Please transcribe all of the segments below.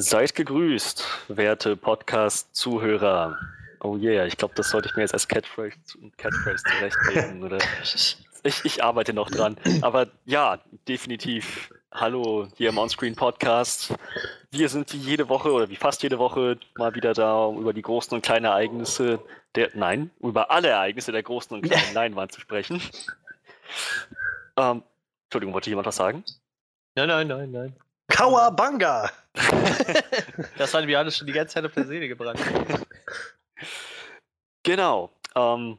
Seid gegrüßt, werte Podcast-Zuhörer. Oh yeah, ich glaube, das sollte ich mir jetzt als Catchphrase, Catchphrase zurechtlegen. Oder? Ich, ich arbeite noch dran. Aber ja, definitiv. Hallo hier im Onscreen Podcast. Wir sind wie jede Woche oder wie fast jede Woche mal wieder da, um über die großen und kleinen Ereignisse der, nein, über alle Ereignisse der großen und kleinen Leinwand zu sprechen. Ähm, Entschuldigung, wollte jemand was sagen? Nein, nein, nein, nein. Kawabanga! das hat mir alles schon die ganze Zeit auf der Seele gebrannt. Genau. Ähm,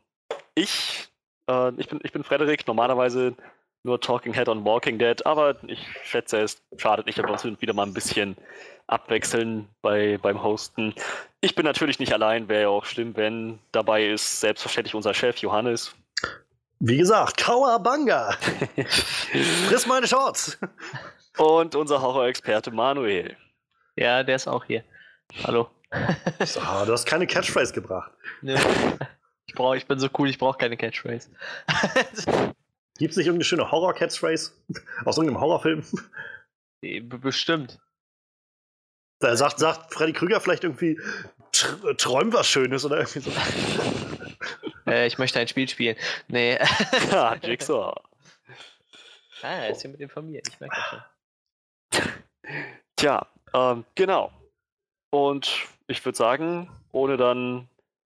ich, äh, ich, bin, ich bin Frederik, normalerweise nur Talking Head on Walking Dead, aber ich schätze, es schadet nicht, wenn wir uns wieder mal ein bisschen abwechseln bei, beim Hosten. Ich bin natürlich nicht allein, wäre ja auch schlimm, wenn dabei ist selbstverständlich unser Chef Johannes. Wie gesagt, Kawabanga! Friss meine Shorts! Und unser Horror-Experte Manuel. Ja, der ist auch hier. Hallo. So, du hast keine Catchphrase gebracht. Nö. Ich, brauch, ich bin so cool, ich brauche keine Catchphrase. Gibt es nicht irgendeine schöne Horror-Catchphrase? Aus irgendeinem Horrorfilm? Bestimmt. Da sagt, sagt Freddy Krüger vielleicht irgendwie, träum was Schönes oder irgendwie so. äh, ich möchte ein Spiel spielen. Nee. ja, Jigsaw. Ah, er ist hier mit informiert, ich merke das schon. Tja, ähm, genau. Und ich würde sagen, ohne dann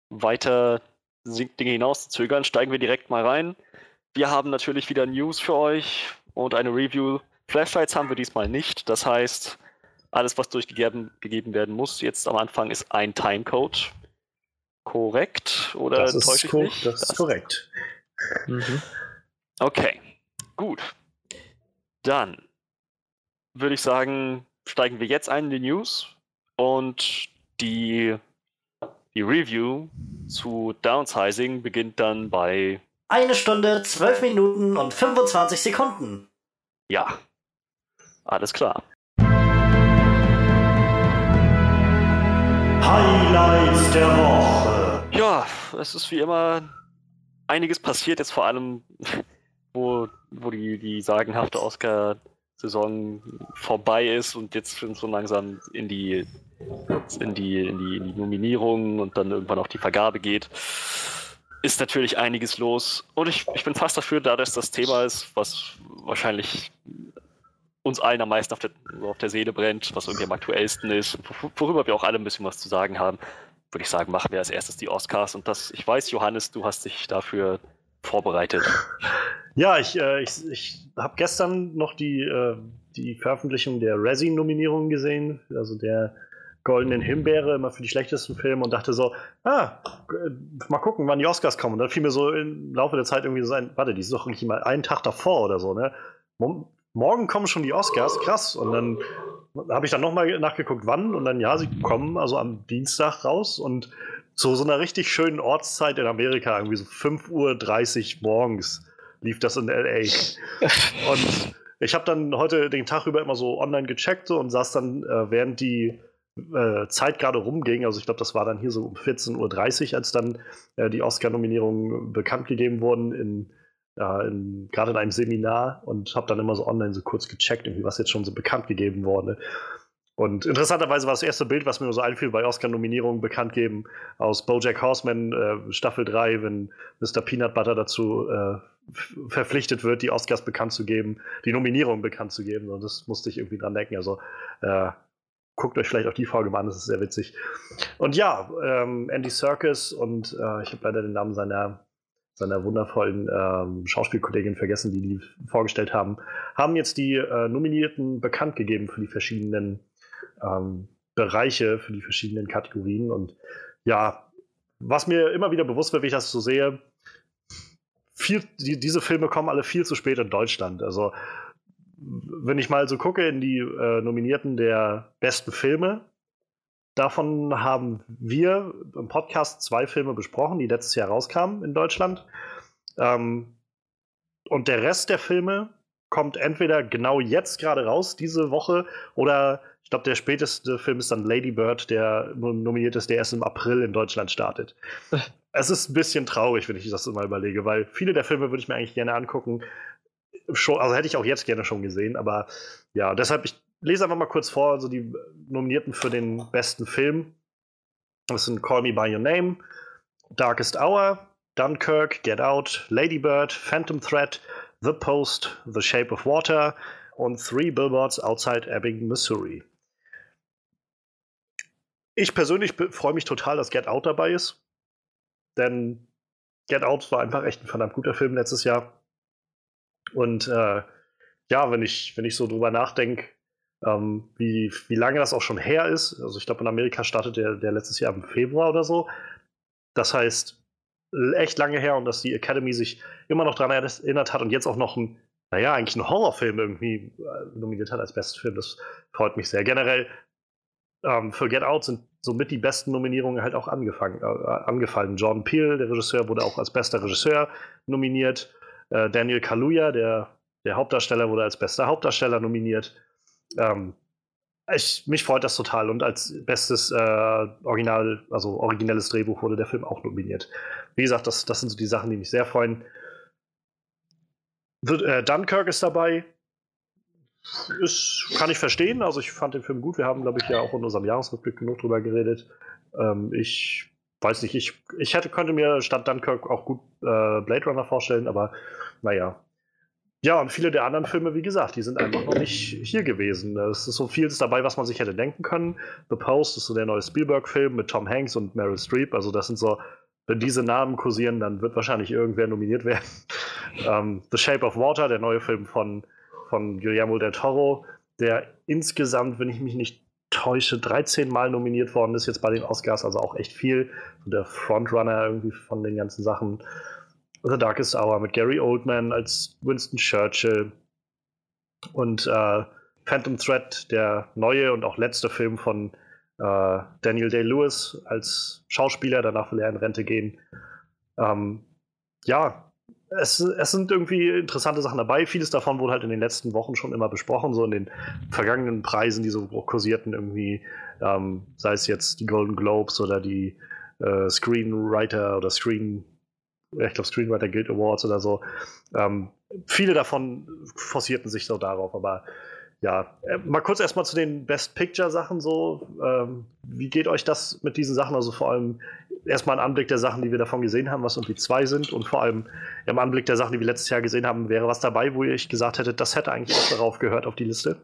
weiter Dinge hinaus zu zögern, steigen wir direkt mal rein. Wir haben natürlich wieder News für euch und eine Review. Flashlights haben wir diesmal nicht. Das heißt, alles, was durchgegeben gegeben werden muss, jetzt am Anfang ist ein Timecode. Korrekt? Oder das ist, ich mich? Das, das ist korrekt. Mhm. Okay, gut. Dann würde ich sagen, steigen wir jetzt ein in die News und die, die Review zu Downsizing beginnt dann bei eine Stunde, zwölf Minuten und 25 Sekunden. Ja, alles klar. Highlights der Woche. Ja, es ist wie immer einiges passiert, jetzt vor allem, wo, wo die, die sagenhafte Oscar- Saison vorbei ist und jetzt schon so langsam in die, in die, in die, in die Nominierung und dann irgendwann auch die Vergabe geht, ist natürlich einiges los. Und ich, ich bin fast dafür, da das das Thema ist, was wahrscheinlich uns allen am meisten auf der, auf der Seele brennt, was irgendwie am aktuellsten ist, worüber wir auch alle ein bisschen was zu sagen haben, würde ich sagen, machen wir als erstes die Oscars. Und das, ich weiß, Johannes, du hast dich dafür vorbereitet. Ja, ich, äh, ich, ich habe gestern noch die, äh, die Veröffentlichung der Razzie-Nominierungen gesehen, also der Goldenen Himbeere immer für die schlechtesten Filme und dachte so, ah, mal gucken, wann die Oscars kommen. Und dann fiel mir so im Laufe der Zeit irgendwie so ein, warte, die ist doch nicht mal einen Tag davor oder so, ne? Morgen kommen schon die Oscars, krass. Und dann habe ich dann nochmal nachgeguckt, wann. Und dann, ja, sie kommen also am Dienstag raus und zu so einer richtig schönen Ortszeit in Amerika, irgendwie so 5.30 Uhr morgens lief das in LA. und ich habe dann heute den Tag über immer so online gecheckt so, und saß dann, äh, während die äh, Zeit gerade rumging, also ich glaube, das war dann hier so um 14.30 Uhr, als dann äh, die Oscar-Nominierungen bekannt gegeben wurden, in, in, gerade in einem Seminar und habe dann immer so online so kurz gecheckt, irgendwie, was jetzt schon so bekannt gegeben wurde. Und interessanterweise war das erste Bild, was mir so einfiel bei Oscar-Nominierungen bekannt geben, aus Bojack Horseman äh, Staffel 3, wenn Mr. Peanut Butter dazu äh, verpflichtet wird, die Oscars bekannt zu geben, die Nominierung bekannt zu geben. Und das musste ich irgendwie dran denken. Also äh, guckt euch vielleicht auch die Folge mal an, das ist sehr witzig. Und ja, ähm, Andy Serkis und äh, ich habe leider den Namen seiner seiner wundervollen ähm, Schauspielkollegin vergessen, die die vorgestellt haben, haben jetzt die äh, Nominierten bekannt gegeben für die verschiedenen ähm, Bereiche, für die verschiedenen Kategorien. Und ja, was mir immer wieder bewusst wird, wie ich das so sehe, viel, die, diese Filme kommen alle viel zu spät in Deutschland. Also, wenn ich mal so gucke in die äh, Nominierten der besten Filme, davon haben wir im Podcast zwei Filme besprochen, die letztes Jahr rauskamen in Deutschland. Ähm, und der Rest der Filme kommt entweder genau jetzt gerade raus, diese Woche, oder ich glaube, der späteste Film ist dann Lady Bird, der nominiert ist, der erst im April in Deutschland startet. es ist ein bisschen traurig, wenn ich das mal überlege, weil viele der Filme würde ich mir eigentlich gerne angucken. Schon, also hätte ich auch jetzt gerne schon gesehen, aber ja, deshalb, ich lese einfach mal kurz vor, also die Nominierten für den besten Film. Das sind Call Me By Your Name, Darkest Hour, Dunkirk, Get Out, Lady Bird, Phantom Thread, The Post, The Shape of Water und Three Billboards Outside Ebbing, Missouri. Ich persönlich freue mich total, dass Get Out dabei ist. Denn Get Out war einfach echt ein verdammt guter Film letztes Jahr. Und äh, ja, wenn ich, wenn ich so drüber nachdenke, ähm, wie, wie lange das auch schon her ist, also ich glaube, in Amerika startet der, der letztes Jahr im Februar oder so. Das heißt, echt lange her und dass die Academy sich immer noch daran erinnert hat und jetzt auch noch ein, naja, eigentlich einen Horrorfilm irgendwie äh, nominiert hat als besten Film. Das freut mich sehr. Generell ähm, für Get Out sind somit die besten Nominierungen halt auch angefangen, äh, angefallen. Jordan Peele, der Regisseur, wurde auch als bester Regisseur nominiert. Äh, Daniel Kaluuya, der, der Hauptdarsteller, wurde als bester Hauptdarsteller nominiert. Ähm, ich, mich freut das total und als bestes äh, Original, also originelles Drehbuch wurde der Film auch nominiert. Wie gesagt, das, das sind so die Sachen, die mich sehr freuen. The, äh, Dunkirk ist dabei. Ist, kann ich verstehen. Also ich fand den Film gut. Wir haben, glaube ich, ja auch in unserem Jahresrückblick genug drüber geredet. Ähm, ich weiß nicht, ich, ich hätte, könnte mir statt Dunkirk auch gut äh, Blade Runner vorstellen, aber naja. Ja, und viele der anderen Filme, wie gesagt, die sind einfach noch nicht hier gewesen. Es ist so vieles dabei, was man sich hätte denken können. The Post ist so der neue Spielberg-Film mit Tom Hanks und Meryl Streep. Also das sind so, wenn diese Namen kursieren, dann wird wahrscheinlich irgendwer nominiert werden. um, The Shape of Water, der neue Film von von Guillermo del Toro, der insgesamt, wenn ich mich nicht täusche, 13 Mal nominiert worden ist jetzt bei den Oscars, also auch echt viel. Der Frontrunner irgendwie von den ganzen Sachen. The Darkest Hour mit Gary Oldman als Winston Churchill und äh, Phantom Thread, der neue und auch letzte Film von äh, Daniel Day-Lewis als Schauspieler. Danach will er in Rente gehen. Ähm, ja, es, es, sind irgendwie interessante Sachen dabei. Vieles davon wurde halt in den letzten Wochen schon immer besprochen, so in den vergangenen Preisen, die so kursierten, irgendwie, ähm, sei es jetzt die Golden Globes oder die äh, Screenwriter oder Screen, ich glaube Screenwriter Guild Awards oder so. Ähm, viele davon forcierten sich so darauf, aber ja, äh, mal kurz erstmal zu den Best Picture Sachen so. Ähm, wie geht euch das mit diesen Sachen? Also vor allem erstmal ein Anblick der Sachen, die wir davon gesehen haben, was irgendwie zwei sind und vor allem im Anblick der Sachen, die wir letztes Jahr gesehen haben, wäre was dabei, wo ich gesagt hätte, das hätte eigentlich auch darauf gehört auf die Liste.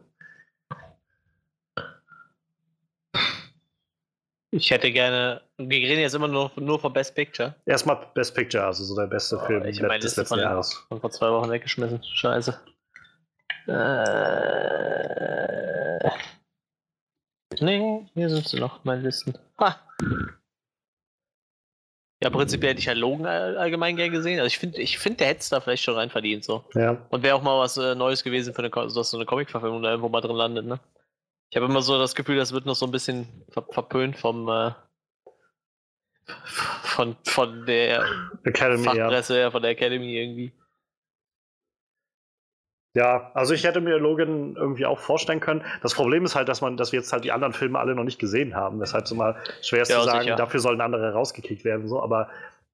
Ich hätte gerne, wir reden jetzt immer nur, nur von Best Picture. Erstmal Best Picture, also so der beste oh, Film ich des letzten von, Jahres. Von vor zwei Wochen weggeschmissen. Scheiße. Äh, nee, hier sind sie noch, meine Listen. Ha. Ja, prinzipiell hätte ich halt Logan allgemein gern gesehen. Also ich finde, ich find, der hätte es da vielleicht schon rein verdient. So. Ja. Und wäre auch mal was äh, Neues gewesen, für eine, dass so eine Comic-Verfilmung da irgendwo mal drin landet, ne? Ich habe immer so das Gefühl, das wird noch so ein bisschen ver verpönt vom äh, von, von der Academy, Fachpresse, ja. von der Academy irgendwie. Ja, also ich hätte mir Logan irgendwie auch vorstellen können. Das Problem ist halt, dass man, dass wir jetzt halt die anderen Filme alle noch nicht gesehen haben. Deshalb so mal schwer ja, zu sagen, sicher. dafür sollen andere rausgekickt werden. So, aber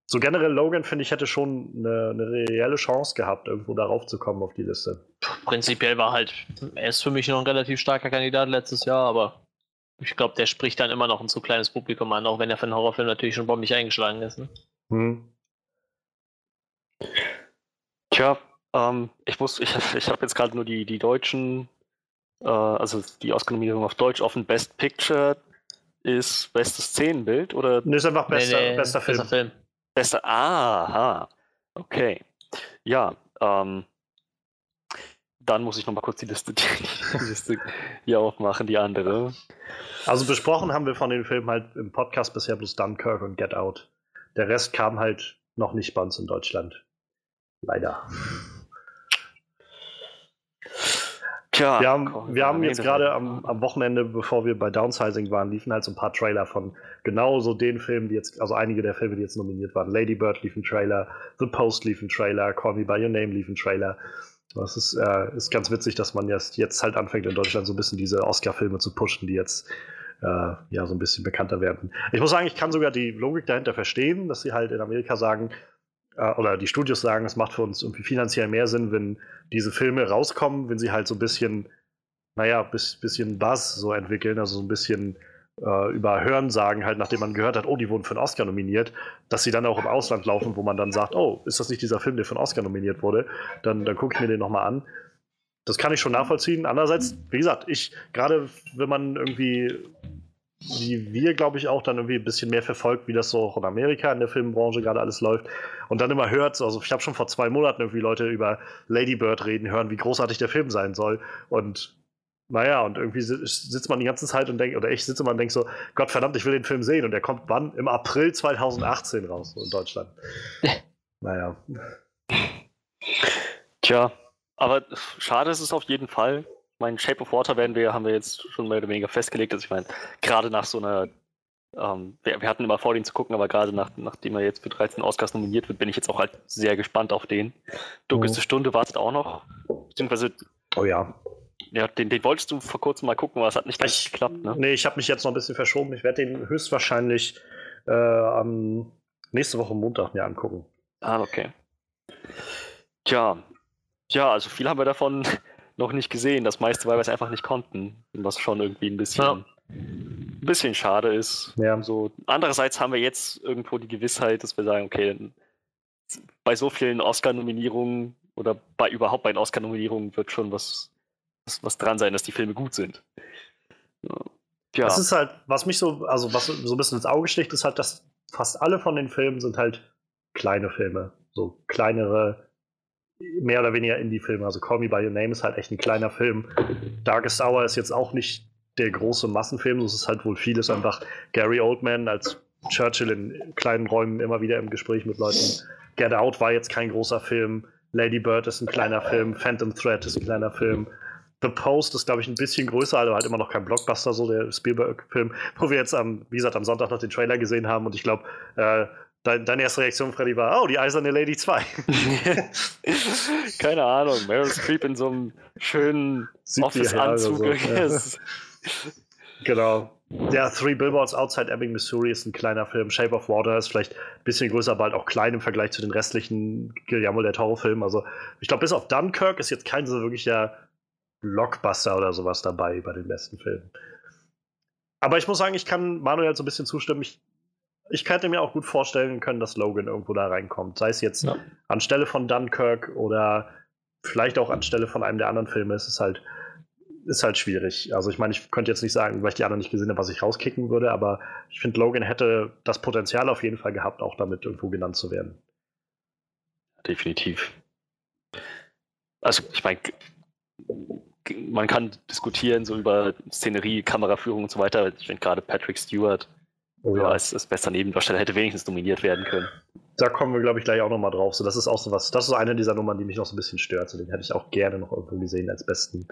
so generell Logan, finde ich, hätte schon eine, eine, reelle Chance gehabt, irgendwo darauf zu kommen auf die Liste. Prinzipiell war halt, er ist für mich noch ein relativ starker Kandidat letztes Jahr, aber ich glaube, der spricht dann immer noch ein zu kleines Publikum an, auch wenn er für einen Horrorfilm natürlich schon bombig eingeschlagen ist. Ne? Hm. Tja, ähm, ich muss, ich, ich habe jetzt gerade nur die, die deutschen, äh, also die Oscar-Nominierung auf Deutsch offen. Best Picture ist bestes Szenenbild oder? Nee, ist einfach bester, nee, nee, bester Film. Bester Film. Bester, aha, okay. Ja, ähm, dann muss ich noch mal kurz die Liste, die, die Liste hier aufmachen, die andere. Also besprochen haben wir von den Filmen halt im Podcast bisher bloß Dunkirk und Get Out. Der Rest kam halt noch nicht bei uns in Deutschland. Leider. Tja, wir haben, wir haben jetzt gerade am, am, Wochenende, bevor wir bei Downsizing waren, liefen halt so ein paar Trailer von genau so den Filmen, die jetzt, also einige der Filme, die jetzt nominiert waren. Lady Bird lief ein Trailer, The Post lief ein Trailer, Call Me By Your Name lief ein Trailer. Das ist, äh, ist ganz witzig, dass man jetzt, jetzt halt anfängt in Deutschland so ein bisschen diese Oscar-Filme zu pushen, die jetzt äh, ja so ein bisschen bekannter werden. Ich muss sagen, ich kann sogar die Logik dahinter verstehen, dass sie halt in Amerika sagen, äh, oder die Studios sagen, es macht für uns irgendwie finanziell mehr Sinn, wenn diese Filme rauskommen, wenn sie halt so ein bisschen, naja, bis, bisschen Buzz so entwickeln, also so ein bisschen äh, über Hörensagen halt, nachdem man gehört hat, oh, die wurden für einen Oscar nominiert, dass sie dann auch im Ausland laufen, wo man dann sagt, oh, ist das nicht dieser Film, der für einen Oscar nominiert wurde? Dann, dann gucke ich mir den nochmal an. Das kann ich schon nachvollziehen. Andererseits, wie gesagt, ich, gerade wenn man irgendwie, wie wir, glaube ich, auch dann irgendwie ein bisschen mehr verfolgt, wie das so auch in Amerika in der Filmbranche gerade alles läuft und dann immer hört, also ich habe schon vor zwei Monaten irgendwie Leute über Lady Bird reden hören, wie großartig der Film sein soll und naja, und irgendwie sitzt man die ganze Zeit und denkt, oder ich sitze immer und denke so, Gott verdammt, ich will den Film sehen. Und der kommt wann? Im April 2018 raus, so in Deutschland. naja. Tja, aber schade ist es auf jeden Fall. Ich meine, Shape of Water werden wir, haben wir jetzt schon mehr oder weniger festgelegt. Also ich meine, gerade nach so einer, ähm, wir, wir, hatten immer vor, den zu gucken, aber gerade nach, nachdem er jetzt für 13 Oscars nominiert wird, bin ich jetzt auch halt sehr gespannt auf den. Dunkelste mhm. Stunde wartet auch noch. Beziehungsweise. Oh ja. Ja, den, den wolltest du vor kurzem mal gucken, aber es hat nicht ich, geklappt, ne? Nee, ich habe mich jetzt noch ein bisschen verschoben. Ich werde den höchstwahrscheinlich äh, am nächste Woche Montag mir angucken. Ah, okay. Tja. Ja, also viel haben wir davon noch nicht gesehen. Das meiste, weil wir es einfach nicht konnten. Was schon irgendwie ein bisschen, ja. ein bisschen schade ist. Ja. So, andererseits haben wir jetzt irgendwo die Gewissheit, dass wir sagen, okay, bei so vielen Oscar-Nominierungen oder bei überhaupt bei den Oscar-Nominierungen wird schon was was, was dran sein, dass die Filme gut sind. Ja. Das ist halt, was mich so, also was so ein bisschen ins Auge sticht, ist halt, dass fast alle von den Filmen sind halt kleine Filme. So kleinere, mehr oder weniger Indie-Filme. Also Call Me By Your Name ist halt echt ein kleiner Film. Darkest Hour ist jetzt auch nicht der große Massenfilm. Es ist halt wohl vieles einfach Gary Oldman als Churchill in kleinen Räumen immer wieder im Gespräch mit Leuten. Get Out war jetzt kein großer Film. Lady Bird ist ein kleiner Film. Phantom Thread ist ein kleiner Film. The Post ist, glaube ich, ein bisschen größer, aber halt immer noch kein Blockbuster, so der Spielberg-Film, wo wir jetzt am, wie gesagt, am Sonntag noch den Trailer gesehen haben und ich glaube, äh, Deine, deine erste Reaktion, Freddy, war, oh, die Eiserne Lady 2. Keine Ahnung, Meryl Streep in so einem schönen Office-Anzug. So. Ja. genau. Ja, Three Billboards Outside Ebbing, Missouri ist ein kleiner Film. Shape of Water ist vielleicht ein bisschen größer, aber halt auch klein im Vergleich zu den restlichen Guillermo del Toro-Filmen. Also, ich glaube, bis auf Dunkirk ist jetzt kein so wirklicher Blockbuster oder sowas dabei bei den besten Filmen. Aber ich muss sagen, ich kann Manuel so ein bisschen zustimmen. Ich, ich könnte mir auch gut vorstellen können, dass Logan irgendwo da reinkommt. Sei es jetzt ja. anstelle von Dunkirk oder vielleicht auch anstelle von einem der anderen Filme. Es ist halt, ist halt schwierig. Also ich meine, ich könnte jetzt nicht sagen, weil ich die anderen nicht gesehen habe, was ich rauskicken würde, aber ich finde, Logan hätte das Potenzial auf jeden Fall gehabt, auch damit irgendwo genannt zu werden. Definitiv. Also ich meine, man kann diskutieren so über Szenerie, Kameraführung und so weiter. Ich finde gerade Patrick Stewart oh, ja. als, als bester Nebendarsteller hätte wenigstens nominiert werden können. Da kommen wir, glaube ich, gleich auch nochmal drauf. So, das ist auch so was, das ist eine dieser Nummern, die mich noch so ein bisschen stört. So, den hätte ich auch gerne noch irgendwo gesehen als besten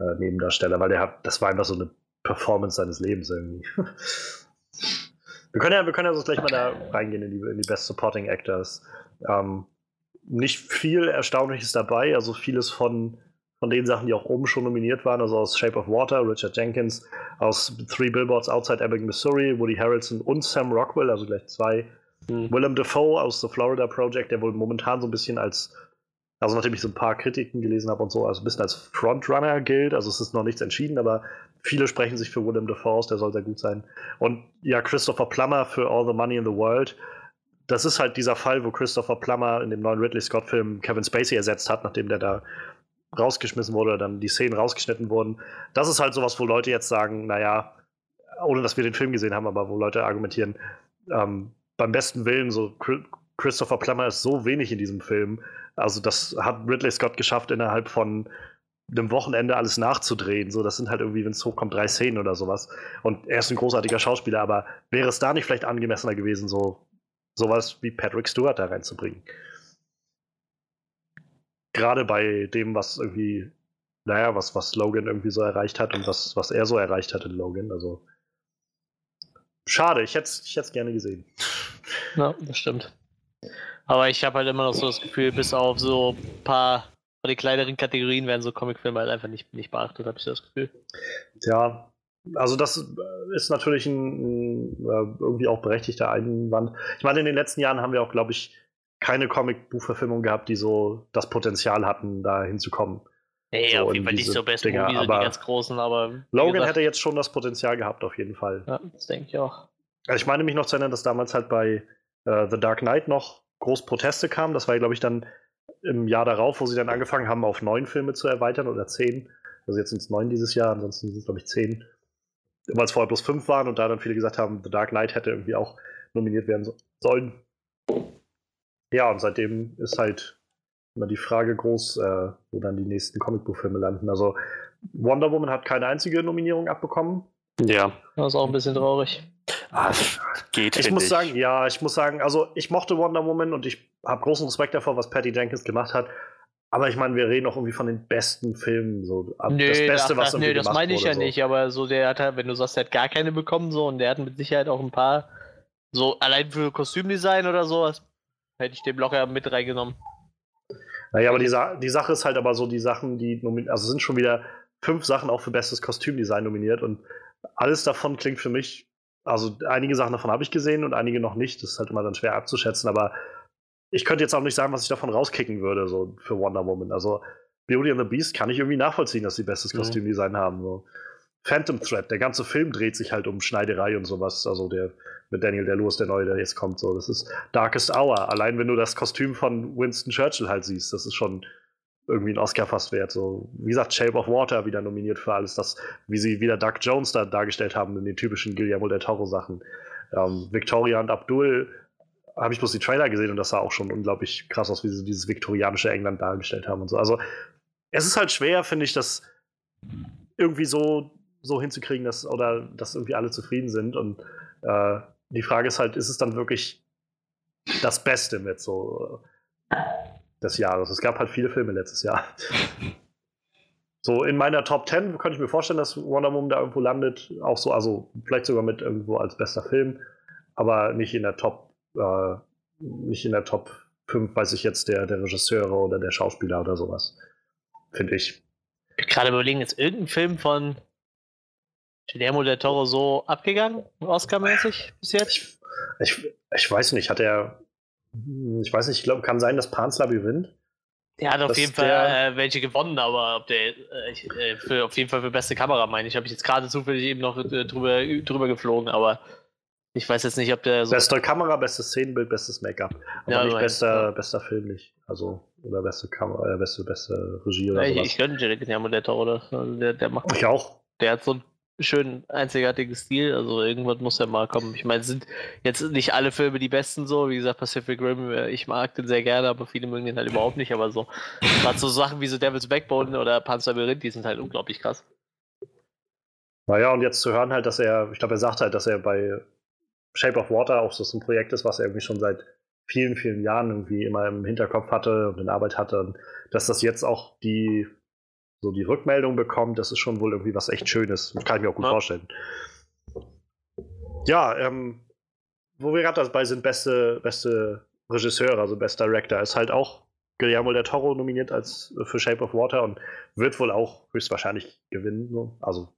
äh, Nebendarsteller, weil der hat, das war einfach so eine Performance seines Lebens irgendwie. wir können ja, wir können ja so gleich mal da reingehen in die, in die Best Supporting Actors. Ähm, nicht viel Erstaunliches dabei, also vieles von von den Sachen, die auch oben schon nominiert waren, also aus Shape of Water, Richard Jenkins, aus Three Billboards Outside Ebbing, Missouri, Woody Harrelson und Sam Rockwell, also gleich zwei. Mhm. Willem Dafoe aus The Florida Project, der wohl momentan so ein bisschen als, also nachdem ich so ein paar Kritiken gelesen habe und so, also ein bisschen als Frontrunner gilt, also es ist noch nichts entschieden, aber viele sprechen sich für Willem Dafoe aus, der soll sehr gut sein. Und ja, Christopher Plummer für All the Money in the World. Das ist halt dieser Fall, wo Christopher Plummer in dem neuen Ridley Scott-Film Kevin Spacey ersetzt hat, nachdem der da rausgeschmissen wurde oder dann die Szenen rausgeschnitten wurden. Das ist halt sowas, wo Leute jetzt sagen, naja, ohne dass wir den Film gesehen haben, aber wo Leute argumentieren, ähm, beim besten Willen, so Christopher Plummer ist so wenig in diesem Film. Also, das hat Ridley Scott geschafft, innerhalb von einem Wochenende alles nachzudrehen. So, das sind halt irgendwie, wenn es hochkommt, drei Szenen oder sowas. Und er ist ein großartiger Schauspieler, aber wäre es da nicht vielleicht angemessener gewesen, so sowas wie Patrick Stewart da reinzubringen? Gerade bei dem, was irgendwie, naja, was, was Logan irgendwie so erreicht hat und was, was er so erreicht hat in Logan. Also schade, ich hätte es ich gerne gesehen. Ja, das stimmt. Aber ich habe halt immer noch so das Gefühl, bis auf so ein paar von den kleineren Kategorien werden so Comicfilme halt einfach nicht, nicht beachtet, habe ich das Gefühl. Ja, also das ist natürlich ein, ein äh, irgendwie auch berechtigter Einwand. Ich meine, in den letzten Jahren haben wir auch, glaube ich, keine Comic-Buchverfilmung gehabt, die so das Potenzial hatten, da hinzukommen. Nee, So auf jeden Fall nicht so Best Dinger, Movie, so die ganz großen, aber. Logan gesagt, hätte jetzt schon das Potenzial gehabt, auf jeden Fall. Ja, das denke ich auch. Also ich meine mich noch zu erinnern, dass damals halt bei äh, The Dark Knight noch groß Proteste kamen. Das war, glaube ich, dann im Jahr darauf, wo sie dann angefangen haben, auf neun Filme zu erweitern oder zehn. Also jetzt sind es neun dieses Jahr, ansonsten sind es, glaube ich, zehn. Weil es vorher bloß fünf waren und da dann viele gesagt haben, The Dark Knight hätte irgendwie auch nominiert werden so sollen. Ja, und seitdem ist halt immer die Frage groß, äh, wo dann die nächsten Comicbuchfilme landen. Also Wonder Woman hat keine einzige Nominierung abbekommen. Ja. Das ist auch ein bisschen traurig. Ah, geht, Ich muss sagen, ja, ich muss sagen, also ich mochte Wonder Woman und ich habe großen Respekt davor, was Patty Jenkins gemacht hat. Aber ich meine, wir reden auch irgendwie von den besten Filmen. So, Nö, das Beste, ach, was irgendwie nö, das meine ich wurde, ja so. nicht, aber so der hat halt, wenn du sagst, der hat gar keine bekommen, so und der hat mit Sicherheit auch ein paar, so allein für Kostümdesign oder sowas, hätte ich den locker mit reingenommen. Naja, aber die, Sa die Sache ist halt aber so, die Sachen, die nominiert, also sind schon wieder fünf Sachen auch für bestes Kostümdesign nominiert und alles davon klingt für mich, also einige Sachen davon habe ich gesehen und einige noch nicht. Das ist halt immer dann schwer abzuschätzen, aber ich könnte jetzt auch nicht sagen, was ich davon rauskicken würde, so für Wonder Woman. Also Beauty and the Beast kann ich irgendwie nachvollziehen, dass sie bestes Mhm. Kostümdesign haben. So. Phantom Thread, der ganze Film dreht sich halt um Schneiderei und sowas. Also der mit Daniel Day-Lewis, der neue, der jetzt kommt. So, das ist Darkest Hour. Allein wenn du das Kostüm von Winston Churchill halt siehst, das ist schon irgendwie ein Oscar fast wert. So, wie gesagt, Shape of Water wieder nominiert für alles das, wie sie wieder Doug Jones da dargestellt haben in den typischen Guillermo del Toro Sachen. Ähm, Victoria und Abdul habe ich bloß die Trailer gesehen und das sah auch schon unglaublich krass aus, wie sie dieses viktorianische England dargestellt haben und so. Also es ist halt schwer, finde ich, das irgendwie so, so hinzukriegen, dass, oder dass irgendwie alle zufrieden sind. Und äh, die Frage ist halt, ist es dann wirklich das Beste mit so äh, des Jahres? Es gab halt viele Filme letztes Jahr. So in meiner Top 10 könnte ich mir vorstellen, dass Wonder Woman da irgendwo landet. Auch so, also vielleicht sogar mit irgendwo als bester Film, aber nicht in der Top, äh, nicht in der Top 5, weiß ich jetzt, der, der Regisseure oder der Schauspieler oder sowas. Finde ich. Ich gerade überlegen, ist irgendein Film von Guillermo del Toro so abgegangen, Oscar-mäßig bis jetzt? Ich, ich, ich weiß nicht, hat er. Ich weiß nicht, ich glaube, kann sein, dass Pans Labyrinth. Der hat auf jeden Fall äh, welche gewonnen, aber ob der äh, ich, äh, für, auf jeden Fall für beste Kamera meine ich, habe ich jetzt gerade zufällig eben noch äh, drüber, drüber geflogen, aber ich weiß jetzt nicht, ob der so. Beste Kamera, bestes Szenenbild, bestes Make-up. Aber Ja, nicht bester, ja. bester Film nicht. Also, oder beste Kamera, äh, beste, beste Regie oder ich, sowas. ich gönne Guillermo del Toro, also der, der macht Ich auch. der hat so einen schönen, einzigartigen Stil. Also irgendwas muss ja mal kommen. Ich meine, sind jetzt nicht alle Filme die besten so. Wie gesagt, Pacific Rim, äh, ich mag den sehr gerne, aber viele mögen den halt überhaupt nicht. Aber so, gerade so Sachen wie so Devil's Backbone oder Panzer Labyrinth, die sind halt unglaublich krass. Naja, und jetzt zu hören halt, dass er, ich glaube, er sagt halt, dass er bei Shape of Water auch so ein Projekt ist, was er irgendwie schon seit vielen, vielen Jahren irgendwie immer im Hinterkopf hatte und in Arbeit hatte. Und dass das jetzt auch die, so die Rückmeldung bekommt, das ist schon wohl irgendwie was echt Schönes. Kann ich mir auch gut Ja. vorstellen. Ja, ähm, wo wir gerade dabei sind, beste, beste Regisseur, also bester Director, ist halt auch Guillermo del Toro nominiert als äh, für Shape of Water und wird wohl auch höchstwahrscheinlich gewinnen. So. Also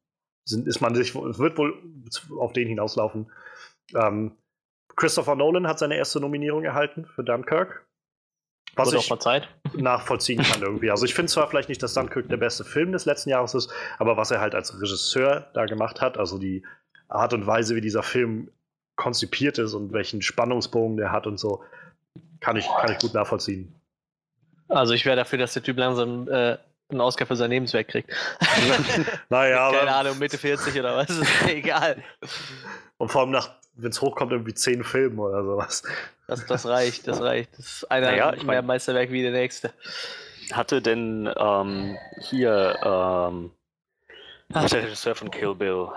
sind, ist man sich, es wird wohl auf den hinauslaufen. Ähm, Christopher Nolan hat seine erste Nominierung erhalten für Dunkirk. Was ich nachvollziehen kann irgendwie. Also ich finde zwar vielleicht nicht, dass Dunkirk der beste Film des letzten Jahres ist, aber was er halt als Regisseur da gemacht hat, also die Art und Weise, wie dieser Film konzipiert ist und welchen Spannungsbogen der hat und so, kann ich, kann ich gut nachvollziehen. Also ich wäre dafür, dass der Typ langsam äh, einen Oscar für sein Lebenswerk kriegt. Naja, Keine Ahnung, Mitte 40 oder was, ist egal. und vor allem nach, wenn es hochkommt, irgendwie zehn Filme oder sowas. Das, das reicht, das reicht. Das ist einer Naja, ich mehr mein- Meisterwerk wie der nächste. Hatte denn ähm, hier ähm, ach, der Regisseur von Kill Bill,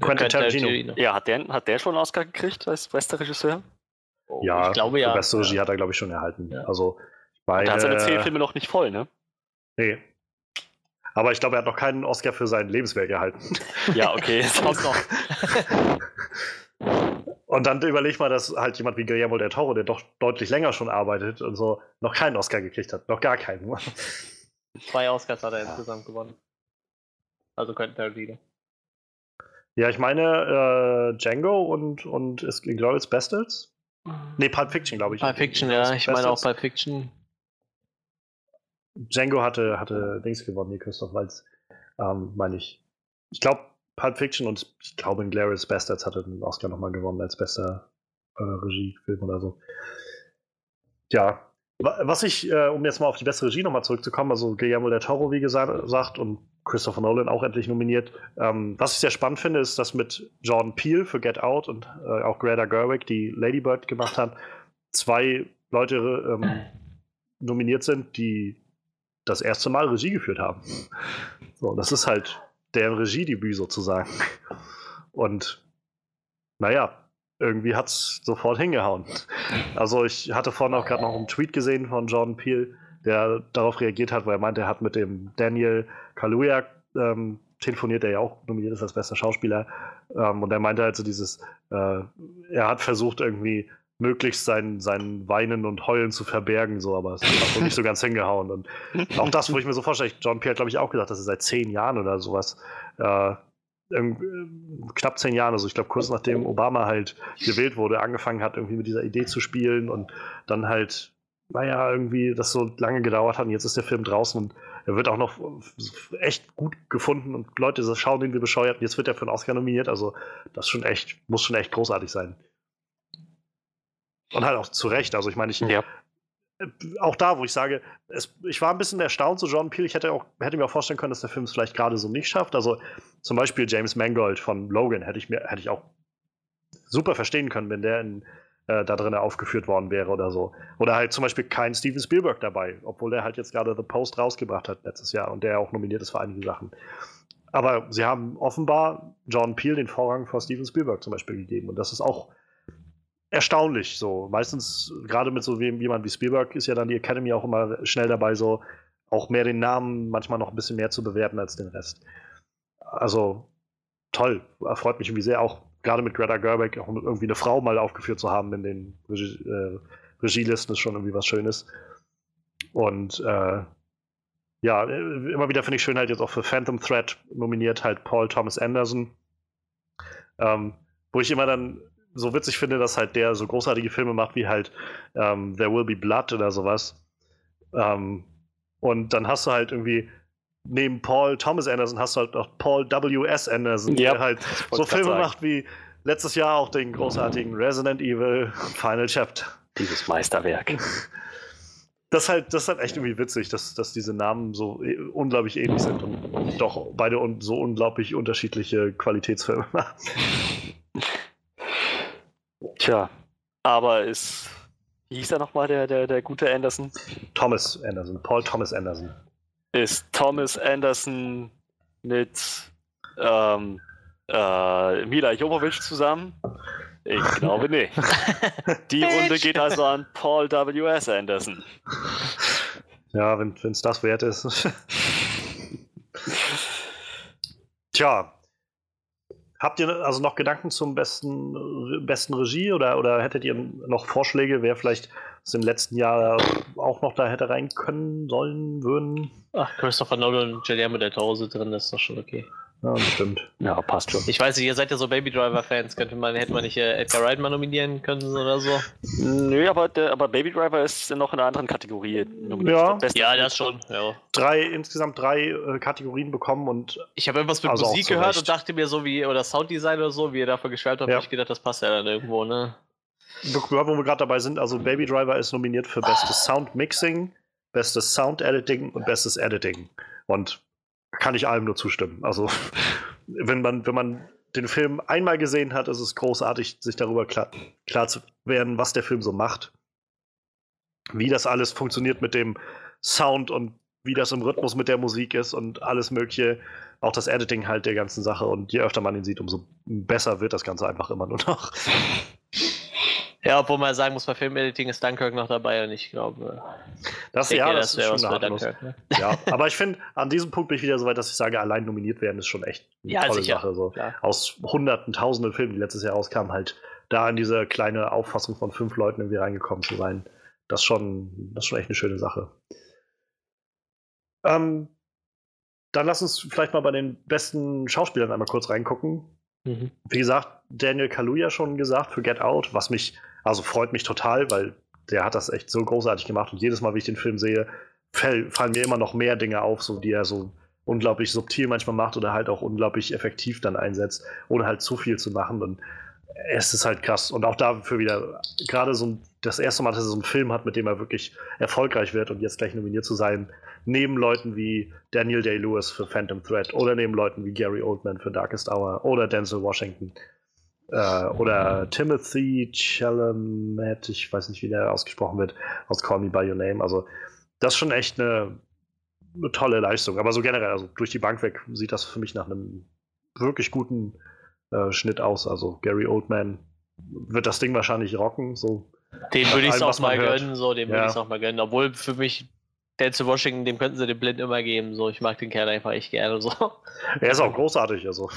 Quentin Tarantino. ja, hat der, hat der schon einen Oscar gekriegt als bester Regisseur? Oh, Ja, ich glaube ja. beste Regie hat er, glaube ich, schon erhalten. Ja. Also, bei, Der hat seine zehn Filme noch nicht voll, ne? Nee. Aber ich glaube, er hat noch keinen Oscar für sein Lebenswerk erhalten. Ja, okay. Kommt noch. Und dann überleg mal, dass halt jemand wie Guillermo del Toro, der doch deutlich länger schon arbeitet und so, noch keinen Oscar gekriegt hat. Noch gar keinen. Zwei Oscars hat er insgesamt gewonnen. Also könnten Tarantino. Ja, ich meine, äh, Django und, und ist Glorious Bastards? Nee, Pulp Fiction, glaube ich. Pulp Fiction, ja. Ich meine auch Pulp Fiction. Django hatte, hatte Dings gewonnen, hier Christoph Waltz, ähm, meine ich. Ich glaube, Pulp Fiction und ich glaube, Inglourious Bastards hatte den Oscar nochmal gewonnen als bester äh, Regiefilm oder so. Ja, was ich, äh, um jetzt mal auf die beste Regie nochmal zurückzukommen, also Guillermo del Toro, wie gesagt, und Christopher Nolan auch endlich nominiert. Ähm, was ich sehr spannend finde, ist, dass mit Jordan Peele für Get Out und äh, auch Greta Gerwig, die Lady Bird gemacht hat, zwei Leute ähm, nominiert sind, die das erste Mal Regie geführt haben. So, das ist halt deren Regiedebüt sozusagen. Und naja, irgendwie hat es sofort hingehauen. Also ich hatte vorhin auch gerade noch einen Tweet gesehen von Jordan Peele, der darauf reagiert hat, weil er meinte, er hat mit dem Daniel Kaluuya ähm, telefoniert, der ja auch nominiert ist als bester Schauspieler. Ähm, und er meinte halt so dieses, äh, er hat versucht irgendwie möglichst sein, sein Weinen und Heulen zu verbergen, so, aber es hat wohl nicht so ganz hingehauen. Und auch das, wo ich mir so vorstelle, John Pierre hat, glaube ich, auch gesagt, dass er seit zehn Jahren oder sowas äh, knapp zehn Jahren, also ich glaube kurz nachdem Obama halt gewählt wurde, angefangen hat, irgendwie mit dieser Idee zu spielen und dann halt, naja, irgendwie das so lange gedauert hat und jetzt ist der Film draußen und er wird auch noch echt gut gefunden und Leute schauen den wir bescheuert und jetzt wird er für einen Oscar nominiert, also das schon echt, muss schon echt großartig sein. Und halt auch zu Recht, also ich meine, ich, ja auch da, wo ich sage, es, ich war ein bisschen erstaunt zu John Peel. Ich hätte, auch, hätte mir auch vorstellen können, dass der Film es vielleicht gerade so nicht schafft. Also zum Beispiel James Mangold von Logan hätte ich mir hätte ich auch super verstehen können, wenn der in, äh, da drin aufgeführt worden wäre oder so. Oder halt zum Beispiel kein Steven Spielberg dabei, obwohl der halt jetzt gerade The Post rausgebracht hat letztes Jahr und der auch nominiert ist für einige Sachen. Aber sie haben offenbar John Peel den Vorrang vor Steven Spielberg zum Beispiel gegeben. Und das ist auch erstaunlich. So meistens gerade mit so jemand wie Spielberg ist ja dann die Academy auch immer schnell dabei, so auch mehr den Namen manchmal noch ein bisschen mehr zu bewerten als den Rest. Also toll, freut mich irgendwie sehr, auch gerade mit Greta Gerwig auch irgendwie eine Frau mal aufgeführt zu haben in den Regie, äh, Regielisten ist schon irgendwie was Schönes. Und äh, ja, immer wieder finde ich schön halt jetzt auch für Phantom Thread nominiert halt Paul Thomas Anderson. Ähm, wo ich immer dann so witzig finde, dass halt der so großartige Filme macht wie halt ähm, There Will Be Blood oder sowas. Ähm, und dann hast du halt irgendwie neben Paul Thomas Anderson hast du halt noch Paul W.S. Anderson, ja, der halt so Filme macht wie letztes Jahr auch den großartigen Resident Evil Final Chapter. Dieses Meisterwerk. Das halt, das ist halt echt irgendwie witzig, dass, dass diese Namen so äh, unglaublich ähnlich sind und doch beide so unglaublich unterschiedliche Qualitätsfilme machen. Tja, aber ist. Wie hieß er nochmal, der, der, der gute Anderson? Thomas Anderson, Paul Thomas Anderson. Ist Thomas Anderson mit ähm, äh, Mila Jovovich zusammen? Ich glaube nicht. Die Runde geht also an Paul W.S. Anderson. Ja, wenn es das wert ist. Tja, Habt ihr also noch Gedanken zum besten, besten Regie oder, oder hättet ihr noch Vorschläge, wer vielleicht aus dem letzten Jahr auch noch da hätte rein können, sollen, würden? Ach, Christopher Nolan und Guillermo del Toro sind drin, das ist doch schon okay. Ja, stimmt. Ja, passt schon. Ich weiß nicht, ihr seid ja so Baby Driver-Fans. Könnte man, hätte man nicht äh, Edgar Wright mal nominieren können oder so? Nö, aber, der, aber Baby Driver ist noch in einer anderen Kategorie nominiert. Ja, ja das schon. Ja. Drei, insgesamt drei äh, Kategorien bekommen und. Ich habe irgendwas mit also Musik gehört und dachte mir so wie, oder Sounddesign oder so, wie ihr dafür geschwärmt habt, ja. habe ich gedacht, das passt ja dann irgendwo, ne? Wo wir gerade dabei sind, also Baby Driver ist nominiert für bestes Sound Mixing, bestes Sound Editing und bestes Editing. Und kann ich allem nur zustimmen. Also, wenn man, wenn man den Film einmal gesehen hat, ist es großartig, sich darüber klar, klar zu werden, was der Film so macht. Wie das alles funktioniert mit dem Sound und wie das im Rhythmus mit der Musik ist und alles Mögliche. Auch das Editing halt der ganzen Sache. Und je öfter man ihn sieht, umso besser wird das Ganze einfach immer nur noch. Ja, obwohl man sagen muss, bei Filmediting ist Dunkirk noch dabei und ich glaube. Das, denke, ja, das, das ist schon eine Dunkirk, ne? Ja, aber ich finde, an diesem Punkt bin ich wieder so weit, dass ich sage, allein nominiert werden ist schon echt eine ja, tolle sicher. Sache. So. Aus hunderten, tausenden Filmen, die letztes Jahr rauskamen, halt da in diese kleine Auffassung von fünf Leuten irgendwie reingekommen zu sein. Das ist schon, das ist schon echt eine schöne Sache. Ähm, dann lass uns vielleicht mal bei den besten Schauspielern einmal kurz reingucken. Mhm. Wie gesagt, Daniel Kaluuya schon gesagt für Get Out, was mich, also freut mich total, weil der hat das echt so großartig gemacht und jedes Mal, wie ich den Film sehe, fall, fallen mir immer noch mehr Dinge auf, so die er so unglaublich subtil manchmal macht oder halt auch unglaublich effektiv dann einsetzt, ohne halt zu viel zu machen. Und es ist halt krass. Und auch dafür wieder, gerade so das erste Mal, dass er so einen Film hat, mit dem er wirklich erfolgreich wird und jetzt gleich nominiert zu sein, neben Leuten wie Daniel Day-Lewis für Phantom Thread oder neben Leuten wie Gary Oldman für Darkest Hour oder Denzel Washington äh, oder Timothy Chalamet, ich weiß nicht, wie der ausgesprochen wird, aus Call Me By Your Name. Also das ist schon echt eine, eine tolle Leistung. Aber so generell, also durch die Bank weg sieht das für mich nach einem wirklich guten äh, Schnitt aus. Also Gary Oldman wird das Ding wahrscheinlich rocken. So dem würde ich es auch mal hört. gönnen, so, dem Ja. würde ich es auch mal gönnen. Obwohl für mich Denzel Washington, dem könnten sie den Blind immer geben. So, ich mag den Kerl einfach echt gerne. So. Er ist auch großartig. Also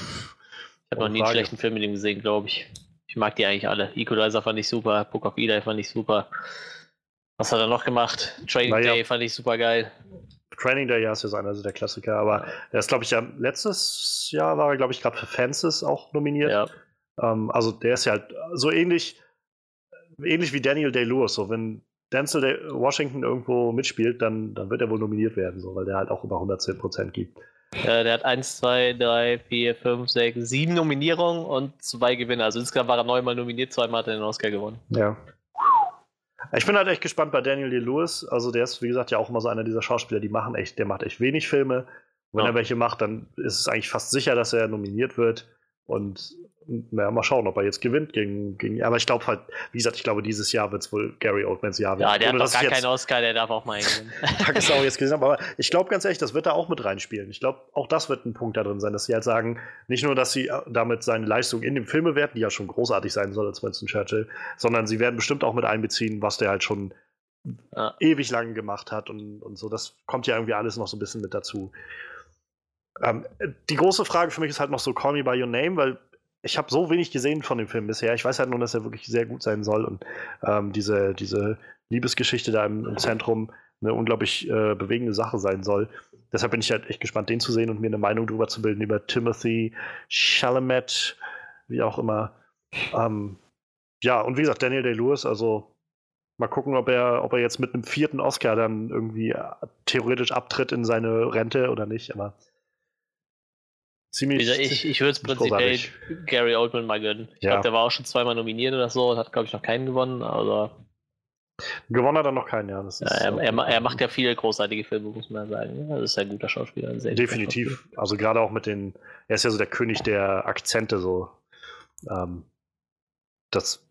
habe noch nie einen schlechten Film mit ihm gesehen, glaube ich. Ich mag die eigentlich alle. Equalizer fand ich super, Book of Eli fand ich super. Was hat er noch gemacht? Training Naja. Day fand ich super geil. Training Day, ja, ist ja so einer der Klassiker. Aber er ist, glaube ich, ja, letztes Jahr war er, glaube ich, gerade für Fences auch nominiert. Ja. Ähm, also der ist ja halt so ähnlich, ähnlich wie Daniel Day-Lewis. So, wenn Denzel Day Washington irgendwo mitspielt, dann, dann wird er wohl nominiert werden, so, weil der halt auch über 110% gibt. Äh, der hat 1, 2, 3, 4, 5, 6, 7 Nominierungen und zwei Gewinner. Also insgesamt war er neunmal nominiert, zweimal hat er den Oscar gewonnen. Ja. Ich bin halt echt gespannt bei Daniel Day-Lewis. Also der ist, wie gesagt, ja auch immer so einer dieser Schauspieler, die machen echt, der macht echt wenig Filme. Wenn Ja. er welche macht, dann ist es eigentlich fast sicher, dass er nominiert wird. Und naja, mal schauen, ob er jetzt gewinnt gegen. gegen aber ich glaube halt, wie gesagt, ich glaube, dieses Jahr wird es wohl Gary Oldmans Jahr Ja, der Ohne, hat doch gar keinen Oscar, der darf auch mal gewinnen. Pakistan jetzt gesehen. Aber ich glaube ganz ehrlich, das wird da auch mit reinspielen. Ich glaube, auch das wird ein Punkt da drin sein, dass sie halt sagen, nicht nur, dass sie äh, damit seine Leistung in dem Film bewerten, die ja schon großartig sein soll als Winston Churchill, sondern sie werden bestimmt auch mit einbeziehen, was der halt schon Ja. ewig lang gemacht hat und, und so. Das kommt ja irgendwie alles noch so ein bisschen mit dazu. Ähm, die große Frage für mich ist halt noch so Call Me By Your Name, weil ich habe so wenig gesehen von dem Film bisher. Ich weiß halt nur, dass er wirklich sehr gut sein soll und ähm, diese, diese Liebesgeschichte da im, im Zentrum eine unglaublich äh, bewegende Sache sein soll. Deshalb bin ich halt echt gespannt, den zu sehen und mir eine Meinung drüber zu bilden über Timothy Chalamet, wie auch immer. Ähm, ja, und wie gesagt, Daniel Day-Lewis, also mal gucken, ob er, ob er jetzt mit einem vierten Oscar dann irgendwie äh, theoretisch abtritt in seine Rente oder nicht, aber ziemlich. ich, ich würde es prinzipiell. Gary Oldman mal gönnen. Ich Ja. glaube, der war auch schon zweimal nominiert oder so und hat, glaube ich, noch keinen gewonnen. Aber Gewonnen hat er noch keinen, ja. Das ja, er, er, er macht ja viele großartige Filme, muss man sagen. Das ist ja ein guter Schauspieler. ein Definitiv. Also gerade auch mit den, er ist ja so der König der Akzente so. Ähm, das,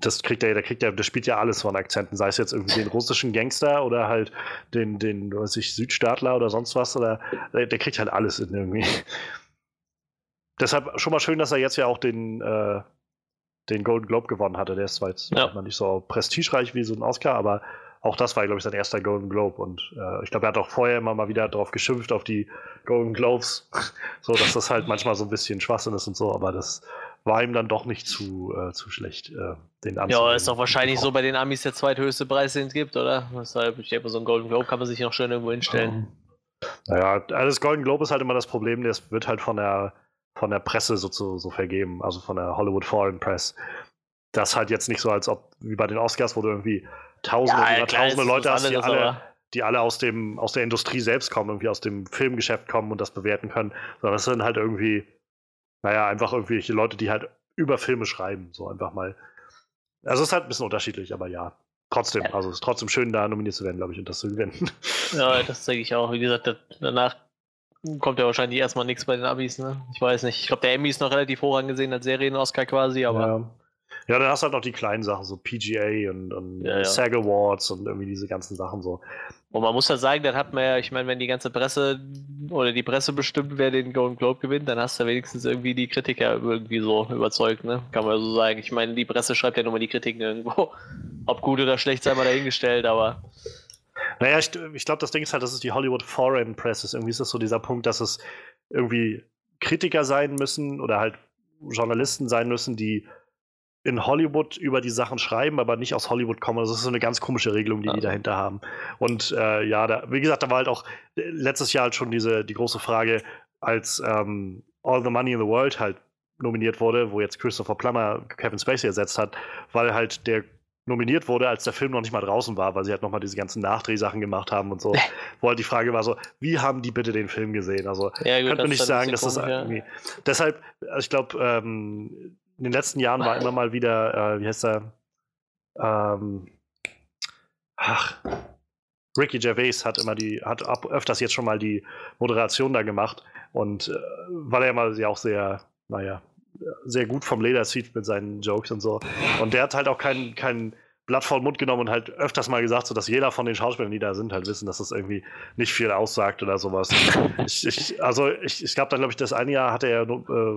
das kriegt er, der kriegt er, der spielt ja alles von Akzenten, sei es jetzt irgendwie den russischen Gangster oder halt den, den, weiß ich, Südstaatler oder sonst was, oder der, der kriegt halt alles in irgendwie. Deshalb schon mal schön, dass er jetzt ja auch den, äh, den Golden Globe gewonnen hatte. Der ist zwar jetzt Ja. nicht so prestigereich wie so ein Oscar, aber auch das war, glaube ich, sein erster Golden Globe. Und äh, ich glaube, er hat auch vorher immer mal wieder darauf geschimpft, auf die Golden Globes. so, dass das halt manchmal so ein bisschen Schwachsinn ist und so, aber das war ihm dann doch nicht zu, äh, zu schlecht, äh, den Ja, ist doch wahrscheinlich so bei den Amis der zweithöchste Preis, den es gibt, oder? Deshalb, ich denke, so ein Golden Globe kann man sich noch schön irgendwo hinstellen. Naja, also das Golden Globe ist halt immer das Problem, das wird halt von der, von der Presse so, so, so vergeben, also von der Hollywood Foreign Press. Das halt jetzt nicht so, als ob, wie bei den Oscars, wo du irgendwie tausende oder klar, tausende Leute hast, die alle, die alle aus, dem, aus der Industrie selbst kommen, irgendwie aus dem Filmgeschäft kommen und das bewerten können, sondern das sind halt irgendwie, naja, einfach irgendwelche Leute, die halt über Filme schreiben, so einfach mal. Also es ist halt ein bisschen unterschiedlich, aber ja. Trotzdem, also es ist trotzdem schön, da nominiert zu werden, glaube ich, und das zu gewinnen. Ja, das denke ich auch. Wie gesagt, danach kommt ja wahrscheinlich erstmal nichts bei den Abis, ne? Ich weiß nicht. Ich glaube, der Emmy ist noch relativ hoch angesehen als Serien-Oscar quasi, aber Ja. ja, dann hast du halt noch die kleinen Sachen, so PGA und, und Ja, ja. SAG Awards und irgendwie diese ganzen Sachen so. Und man muss ja sagen, dann hat man ja, ich meine, wenn die ganze Presse oder die Presse bestimmt, wer den Golden Globe gewinnt, dann hast du wenigstens irgendwie die Kritiker irgendwie so überzeugt, ne? Kann man so sagen. Ich meine, die Presse schreibt ja nur mal die Kritiken irgendwo. Ob gut oder schlecht, sei mal dahingestellt, aber Naja, ich, ich glaube, das Ding ist halt, das ist die Hollywood Foreign Press. Ist. Irgendwie ist das so dieser Punkt, dass es irgendwie Kritiker sein müssen oder halt Journalisten sein müssen, die in Hollywood über die Sachen schreiben, aber nicht aus Hollywood kommen. Das ist so eine ganz komische Regelung, die Ja. die dahinter haben. Und äh, ja, da, wie gesagt, da war halt auch äh, letztes Jahr halt schon diese die große Frage, als ähm, All the Money in the World halt nominiert wurde, wo jetzt Christopher Plummer Kevin Spacey ersetzt hat, weil halt der nominiert wurde, als der Film noch nicht mal draußen war, weil sie halt nochmal diese ganzen Nachdrehsachen gemacht haben und so. Wo halt die Frage war so, wie haben die bitte den Film gesehen? Also Ja, gut, könnte man nicht sagen, dass das ja. irgendwie. Deshalb, also ich glaube, ähm, in den letzten Jahren war immer mal wieder, äh, wie heißt er? Ähm, ach, Ricky Gervais hat immer die, hat ab, öfters jetzt schon mal die Moderation da gemacht und äh, weil er ja mal ja auch sehr, naja, sehr gut vom Leder zieht mit seinen Jokes und so. Und der hat halt auch kein, kein Blatt vor den Mund genommen und halt öfters mal gesagt, so dass jeder von den Schauspielern, die da sind, halt wissen, dass das irgendwie nicht viel aussagt oder sowas. ich, ich, also ich, ich glaube, dann glaube ich, das eine Jahr hat er äh,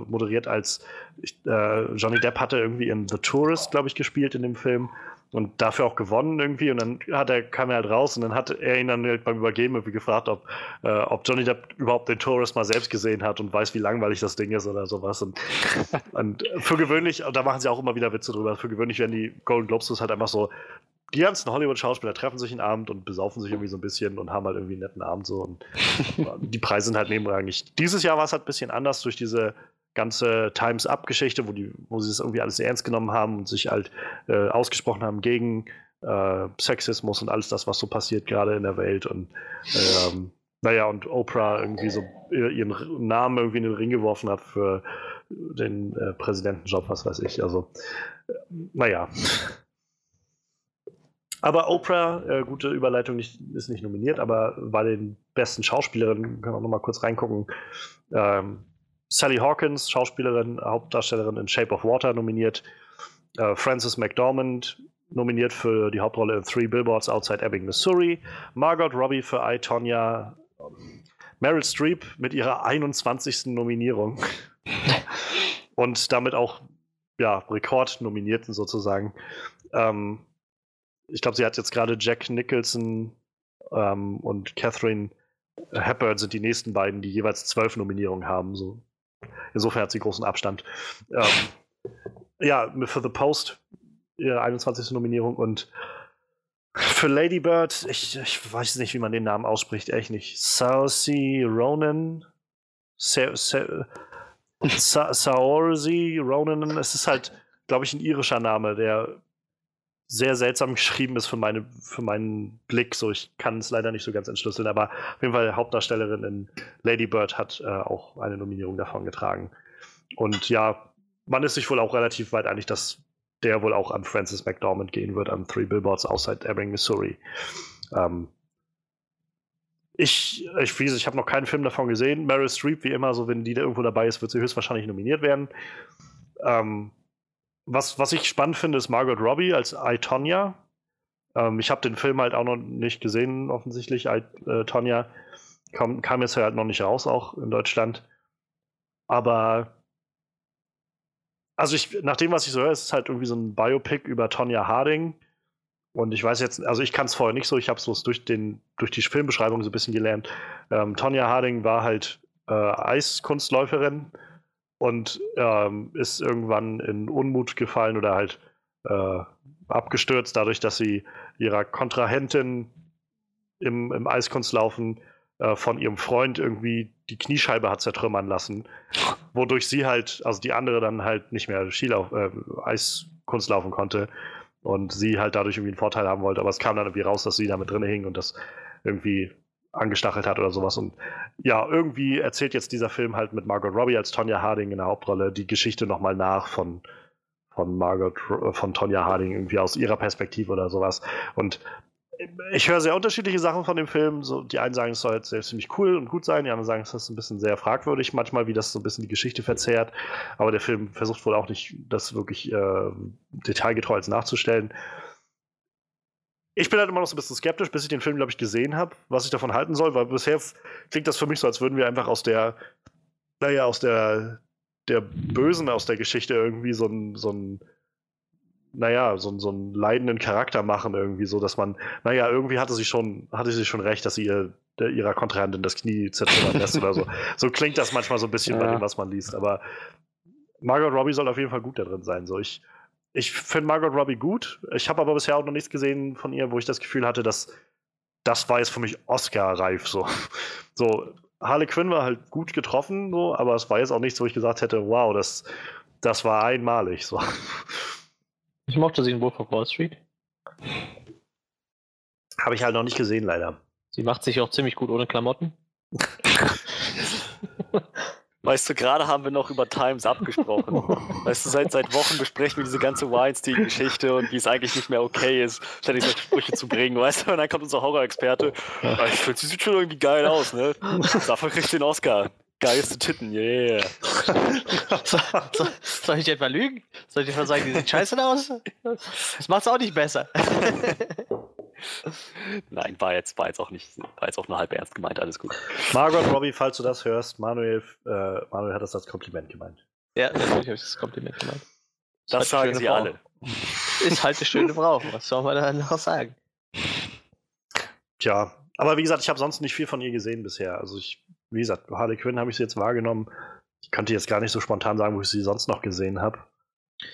moderiert, als ich, äh, Johnny Depp hatte irgendwie in The Tourist, glaube ich, gespielt in dem Film und dafür auch gewonnen irgendwie und dann hat er, kam er halt raus und dann hat er ihn dann halt beim Übergeben irgendwie gefragt, ob, äh, ob Johnny Depp überhaupt den Tourist mal selbst gesehen hat und weiß, wie langweilig das Ding ist oder sowas. Und, und für gewöhnlich, und da machen sie auch immer wieder Witze drüber, für gewöhnlich werden die Golden Globes halt einfach so, die ganzen Hollywood-Schauspieler treffen sich einen Abend und besaufen sich irgendwie so ein bisschen und haben halt irgendwie einen netten Abend so und die Preise sind halt nebenrangig. Dieses Jahr war es halt ein bisschen anders durch diese ganze Times Up-Geschichte, wo, die, wo sie das irgendwie alles ernst genommen haben und sich halt äh, ausgesprochen haben gegen äh, Sexismus und alles das, was so passiert gerade in der Welt. Und ähm, naja, und Oprah irgendwie so ihren Namen irgendwie in den Ring geworfen hat für den äh, Präsidentenjob, was weiß ich. Also, äh, naja. Aber Oprah, äh, gute Überleitung, nicht, ist nicht nominiert, aber bei den besten Schauspielerinnen, können wir noch mal kurz reingucken. Ähm, Sally Hawkins, Schauspielerin, Hauptdarstellerin in Shape of Water, nominiert. Äh, Frances McDormand, nominiert für die Hauptrolle in Three Billboards Outside Ebbing, Missouri. Margot Robbie für I, Tonya. Meryl Streep mit ihrer 21. Nominierung. Und damit auch ja, Rekordnominierten sozusagen. Ähm, ich glaube, sie hat jetzt gerade Jack Nicholson ähm, und Catherine Hepburn sind die nächsten beiden, die jeweils zwölf Nominierungen haben. So. Insofern hat sie großen Abstand. Ähm, ja, für The Post ihre 21. Nominierung und für Lady Bird, ich, ich weiß nicht, wie man den Namen ausspricht, echt nicht. Saoirse Ronan? Sa Sa Sa Saoirse Ronan? Es ist halt, glaube ich, ein irischer Name, der sehr seltsam geschrieben ist für, meine, für meinen Blick. So, ich kann es leider nicht so ganz entschlüsseln, aber auf jeden Fall Hauptdarstellerin in Lady Bird hat äh, auch eine Nominierung davon getragen. Und ja, man ist sich wohl auch relativ weit einig, dass der wohl auch an Francis McDormand gehen wird, an Three Billboards Outside Ebbing, Missouri. Ähm, ich, ich, ich habe noch keinen Film davon gesehen. Meryl Streep, wie immer, so wenn die da irgendwo dabei ist, wird sie höchstwahrscheinlich nominiert werden. Ähm, was, was ich spannend finde, ist Margot Robbie als I, Tonya. Ähm, ich habe den Film halt auch noch nicht gesehen, offensichtlich. I, äh, Tonya kam, kam jetzt halt noch nicht raus, auch in Deutschland. Aber also ich, nach dem, was ich so höre, ist es halt irgendwie so ein Biopic über Tonya Harding. Und ich weiß jetzt, also ich kann es vorher nicht so, ich habe es durch, durch die Filmbeschreibung so ein bisschen gelernt. Ähm, Tonya Harding war halt äh, Eiskunstläuferin und ähm, ist irgendwann in Unmut gefallen oder halt äh, abgestürzt, dadurch, dass sie ihrer Kontrahentin im, im Eiskunstlaufen äh, von ihrem Freund irgendwie die Kniescheibe hat zertrümmern lassen, wodurch sie halt, also die andere dann halt nicht mehr Skilauf, äh, Eiskunst laufen konnte und sie halt dadurch irgendwie einen Vorteil haben wollte, aber es kam dann irgendwie raus, dass sie da mit drin hing und das irgendwie angestachelt hat oder sowas. Und ja, irgendwie erzählt jetzt dieser Film halt mit Margot Robbie als Tonya Harding in der Hauptrolle die Geschichte nochmal nach von, von Margot, von Tonya Harding irgendwie aus ihrer Perspektive oder sowas. Und ich höre sehr unterschiedliche Sachen von dem Film. So, die einen sagen, es soll jetzt ziemlich cool und gut sein, die anderen sagen, es ist ein bisschen sehr fragwürdig, manchmal, wie das so ein bisschen die Geschichte verzerrt. Aber der Film versucht wohl auch nicht, das wirklich äh, detailgetreu nachzustellen. Ich bin halt immer noch so ein bisschen skeptisch, bis ich den Film, glaube ich, gesehen habe, was ich davon halten soll, weil bisher klingt das für mich so, als würden wir einfach aus der, naja, aus der, der Bösen aus der Geschichte irgendwie so ein, so ein naja, so, so einen leidenden Charakter machen, irgendwie so, dass man, naja, irgendwie hatte sie schon, hatte sie schon recht, dass sie ihr, der, ihrer Kontrahentin das Knie zertrümmern lässt oder so. So klingt das manchmal so ein bisschen ja. bei dem, was man liest. Aber Margot Robbie soll auf jeden Fall gut da drin sein. So, ich, ich finde Margot Robbie gut. Ich habe aber bisher auch noch nichts gesehen von ihr, wo ich das Gefühl hatte, dass das war jetzt für mich Oscar-reif. So. so, Harley Quinn war halt gut getroffen, so, aber es war jetzt auch nichts, wo ich gesagt hätte, wow, das, das war einmalig. So. Ich mochte sie in Wolf of Wall Street. Habe ich halt noch nicht gesehen, leider. Sie macht sich auch ziemlich gut ohne Klamotten. Weißt du, gerade haben wir noch über Times abgesprochen. weißt du, seit, seit Wochen besprechen wir diese ganze Weinstein-Geschichte und wie es eigentlich nicht mehr okay ist, ständig solche Sprüche zu bringen, weißt du? Und dann kommt unser Horror-Experte. "Ah, Ich finde, sie sieht schon irgendwie geil aus, ne? Dafür kriegt sie den Oscar. Geilste Titten, yeah. So, so, soll ich etwa lügen? Soll ich etwa sagen, die sieht scheiße aus? Das macht's auch nicht besser. Nein, war jetzt, war jetzt auch nicht, war jetzt auch nur halb ernst gemeint, alles gut. Margot Robbie, falls du das hörst, Manuel, äh, Manuel hat das als Kompliment gemeint. Ja, natürlich habe ich das Kompliment gemeint. Das Ist halt sagen sie schöne alle. Frau. Ist halt eine schöne Frau. Was soll man da noch sagen? Tja, aber wie gesagt, ich habe sonst nicht viel von ihr gesehen bisher. Also ich, wie gesagt, Harley Quinn habe ich sie jetzt wahrgenommen. Ich könnte jetzt gar nicht so spontan sagen, wo ich sie sonst noch gesehen habe.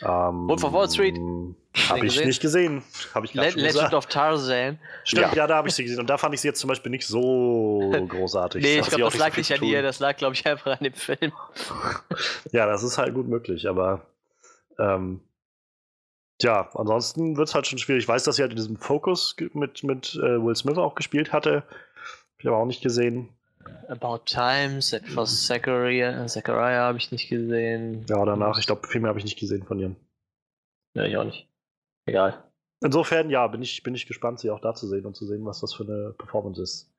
Ähm, Wolf of Wall Street? Habe ich gesehen? nicht gesehen. Habe ich Le schon Legend gesagt. of Tarzan. Stimmt, Ja. ja, da habe ich sie gesehen. Und da fand ich sie jetzt zum Beispiel nicht so großartig. Nee, ich glaube, das lag nicht an ihr, das lag, glaube ich, einfach an dem Film. Ja, das ist halt gut möglich, aber ähm, ja, ansonsten wird es halt schon schwierig. Ich weiß, dass sie halt in diesem Focus ge- mit, mit äh, Will Smith auch gespielt hatte. Hab ich aber auch nicht gesehen. About Times, etwas Zachariah, Zachariah habe ich nicht gesehen. Ja, danach, ich glaube, viel mehr habe ich nicht gesehen von ihr. Ja, ich auch nicht. Egal. Insofern, ja, bin ich, bin ich gespannt, sie auch da zu sehen und zu sehen, was das für eine Performance ist.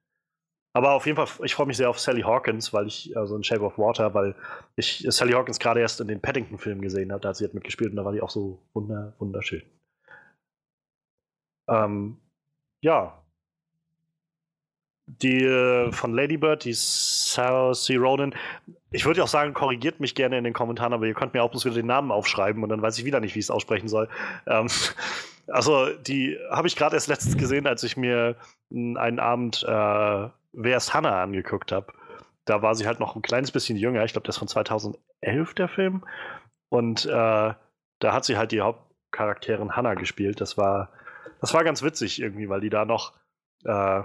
Aber auf jeden Fall, ich freue mich sehr auf Sally Hawkins, weil ich, also in Shape of Water, weil ich Sally Hawkins gerade erst in den Paddington-Film gesehen habe, da hat sie halt mitgespielt und da war die auch so wunder, wunderschön. Ähm, ja. Die äh, von Ladybird, die Saoirse Ronan, ich würde auch sagen, korrigiert mich gerne in den Kommentaren, aber ihr könnt mir auch bloß wieder den Namen aufschreiben und dann weiß ich wieder nicht, wie ich es aussprechen soll. Ähm, also, die habe ich gerade erst letztens gesehen, als ich mir einen Abend äh, Wer ist Hannah angeguckt habe. Da war sie halt noch ein kleines bisschen jünger. Ich glaube, das ist von 2011 der Film. Und äh, da hat sie halt die Hauptcharakterin Hannah gespielt. Das war, das war ganz witzig irgendwie, weil die da noch äh,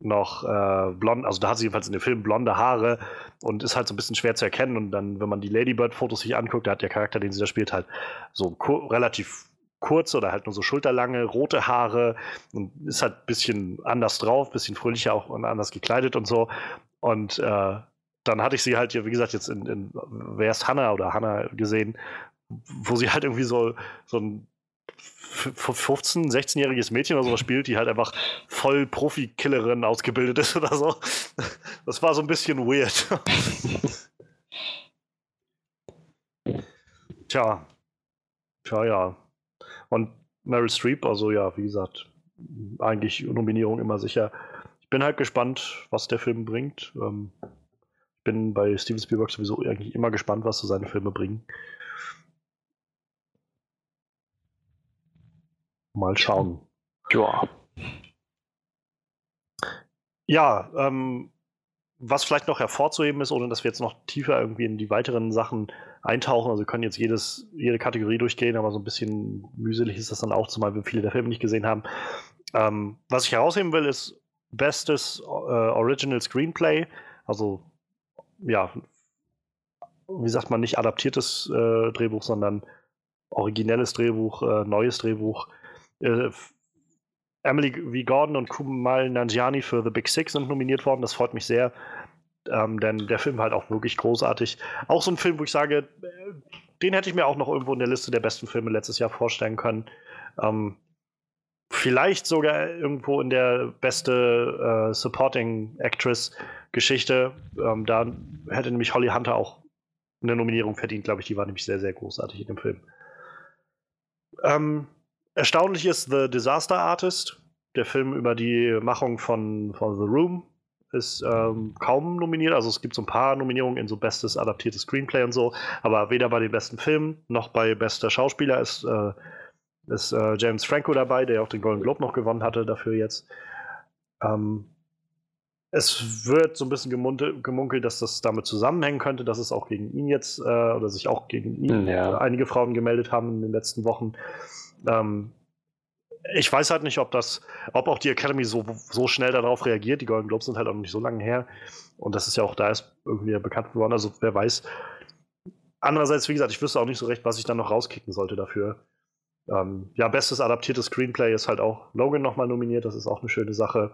noch äh, blond, also da hat sie jedenfalls in dem Film blonde Haare und ist halt so ein bisschen schwer zu erkennen. Und dann, wenn man die Ladybird-Fotos sich anguckt, da hat der Charakter, den sie da spielt, halt so relativ kurze oder halt nur so schulterlange, rote Haare und ist halt ein bisschen anders drauf, bisschen fröhlicher auch und anders gekleidet und so. Und äh, dann hatte ich sie halt, wie gesagt, jetzt in, in Wer ist Hannah oder Hannah gesehen, wo sie halt irgendwie so, so ein 15-, 16-jähriges Mädchen oder sowas spielt, die halt einfach voll Profi-Killerin ausgebildet ist oder so. Das war so ein bisschen weird. Tja. Tja, ja. Und Meryl Streep, also ja, wie gesagt, eigentlich Nominierung immer sicher. Ich bin halt gespannt, was der Film bringt. Ähm, ich bin bei Steven Spielberg sowieso eigentlich immer gespannt, was so seine Filme bringen. Mal schauen. Ja. Ja, ähm, was vielleicht noch hervorzuheben ist, ohne dass wir jetzt noch tiefer irgendwie in die weiteren Sachen eintauchen, also wir können jetzt jedes, jede Kategorie durchgehen, aber so ein bisschen mühselig ist das dann auch, zumal wir viele der Filme nicht gesehen haben. Ähm, was ich herausheben will, ist bestes äh, Original Screenplay, also ja, wie sagt man, nicht adaptiertes äh, Drehbuch, sondern originelles Drehbuch, äh, neues Drehbuch. Äh, Emily V. Gordon und Kumail Nanjiani für The Big Six sind nominiert worden. Das freut mich sehr, ähm, denn der Film war halt auch wirklich großartig. Auch so ein Film, wo ich sage, äh, den hätte ich mir auch noch irgendwo in der Liste der besten Filme letztes Jahr vorstellen können. Ähm, vielleicht sogar irgendwo in der beste äh, Supporting Actress Geschichte. Ähm, da hätte nämlich Holly Hunter auch eine Nominierung verdient, glaube ich. Die war nämlich sehr, sehr großartig in dem Film. Ähm, erstaunlich ist The Disaster Artist, der Film über die Machung von, von The Room, ist ähm, kaum nominiert. Also es gibt so ein paar Nominierungen in so bestes adaptiertes Screenplay und so, aber weder bei den besten Filmen noch bei bester Schauspieler ist, äh, ist äh, James Franco dabei, der auch den Golden Globe noch gewonnen hatte dafür jetzt. Ähm, es wird so ein bisschen gemunkelt, dass das damit zusammenhängen könnte, dass es auch gegen ihn jetzt äh, oder sich auch gegen ihn Ja. einige Frauen gemeldet haben in den letzten Wochen. Ähm, ich weiß halt nicht, ob das, ob auch die Academy so, so schnell darauf reagiert. Die Golden Globes sind halt auch noch nicht so lange her. Und das ist ja auch da erst irgendwie bekannt geworden. Also wer weiß. Andererseits, wie gesagt, ich wüsste auch nicht so recht, was ich dann noch rauskicken sollte dafür. Ähm, ja, bestes adaptiertes Screenplay ist halt auch Logan nochmal nominiert, das ist auch eine schöne Sache.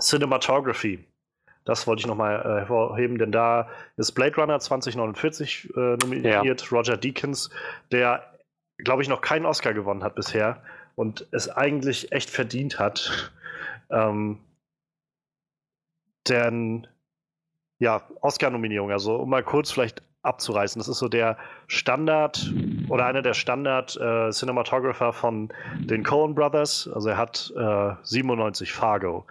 Cinematography, das wollte ich nochmal äh, hervorheben, denn da ist Blade Runner 2049 äh, nominiert, ja. Roger Deakins, der, glaube ich, noch keinen Oscar gewonnen hat bisher und es eigentlich echt verdient hat. Ähm, denn, ja, Oscar-Nominierung, also um mal kurz vielleicht abzureißen, das ist so der Standard oder einer der Standard-Cinematographer äh, von den Coen Brothers. Also er hat äh, 97 Fargo,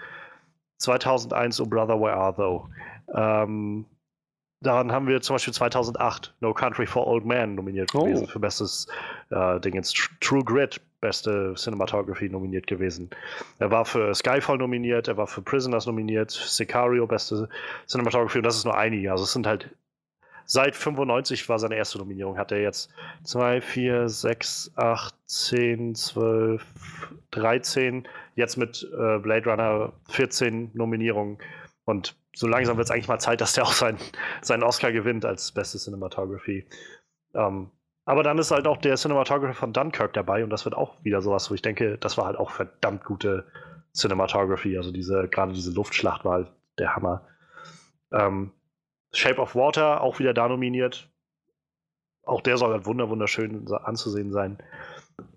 2001 Oh Brother Where Are Thou. Ähm, daran haben wir zum Beispiel 2008 No Country for Old Men nominiert oh. gewesen für bestes äh, Ding. True Grit, beste Cinematography nominiert gewesen. Er war für Skyfall nominiert, er war für Prisoners nominiert, Sicario, beste Cinematography und das ist nur einige. Also es sind halt seit 95 war seine erste Nominierung. Hat er jetzt 2, 4, 6, 8, 10, 12, 13, jetzt mit äh, Blade Runner 14 Nominierungen. Und so langsam wird es eigentlich mal Zeit, dass der auch sein, seinen Oscar gewinnt als beste Cinematography. Ähm, aber dann ist halt auch der Cinematographer von Dunkirk dabei und das wird auch wieder sowas, wo ich denke, das war halt auch verdammt gute Cinematography. Also diese, gerade diese Luftschlacht war halt der Hammer. Ähm, Shape of Water auch wieder da nominiert. Auch der soll halt wunderschön anzusehen sein.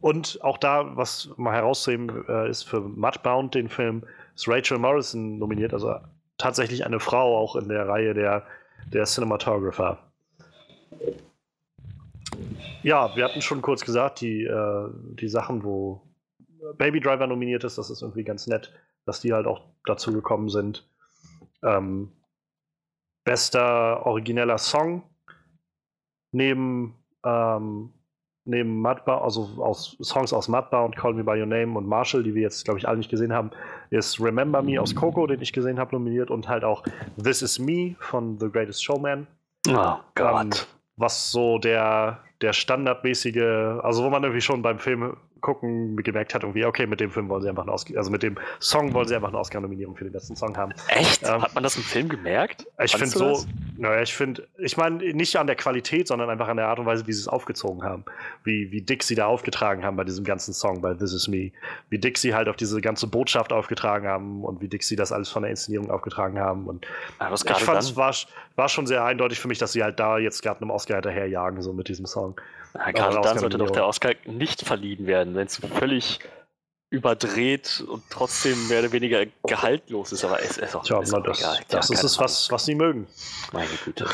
Und auch da, was mal herauszuheben äh, ist für Mudbound, den Film, ist Rachel Morrison nominiert, also tatsächlich eine Frau auch in der Reihe der, der Cinematographer. Ja, wir hatten schon kurz gesagt, die, äh, die Sachen, wo Baby Driver nominiert ist, das ist irgendwie ganz nett, dass die halt auch dazu gekommen sind. Ähm, bester origineller Song neben ähm, neben Mudbound, also aus Songs aus Mudbound, Call Me By Your Name und Marshall, die wir jetzt, glaube ich, alle nicht gesehen haben, ist Remember Me aus Coco, den ich gesehen habe, nominiert und halt auch This Is Me von The Greatest Showman. Oh Gott. Ähm, was so der, der standardmäßige, also wo man irgendwie schon beim Film gucken gemerkt hat, irgendwie, okay, mit dem Film wollen sie einfach einen Oscar, also mit dem Song wollen sie einfach eine Oscar-Nominierung für den besten Song haben. Echt? Ähm, hat man das im Film gemerkt? Ich finde so, naja, ich finde, ich meine, nicht an der Qualität, sondern einfach an der Art und Weise, wie sie es aufgezogen haben. Wie, wie dick sie da aufgetragen haben bei diesem ganzen Song, bei This Is Me. Wie dick sie halt auf diese ganze Botschaft aufgetragen haben und wie dick sie das alles von der Inszenierung aufgetragen haben. Und ja, ich fand es war, war schon sehr eindeutig für mich, dass sie halt da jetzt gerade einem Oscar hinterherjagen, so mit diesem Song. Ja, gerade dann sollte doch der Oscar nicht verliehen werden, wenn es völlig überdreht und trotzdem mehr oder weniger gehaltlos ist, aber es ist auch, Tja, ist auch das, egal. Das ja, ist es, was, was sie mögen. Meine Güte.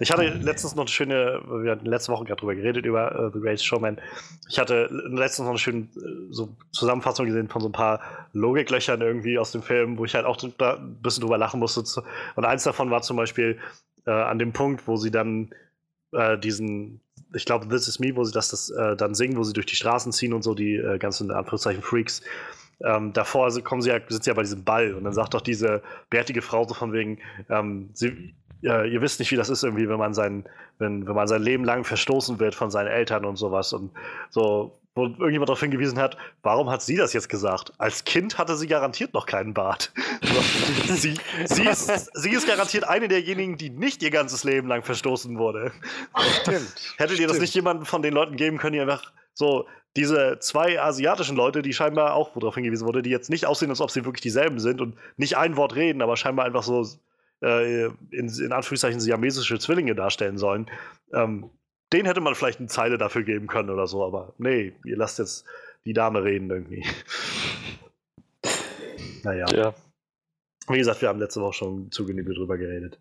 Ich hatte letztens noch eine schöne, wir hatten letzte Woche gerade drüber geredet, über uh, The Great Showman. Ich hatte letztens noch eine schöne äh, so Zusammenfassung gesehen von so ein paar Logiklöchern irgendwie aus dem Film, wo ich halt auch da ein bisschen drüber lachen musste. Und eins davon war zum Beispiel äh, an dem Punkt, wo sie dann äh, diesen ich glaube, This Is Me, wo sie das, das äh, dann singen, wo sie durch die Straßen ziehen und so, die äh, ganzen Anführungszeichen Freaks. Ähm, davor also kommen sie ja, sind sie ja bei diesem Ball und dann sagt doch diese bärtige Frau so von wegen, ähm, sie, äh, ihr wisst nicht, wie das ist irgendwie, wenn man sein, wenn, wenn man sein Leben lang verstoßen wird von seinen Eltern und sowas und so wo irgendjemand darauf hingewiesen hat, warum hat sie das jetzt gesagt? Als Kind hatte sie garantiert noch keinen Bart. sie, sie, ist, sie ist garantiert eine derjenigen, die nicht ihr ganzes Leben lang verstoßen wurde. Stimmt. Hättet ihr das nicht jemandem von den Leuten geben können, die einfach so diese zwei asiatischen Leute, die scheinbar auch, worauf hingewiesen wurde, die jetzt nicht aussehen, als ob sie wirklich dieselben sind und nicht ein Wort reden, aber scheinbar einfach so äh, in, in Anführungszeichen siamesische Zwillinge darstellen sollen. Ähm, den hätte man vielleicht eine Zeile dafür geben können oder so, aber nee, ihr lasst jetzt die Dame reden irgendwie. naja. Ja. Wie gesagt, wir haben letzte Woche schon zu Genüge drüber geredet.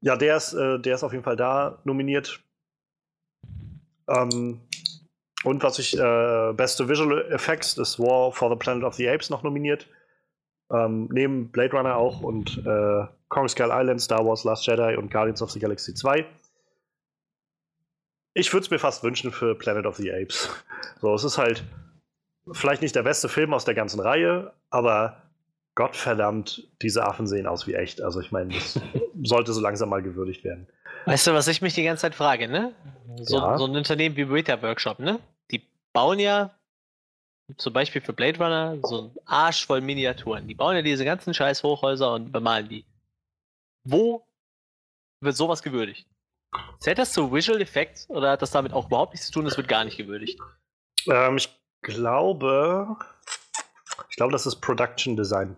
Ja, der ist, äh, der ist auf jeden Fall da nominiert. Ähm, und was ich, äh, beste Visual Effects ist War for the Planet of the Apes noch nominiert. Ähm, neben Blade Runner auch und äh, Kong Skull Island, Star Wars Last Jedi und Guardians of the Galaxy 2. Ich würde es mir fast wünschen für Planet of the Apes. So, es ist halt vielleicht nicht der beste Film aus der ganzen Reihe, aber Gottverdammt, diese Affen sehen aus wie echt. Also ich meine, das sollte so langsam mal gewürdigt werden. Weißt du, was ich mich die ganze Zeit frage, ne? So, ja. so ein Unternehmen wie Beta Workshop, ne? Die bauen ja zum Beispiel für Blade Runner so einen Arsch voll Miniaturen. Die bauen ja diese ganzen scheiß Hochhäuser und bemalen die. Wo wird sowas gewürdigt? Zählt das zu Visual Effects oder hat das damit auch überhaupt nichts zu tun? Das wird gar nicht gewürdigt. Ähm, ich glaube, ich glaube, das ist Production Design.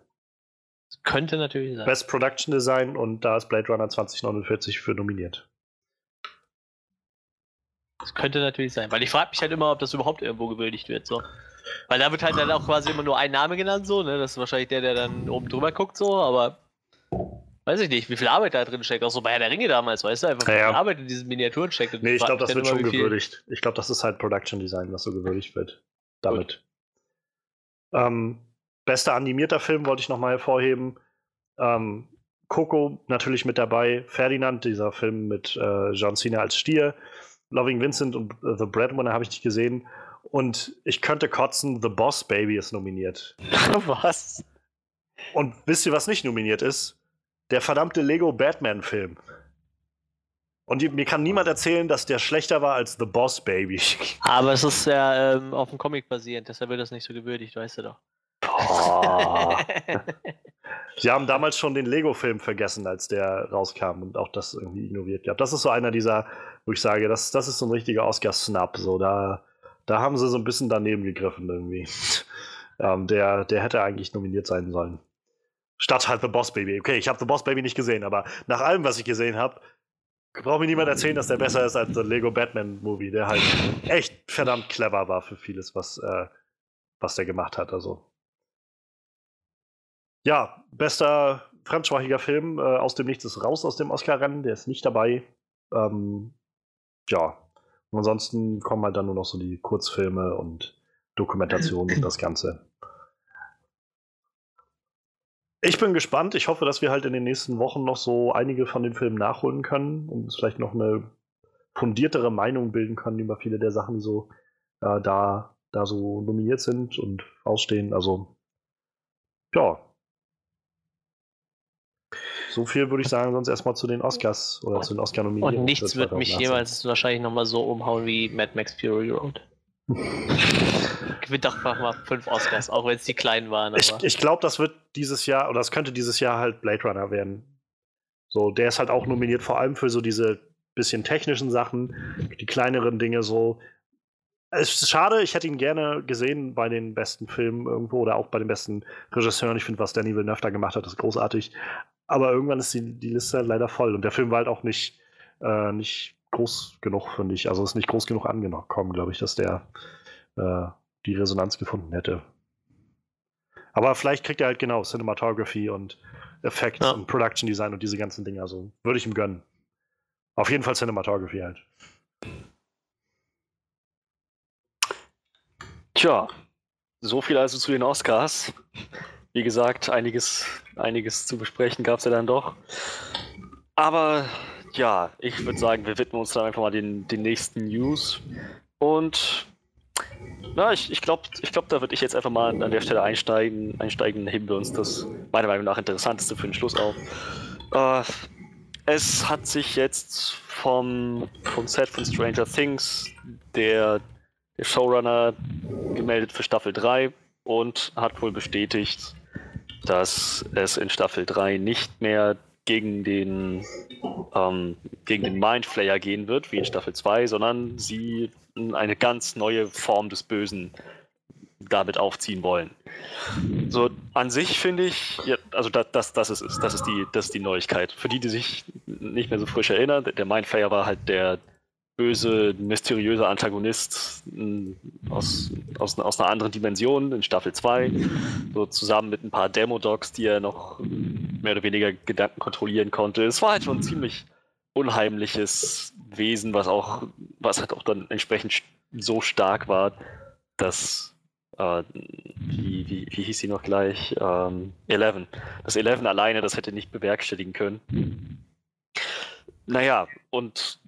Könnte natürlich sein. Best Production Design und da ist Blade Runner 2049 für nominiert. Das könnte natürlich sein, weil ich frage mich halt immer, ob das überhaupt irgendwo gewürdigt wird, so. Weil da wird halt dann auch quasi immer nur ein Name genannt, so, ne? Das ist wahrscheinlich der, der dann oben drüber guckt, so, aber weiß ich nicht, wie viel Arbeit da drin steckt. Auch so bei der Ringe damals, weißt du, einfach wie Ja, viel ja. Arbeit in diesen Miniaturen steckt. Und Nee, ich glaube, das wird schon gewürdigt. Ich glaube, das ist halt Production Design, was so gewürdigt wird. Damit. Ähm, bester animierter Film wollte ich nochmal hervorheben. Ähm, Coco natürlich mit dabei. Ferdinand, dieser Film mit äh, John Cena als Stier. Loving Vincent und äh, The Breadwinner habe ich nicht gesehen. Und ich könnte kotzen, The Boss Baby ist nominiert. Was? Und wisst ihr, was nicht nominiert ist? Der verdammte Lego Batman-Film. Und mir kann niemand erzählen, dass der schlechter war als The Boss Baby. Aber es ist ja ähm, auf dem Comic basierend, deshalb wird das nicht so gewürdigt, weißt du doch. Boah. Sie haben damals schon den Lego-Film vergessen, als der rauskam und auch das irgendwie ignoriert gehabt. Das ist so einer dieser, wo ich sage, das, das ist so ein richtiger Oscar-Snap. So, da, da haben sie so ein bisschen daneben gegriffen irgendwie. ähm, der, der hätte eigentlich nominiert sein sollen. Statt halt The Boss Baby. Okay, ich habe The Boss Baby nicht gesehen, aber nach allem, was ich gesehen habe, braucht mir niemand erzählen, dass der besser ist als der Lego Batman Movie, der halt echt verdammt clever war für vieles, was, äh, was der gemacht hat. Also ja, bester fremdsprachiger Film äh, aus dem Nichts ist raus aus dem Oscar-Rennen, der ist nicht dabei. Ähm, ja, und ansonsten kommen halt dann nur noch so die Kurzfilme und Dokumentationen und das Ganze. Ich bin gespannt. Ich hoffe, dass wir halt in den nächsten Wochen noch so einige von den Filmen nachholen können und uns vielleicht noch eine fundiertere Meinung bilden können über viele der Sachen, die so äh, da, da so nominiert sind und ausstehen. Also, ja, so viel würde ich sagen, sonst erstmal zu den Oscars oder zu den Oscar-Nominierungen. Und nichts wird mich 2018. jemals wahrscheinlich nochmal so umhauen wie Mad Max Fury Road. Gewinnt doch einfach mal fünf Oscars, auch wenn es die kleinen waren. Ich, ich glaube, das wird dieses Jahr, oder das könnte dieses Jahr halt Blade Runner werden. So, der ist halt auch nominiert, vor allem für so diese bisschen technischen Sachen, die kleineren Dinge so. Es ist schade, ich hätte ihn gerne gesehen bei den besten Filmen irgendwo oder auch bei den besten Regisseuren. Ich finde, was Danny Villeneuve da gemacht hat, ist großartig. Aber irgendwann ist die, die Liste halt leider voll. Und der Film war halt auch nicht, äh, nicht groß genug, finde ich. Also ist nicht groß genug angekommen, glaube ich, dass der äh, die Resonanz gefunden hätte. Aber vielleicht kriegt er halt genau Cinematography und Effects Ja. und Production Design und diese ganzen Dinge. Also würde ich ihm gönnen. Auf jeden Fall Cinematography halt. Tja, so viel also zu den Oscars. Wie gesagt, einiges, einiges zu besprechen gab es ja dann doch. Aber ja, ich würde sagen, wir widmen uns dann einfach mal den, den nächsten News. Und na, ich, ich glaube, ich glaub, da würde ich jetzt einfach mal an der Stelle einsteigen. Einsteigen heben wir uns das meiner Meinung nach interessanteste für den Schluss auf. Äh, es hat sich jetzt vom, vom Set von Stranger Things der, der Showrunner gemeldet für Staffel 3 und hat wohl bestätigt, dass es in Staffel 3 nicht mehr gegen den, ähm, gegen den Mindflayer gehen wird, wie in Staffel 2, sondern sie eine ganz neue Form des Bösen damit aufziehen wollen. So an sich finde ich, ja, also das, das, das, ist, das, ist die, das ist die Neuigkeit. Für die, die sich nicht mehr so frisch erinnern, der Mindflayer war halt der böse, mysteriöse Antagonist mh, aus, aus, aus einer anderen Dimension in Staffel 2. So zusammen mit ein paar Demo-Dogs, die er noch mehr oder weniger Gedanken kontrollieren konnte. Es war halt schon ein ziemlich unheimliches Wesen, was auch, was halt auch dann entsprechend so stark war, dass äh, wie, wie, wie hieß sie noch gleich? Ähm, Eleven. Das Eleven alleine, das hätte nicht bewerkstelligen können. Naja, und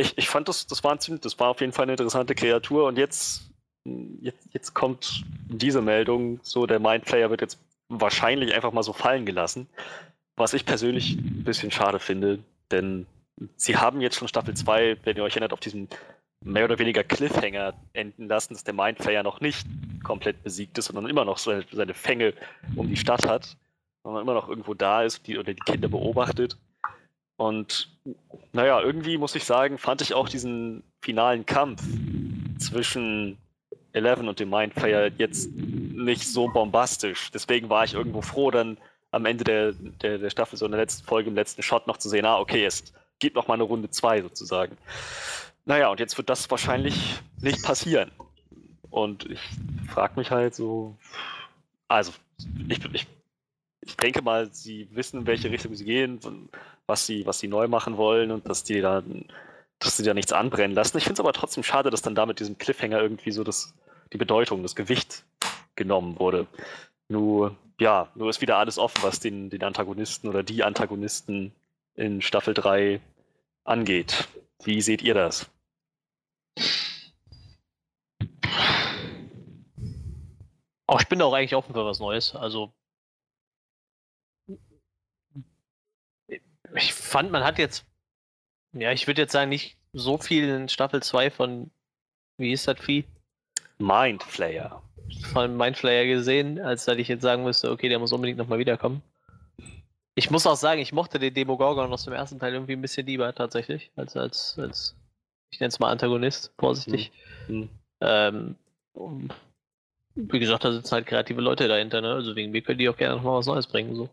ich, ich fand das, das war, das war auf jeden Fall eine interessante Kreatur und jetzt, jetzt, jetzt kommt diese Meldung, so der Mindplayer wird jetzt wahrscheinlich einfach mal so fallen gelassen, was ich persönlich ein bisschen schade finde, denn sie haben jetzt schon Staffel 2, wenn ihr euch erinnert, auf diesem mehr oder weniger Cliffhanger enden lassen, dass der Mindflayer noch nicht komplett besiegt ist, sondern immer noch seine, seine Fänge um die Stadt hat, sondern immer noch irgendwo da ist die, oder die Kinder beobachtet. Und naja, irgendwie muss ich sagen, fand ich auch diesen finalen Kampf zwischen Eleven und dem Mindflayer jetzt nicht so bombastisch. Deswegen war ich irgendwo froh, dann am Ende der, der, der Staffel, so in der letzten Folge, im letzten Shot noch zu sehen, ah, okay, es gibt noch mal eine Runde zwei sozusagen. Naja, und jetzt wird das wahrscheinlich nicht passieren. Und ich frage mich halt so, also ich, ich, ich denke mal, sie wissen, in welche Richtung sie gehen, was sie, was sie neu machen wollen und dass die da, dass sie da nichts anbrennen lassen. Ich finde es aber trotzdem schade, dass dann da mit diesem Cliffhanger irgendwie so das, die Bedeutung, das Gewicht genommen wurde. Nur, ja, nur ist wieder alles offen, was den, den Antagonisten oder die Antagonisten in Staffel 3 angeht. Wie seht ihr das? Auch ich bin auch eigentlich offen für was Neues. Also ich fand, man hat jetzt, ja, ich würde jetzt sagen, nicht so viel in Staffel 2 von, wie ist das Vieh? Mindflayer. Von Mindflayer gesehen, als dass ich jetzt sagen müsste, okay, der muss unbedingt nochmal wiederkommen. Ich muss auch sagen, ich mochte den Demogorgon aus dem ersten Teil irgendwie ein bisschen lieber tatsächlich, als, als, als ich nenne es mal Antagonist, vorsichtig. Mhm. Ähm, wie gesagt, da sitzen halt kreative Leute dahinter, ne? Also wegen mir können die auch gerne nochmal was Neues bringen. So.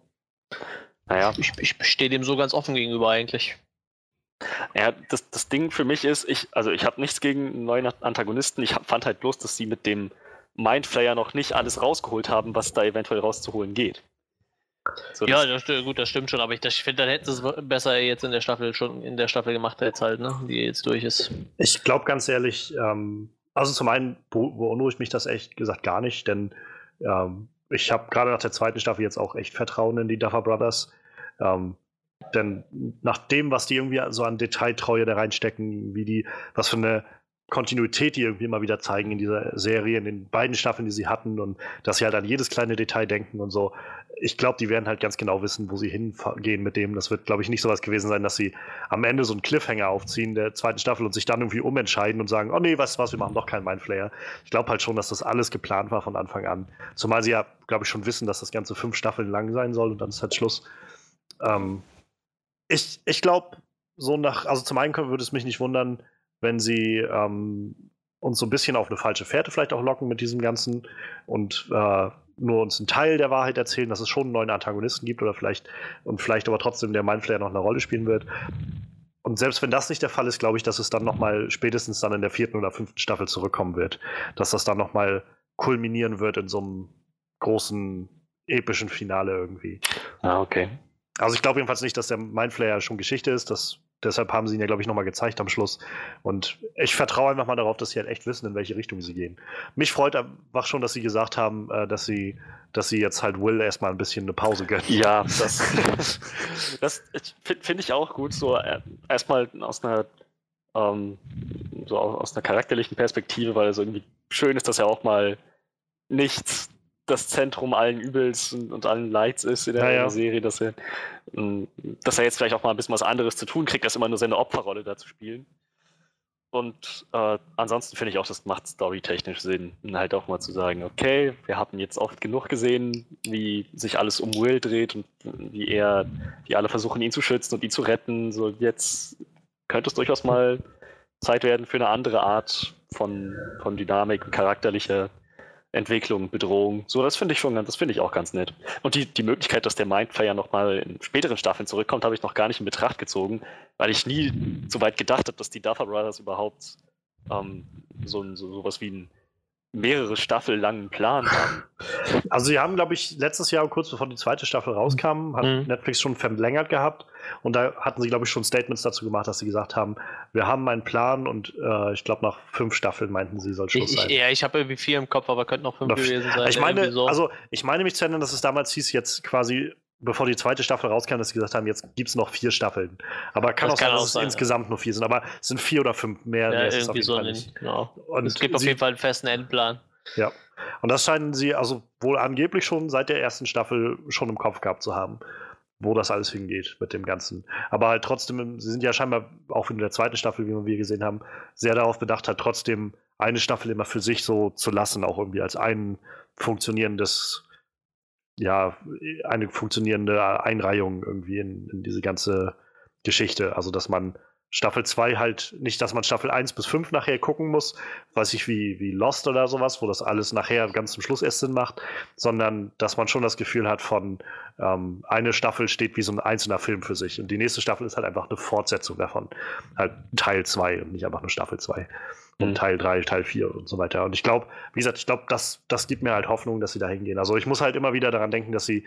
Naja. Ich, ich stehe dem so ganz offen gegenüber eigentlich. Ja, das, das Ding für mich ist, ich, also ich habe nichts gegen neue Antagonisten. Ich hab, fand halt bloß, dass sie mit dem Mindflayer noch nicht alles rausgeholt haben, was da eventuell rauszuholen geht. So, ja, das, gut, das stimmt schon, aber ich, ich finde, dann hätten sie es besser jetzt in der Staffel schon in der Staffel gemacht, jetzt halt, ne, die jetzt durch ist. Ich glaube ganz ehrlich, ähm, also zum einen beunruhigt mich das echt gesagt gar nicht, denn ähm, ich habe gerade nach der zweiten Staffel jetzt auch echt Vertrauen in die Duffer Brothers. Ähm, denn nach dem, was die irgendwie so an Detailtreue da reinstecken, wie die, was für eine Kontinuität die irgendwie immer wieder zeigen in dieser Serie, in den beiden Staffeln, die sie hatten und dass sie halt an jedes kleine Detail denken und so. Ich glaube, die werden halt ganz genau wissen, wo sie hingehen mit dem. Das wird, glaube ich, nicht so was gewesen sein, dass sie am Ende so einen Cliffhanger aufziehen der zweiten Staffel und sich dann irgendwie umentscheiden und sagen, oh nee, weißt du was, wir machen doch keinen Mindflayer. Ich glaube halt schon, dass das alles geplant war von Anfang an. Zumal sie ja, glaube ich, schon wissen, dass das Ganze fünf Staffeln lang sein soll und dann ist halt Schluss. Ähm, ich ich glaube, so nach, also zum einen würde es mich nicht wundern, wenn sie ähm, uns so ein bisschen auf eine falsche Fährte vielleicht auch locken mit diesem Ganzen und äh, nur uns einen Teil der Wahrheit erzählen, dass es schon einen neuen Antagonisten gibt oder vielleicht und vielleicht aber trotzdem der Mindflayer noch eine Rolle spielen wird. Und selbst wenn das nicht der Fall ist, glaube ich, dass es dann nochmal spätestens dann in der vierten oder fünften Staffel zurückkommen wird. Dass das dann nochmal kulminieren wird in so einem großen, epischen Finale irgendwie. Ah, okay. Also ich glaube jedenfalls nicht, dass der Mindflayer schon Geschichte ist. Das deshalb haben sie ihn ja, glaube ich, nochmal gezeigt am Schluss. Und ich vertraue einfach mal darauf, dass sie halt echt wissen, in welche Richtung sie gehen. Mich freut einfach schon, dass sie gesagt haben, äh, dass sie dass sie jetzt halt Will erstmal ein bisschen eine Pause gönnen. Ja, das, das finde ich auch gut. So äh, erstmal aus einer ähm, so aus einer charakterlichen Perspektive, weil es irgendwie schön ist, dass er auch mal nichts das Zentrum allen Übels und, und allen Leids ist in der ja, Serie, dass er, ähm, dass er jetzt vielleicht auch mal ein bisschen was anderes zu tun kriegt, als immer nur seine Opferrolle da zu spielen. Und äh, ansonsten finde ich auch, das macht storytechnisch Sinn, halt auch mal zu sagen, okay, wir haben jetzt oft genug gesehen, wie sich alles um Will dreht und wie er, wie alle versuchen, ihn zu schützen und ihn zu retten. So jetzt könnte es durchaus mal Zeit werden für eine andere Art von, von Dynamik und charakterlicher Entwicklung, Bedrohung. So, das finde ich schon, das finde ich auch ganz nett. Und die, die Möglichkeit, dass der Mindflayer nochmal in späteren Staffeln zurückkommt, habe ich noch gar nicht in Betracht gezogen, weil ich nie so weit gedacht habe, dass die Duffer Brothers überhaupt ähm, so, so sowas wie ein mehrere Staffeln langen Plan haben. Also sie haben, glaube ich, letztes Jahr, kurz bevor die zweite Staffel rauskam, hat mhm. Netflix schon verlängert gehabt. Und da hatten sie, glaube ich, schon Statements dazu gemacht, dass sie gesagt haben, wir haben einen Plan und äh, ich glaube, nach fünf Staffeln meinten sie, soll Schluss ich, sein. Ja, ich habe irgendwie vier im Kopf, aber könnten noch fünf gewesen sein. Ich meine, so. also ich meine mich zu erinnern, dass es damals hieß, jetzt quasi bevor die zweite Staffel rauskam, dass sie gesagt haben, jetzt gibt es noch vier Staffeln. Aber kann das auch sein, dass es sein, insgesamt ja. nur vier sind. Aber es sind vier oder fünf mehr. Ja, irgendwie so nicht. Genau. Es gibt auf jeden Fall einen festen Endplan. Ja. Und das scheinen sie also wohl angeblich schon seit der ersten Staffel schon im Kopf gehabt zu haben, wo das alles hingeht mit dem Ganzen. Aber halt trotzdem, sie sind ja scheinbar auch in der zweiten Staffel, wie wir gesehen haben, sehr darauf bedacht, halt trotzdem eine Staffel immer für sich so zu lassen, auch irgendwie als ein funktionierendes, ja, eine funktionierende Einreihung irgendwie in, in diese ganze Geschichte. Also, dass man Staffel 2 halt nicht, dass man Staffel 1 bis 5 nachher gucken muss, weiß ich wie, wie Lost oder sowas, wo das alles nachher ganz zum Schluss erst Sinn macht, sondern dass man schon das Gefühl hat von, ähm, eine Staffel steht wie so ein einzelner Film für sich und die nächste Staffel ist halt einfach eine Fortsetzung davon. Halt Teil 2 und nicht einfach nur Staffel 2. Und Mhm. Teil 3, Teil 4 und so weiter. Und ich glaube, wie gesagt, ich glaube, das, das gibt mir halt Hoffnung, dass sie da hingehen. Also ich muss halt immer wieder daran denken, dass sie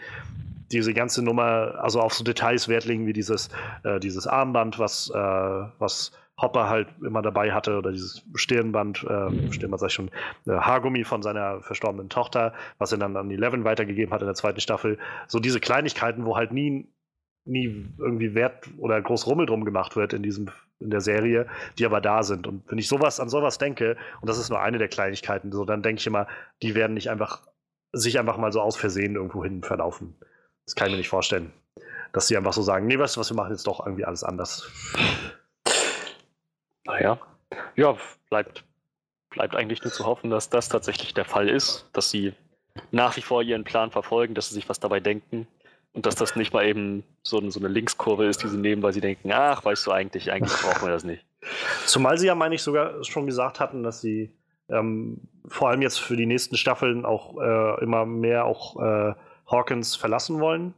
diese ganze Nummer, also auf so Details Wert legen, wie dieses, äh, dieses Armband, was, äh, was Hopper halt immer dabei hatte, oder dieses Stirnband, äh, Stirnband sag ich schon, äh, Haargummi von seiner verstorbenen Tochter, was er dann an Eleven weitergegeben hat in der zweiten Staffel. So diese Kleinigkeiten, wo halt nie, nie irgendwie Wert oder groß Rummel drum gemacht wird in diesem in der Serie, die aber da sind. Und wenn ich sowas an sowas denke, und das ist nur eine der Kleinigkeiten, so dann denke ich immer, die werden nicht einfach sich einfach mal so aus Versehen irgendwo hin verlaufen. Das kann ich mir nicht vorstellen. Dass sie einfach so sagen, nee, weißt du was, wir machen jetzt doch irgendwie alles anders. Naja. Ja, bleibt, bleibt eigentlich nur zu hoffen, dass das tatsächlich der Fall ist, dass sie nach wie vor ihren Plan verfolgen, dass sie sich was dabei denken und dass das nicht mal eben so, ein- so eine Linkskurve ist, die sie nehmen, weil sie denken, ach, weißt du eigentlich, eigentlich brauchen wir das nicht. Zumal sie ja, meine ich, sogar schon gesagt hatten, dass sie ähm, vor allem jetzt für die nächsten Staffeln auch äh, immer mehr auch äh, Hawkins verlassen wollen.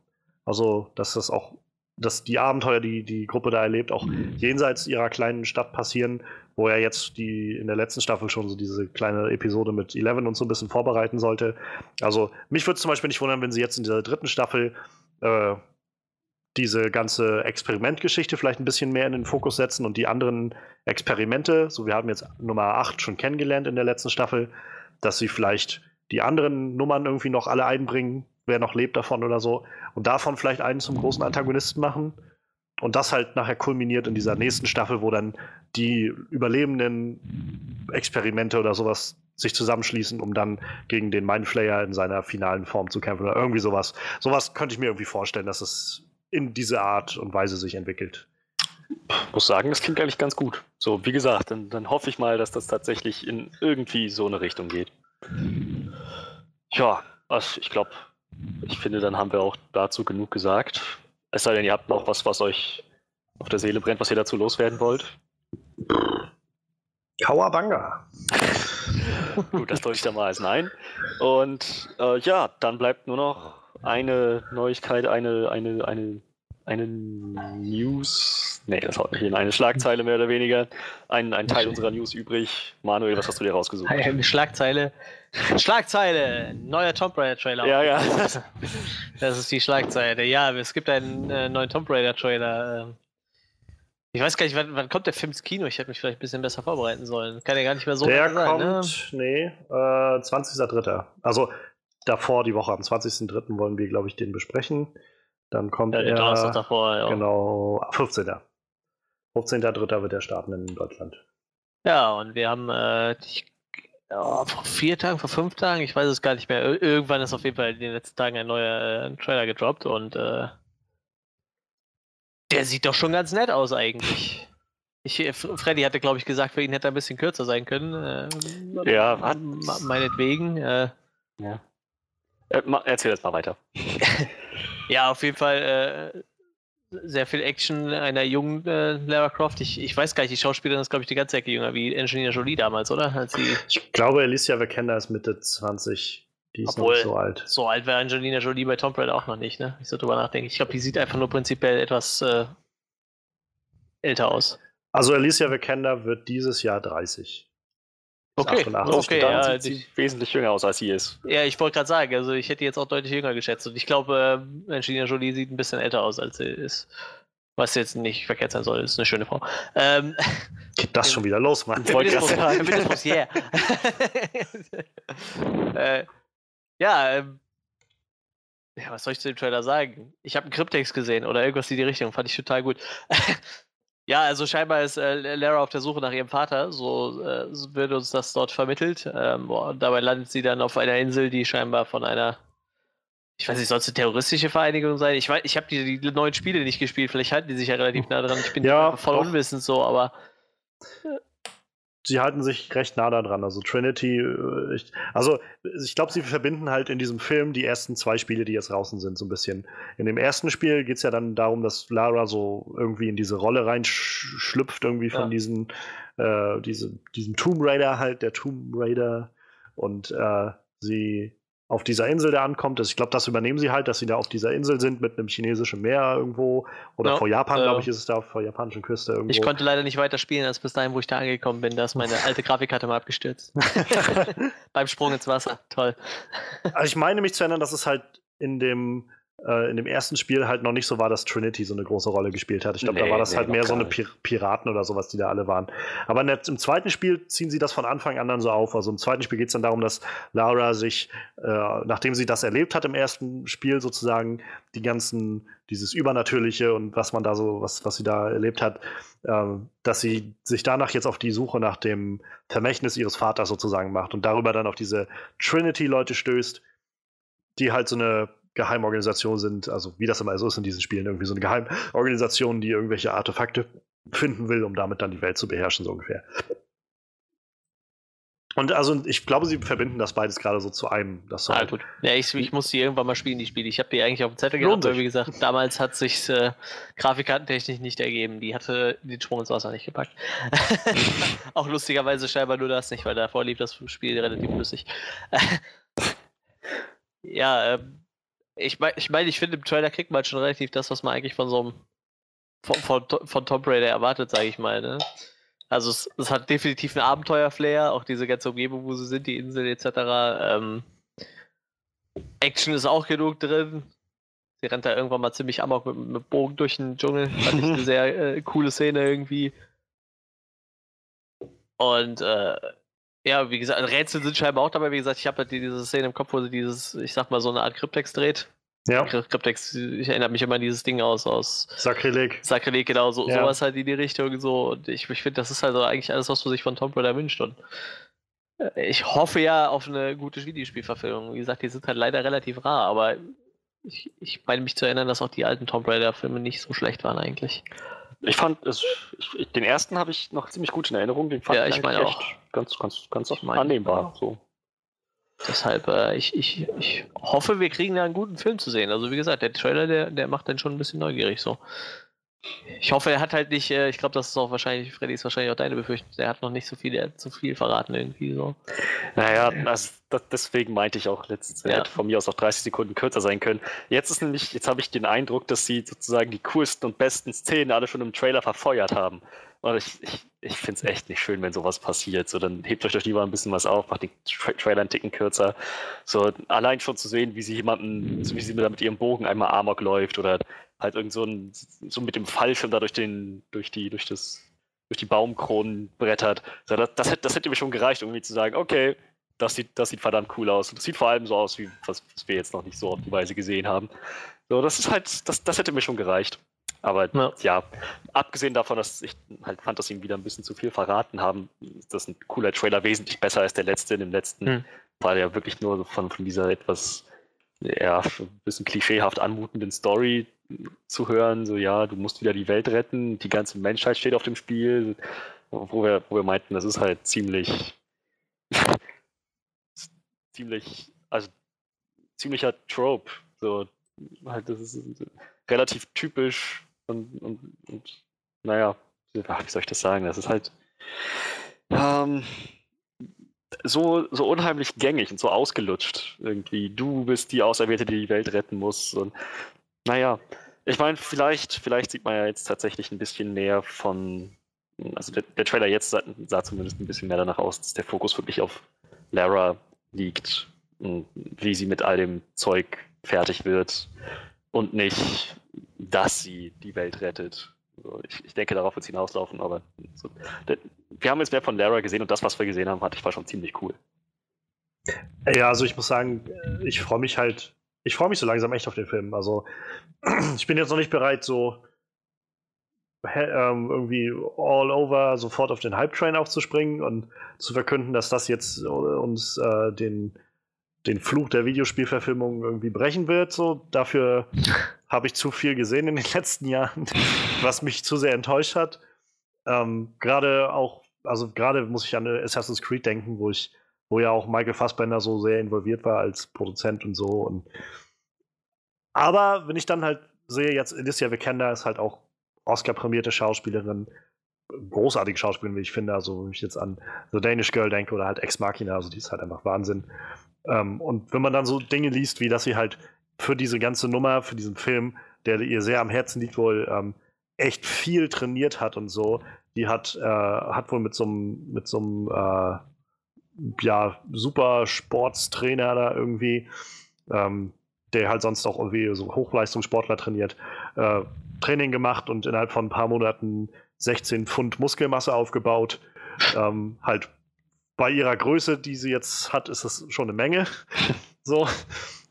Also, dass das auch, dass die Abenteuer, die die Gruppe da erlebt, auch jenseits ihrer kleinen Stadt passieren, wo er jetzt die in der letzten Staffel schon so diese kleine Episode mit Eleven und so ein bisschen vorbereiten sollte. Also, mich würde es zum Beispiel nicht wundern, wenn sie jetzt in dieser dritten Staffel äh, diese ganze Experimentgeschichte vielleicht ein bisschen mehr in den Fokus setzen und die anderen Experimente, so wir haben jetzt Nummer 8 schon kennengelernt in der letzten Staffel, dass sie vielleicht die anderen Nummern irgendwie noch alle einbringen, wer noch lebt davon oder so, und davon vielleicht einen zum großen Antagonisten machen. Und das halt nachher kulminiert in dieser nächsten Staffel, wo dann die überlebenden Experimente oder sowas sich zusammenschließen, um dann gegen den Mindflayer in seiner finalen Form zu kämpfen oder irgendwie sowas. Sowas könnte ich mir irgendwie vorstellen, dass es in diese Art und Weise sich entwickelt. muss sagen, das klingt eigentlich ganz gut. So, wie gesagt, dann, dann hoffe ich mal, dass das tatsächlich in irgendwie so eine Richtung geht. Ja, was, ich glaube, ich finde, dann haben wir auch dazu genug gesagt. Es sei denn, ihr habt noch was, was euch auf der Seele brennt, was ihr dazu loswerden wollt. Kawabanga. Gut, das deute ich dann mal als Nein. Und äh, ja, dann bleibt nur noch eine Neuigkeit, eine, eine, eine, eine News. Nee, das haut nicht hin. Eine Schlagzeile mehr oder weniger. Ein, ein Teil unserer News übrig. Manuel, was hast du dir rausgesucht? Eine Schlagzeile. Schlagzeile! Neuer Tomb Raider Trailer. Ja, ja. Das ist die Schlagzeile. Ja, es gibt einen äh, neuen Tomb Raider Trailer. Ich weiß gar nicht, wann, wann kommt der Film ins Kino? Ich hätte mich vielleicht ein bisschen besser vorbereiten sollen. Kann ja gar nicht mehr so der lange sein, ne? kommt, nee, äh, 20.03. Also davor die Woche, am 20.03. wollen wir, glaube ich, den besprechen. Dann kommt Ja, er, Donnerstag davor, ja. genau, 15. 15.03. wird er starten in Deutschland. Ja, und wir haben äh, ich, ja, vor vier Tagen, vor fünf Tagen, ich weiß es gar nicht mehr. Ir irgendwann ist auf jeden Fall in den letzten Tagen ein neuer äh, Trailer gedroppt und äh, der sieht doch schon ganz nett aus eigentlich. Ich, äh, Freddy hatte, glaube ich, gesagt, für ihn hätte er ein bisschen kürzer sein können. Äh, Ja, ma- meinetwegen. Äh, ja. Äh, erzähl jetzt mal weiter. Ja, auf jeden Fall äh, sehr viel Action einer jungen äh, Lara Croft. Ich, ich weiß gar nicht, die Schauspielerin ist, glaube ich, die ganze Ecke jünger wie Angelina Jolie damals, oder? Ich glaube, Alicia Vikander ist Mitte 20. Die ist noch Obwohl- nicht so alt. so alt wäre Angelina Jolie bei Tomb Raider auch noch nicht, ne? Ich so drüber nachdenke. Ich glaube, die sieht einfach nur prinzipiell etwas äh, älter aus. Also Alicia Vikander wird dieses Jahr 30. Okay, 88. okay, dann ja, sieht sie die, wesentlich jünger aus, als sie ist. ja, ich wollte gerade sagen, also ich hätte jetzt auch deutlich jünger geschätzt und ich glaube, äh, Angelina Jolie sieht ein bisschen älter aus, als sie ist. Was jetzt nicht verkehrt sein soll, ist eine schöne Frau. Ähm, Geht das schon wieder los, Mann? Wollte Feminismus. Feminismus, yeah. äh, ja, ähm, ja, was soll ich zu dem Trailer sagen? Ich habe einen Kryptex gesehen oder irgendwas in die Richtung, fand ich total gut. ja, also scheinbar ist äh, Lara auf der Suche nach ihrem Vater, so, äh, wird uns das dort vermittelt. Ähm, boah, dabei landet sie dann auf einer Insel, die scheinbar von einer, ich weiß nicht, soll es eine terroristische Vereinigung sein? Ich weiß, ich habe die, die neuen Spiele nicht gespielt, vielleicht halten die sich ja relativ nah dran. Ich bin Ja, voll doch. unwissend so, aber sie halten sich recht nah daran. Also Trinity, äh, ich, also ich glaube, sie verbinden halt in diesem Film die ersten zwei Spiele, die jetzt draußen sind, so ein bisschen. In dem ersten Spiel geht es ja dann darum, dass Lara so irgendwie in diese Rolle reinschlüpft, irgendwie von ja. diesen, äh, diese, diesem Tomb Raider halt, der Tomb Raider. Und äh, sie auf dieser Insel da ankommt. Ich glaube, das übernehmen sie halt, dass sie da auf dieser Insel sind mit einem chinesischen Meer irgendwo. Oder ja, vor Japan, äh, glaube ich, ist es da vor der japanischen Küste irgendwo. Ich konnte leider nicht weiter spielen, als bis dahin, wo ich da angekommen bin. Da ist meine alte Grafikkarte mal abgestürzt. Beim Sprung ins Wasser. Toll. Also ich meine mich zu erinnern, dass es halt in dem äh, in dem ersten Spiel halt noch nicht so war, dass Trinity so eine große Rolle gespielt hat. Ich glaube, nee, da war das nee, halt mehr so eine Pir Piraten oder sowas, die da alle waren. Aber der, im zweiten Spiel ziehen sie das von Anfang an dann so auf. Also im zweiten Spiel geht es dann darum, dass Laura sich, äh, nachdem sie das erlebt hat im ersten Spiel sozusagen, die ganzen, dieses Übernatürliche und was man da so, was, was sie da erlebt hat, äh, dass sie sich danach jetzt auf die Suche nach dem Vermächtnis ihres Vaters sozusagen macht und darüber dann auf diese Trinity-Leute stößt, die halt so eine Geheimorganisationen sind, also wie das immer so ist in diesen Spielen, irgendwie so eine Geheimorganisation, die irgendwelche Artefakte finden will, um damit dann die Welt zu beherrschen, so ungefähr. Und also ich glaube, sie verbinden das beides gerade so zu einem. Das ah, halt gut. Ja, ich, ich muss die irgendwann mal spielen, die Spiele. Ich habe die eigentlich auf dem Zettel gehabt, aber wie gesagt, damals hat sich äh, Grafikkartentechnisch nicht ergeben. Die hatte den Sprung ins Wasser nicht gepackt. Auch lustigerweise scheinbar nur das nicht, weil davor lief das Spiel relativ flüssig. ja, ähm, ich meine, ich, mein, ich finde, im Trailer kriegt man schon relativ das, was man eigentlich von so einem von, von, von Tomb Raider erwartet, sage ich mal. Ne? Also es, es, hat definitiv einen Abenteuer-Flair, auch diese ganze Umgebung, wo sie sind, die Insel etc. Ähm, Action ist auch genug drin. Sie rennt da irgendwann mal ziemlich amok mit, mit Bogen durch den Dschungel. Fand ich eine sehr äh, coole Szene irgendwie. Und äh, ja, wie gesagt, Rätsel sind scheinbar auch dabei. Wie gesagt, ich habe halt diese Szene im Kopf, wo sie dieses, ich sag mal, so eine Art Kryptex dreht. Ja. Kryptex, ich erinnere mich immer an dieses Ding aus, aus Sakrileg. Sakrileg, genau, so, ja. sowas halt in die Richtung. So. Und ich, ich finde, das ist halt so eigentlich alles, was man sich von Tomb Raider wünscht. Und äh, ich hoffe ja auf eine gute Videospielverfilmung. Wie gesagt, die sind halt leider relativ rar, aber ich, ich meine mich zu erinnern, dass auch die alten Tomb Raider-Filme nicht so schlecht waren eigentlich. Ich fand es, ich, den ersten habe ich noch ziemlich gut in Erinnerung. Den fand ja, ich, meine auch. ganz, ganz, ganz annehmbar. So. Deshalb, äh, ich, ich, ich hoffe, wir kriegen da einen guten Film zu sehen. Also wie gesagt, der Trailer, der, der macht dann schon ein bisschen neugierig so. Ich hoffe, er hat halt nicht, äh, ich glaube, das ist auch wahrscheinlich, Freddy ist wahrscheinlich auch deine Befürchtung, er hat noch nicht so viel, er hat zu viel verraten irgendwie so. Naja, also das, deswegen meinte ich auch letztens, er ja. hätte von mir aus auch 30 Sekunden kürzer sein können. Jetzt ist nämlich, jetzt habe ich den Eindruck, dass sie sozusagen die coolsten und besten Szenen alle schon im Trailer verfeuert haben. Und ich, ich, ich finde es echt nicht schön, wenn sowas passiert. So, dann hebt euch doch lieber ein bisschen was auf, macht den Tra Trailer einen Ticken kürzer. So, allein schon zu sehen, wie sie jemanden, wie sie mit ihrem Bogen einmal Amok läuft oder halt irgend so, ein, so mit dem Fallschirm da durch den, durch die, durch das, durch die Baumkronen brettert. So, das, das, hätte, das hätte mir schon gereicht, irgendwie zu sagen, okay, das sieht, das sieht verdammt cool aus. Und das sieht vor allem so aus, wie was, was wir jetzt noch nicht so auf die Weise gesehen haben. So, das ist halt, das, das hätte mir schon gereicht. Aber ja. ja. abgesehen davon, dass ich halt fand, dass sie ihm wieder ein bisschen zu viel verraten haben, ist das ein cooler Trailer wesentlich besser als der letzte. In dem letzten hm. war der wirklich nur von, von dieser etwas ja, ein bisschen klischeehaft anmutenden Story zu hören, so ja, du musst wieder die Welt retten, die ganze Menschheit steht auf dem Spiel, wo wir, wo wir meinten, das ist halt ziemlich, ziemlich, also ziemlicher Trope, so halt, das ist relativ typisch und, und, und naja, wie soll ich das sagen, das ist halt ähm, so, so unheimlich gängig und so ausgelutscht irgendwie. Du bist die Auserwählte, die die Welt retten muss und naja, ich meine, vielleicht, vielleicht sieht man ja jetzt tatsächlich ein bisschen mehr von. Also der, der Trailer jetzt sah, sah, zumindest ein bisschen mehr danach aus, dass der Fokus wirklich auf Lara liegt und wie sie mit all dem Zeug fertig wird und nicht, dass sie die Welt rettet. Also ich, ich, denke, darauf wird es hinauslaufen, aber so, der, wir haben jetzt mehr von Lara gesehen und das, was wir gesehen haben, hatte ich war schon ziemlich cool. Ja, also ich muss sagen, ich freue mich halt ich freue mich so langsam echt auf den Film. Also, ich bin jetzt noch nicht bereit, so ähm, irgendwie all over sofort auf den Hype-Train aufzuspringen und zu verkünden, dass das jetzt äh, uns äh, den, den Fluch der Videospielverfilmung irgendwie brechen wird. So, dafür habe ich zu viel gesehen in den letzten Jahren, was mich zu sehr enttäuscht hat. Ähm, Gerade auch also gerade muss ich an Assassin's Creed denken, wo ich, wo ja auch Michael Fassbender so sehr involviert war als Produzent und so. Und aber wenn ich dann halt sehe, jetzt Alicia Vikander ist halt auch Oscar-prämierte Schauspielerin, großartige Schauspielerin, wie ich finde. Also, wenn ich jetzt an The Danish Girl denke oder halt Ex Machina, also die ist halt einfach Wahnsinn. Ähm, und wenn man dann so Dinge liest, wie dass sie halt für diese ganze Nummer, für diesen Film, der ihr sehr am Herzen liegt, wohl ähm, echt viel trainiert hat und so. Die hat, äh, hat wohl mit so einem, mit so einem, äh, ja, super Sportstrainer da irgendwie, ähm, der halt sonst auch irgendwie so Hochleistungssportler trainiert, äh, Training gemacht und innerhalb von ein paar Monaten 16 Pfund Muskelmasse aufgebaut. Ähm, halt bei ihrer Größe, die sie jetzt hat, ist das schon eine Menge. so.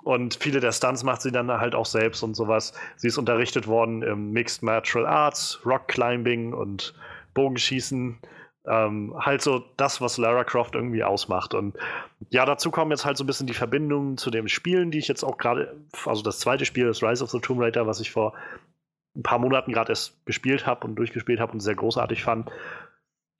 Und viele der Stunts macht sie dann halt auch selbst und sowas. Sie ist unterrichtet worden im Mixed Martial Arts, Rock Climbing und Bogenschießen. Ähm, halt so das, was Lara Croft irgendwie ausmacht. Und ja, dazu kommen jetzt halt so ein bisschen die Verbindungen zu den Spielen, die ich jetzt auch gerade, also das zweite Spiel, das Rise of the Tomb Raider, was ich vor ein paar Monaten gerade erst gespielt habe und durchgespielt habe und sehr großartig fand.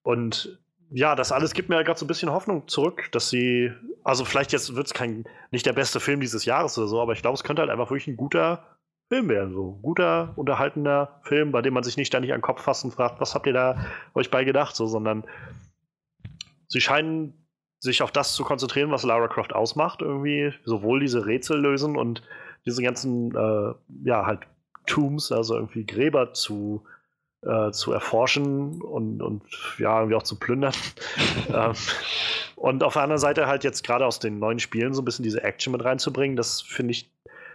Und ja, das alles gibt mir gerade so ein bisschen Hoffnung zurück, dass sie, also vielleicht jetzt wird es kein, nicht der beste Film dieses Jahres oder so, aber ich glaube, es könnte halt einfach wirklich ein guter Film werden. So guter, unterhaltender Film, bei dem man sich nicht ständig an den Kopf fasst und fragt, was habt ihr da euch bei gedacht, so, sondern sie scheinen sich auf das zu konzentrieren, was Lara Croft ausmacht, irgendwie, sowohl diese Rätsel lösen und diese ganzen, äh, ja, halt Tombs, also irgendwie Gräber zu, äh, zu erforschen und, und ja, irgendwie auch zu plündern. ähm, und auf der anderen Seite halt jetzt gerade aus den neuen Spielen so ein bisschen diese Action mit reinzubringen, das finde ich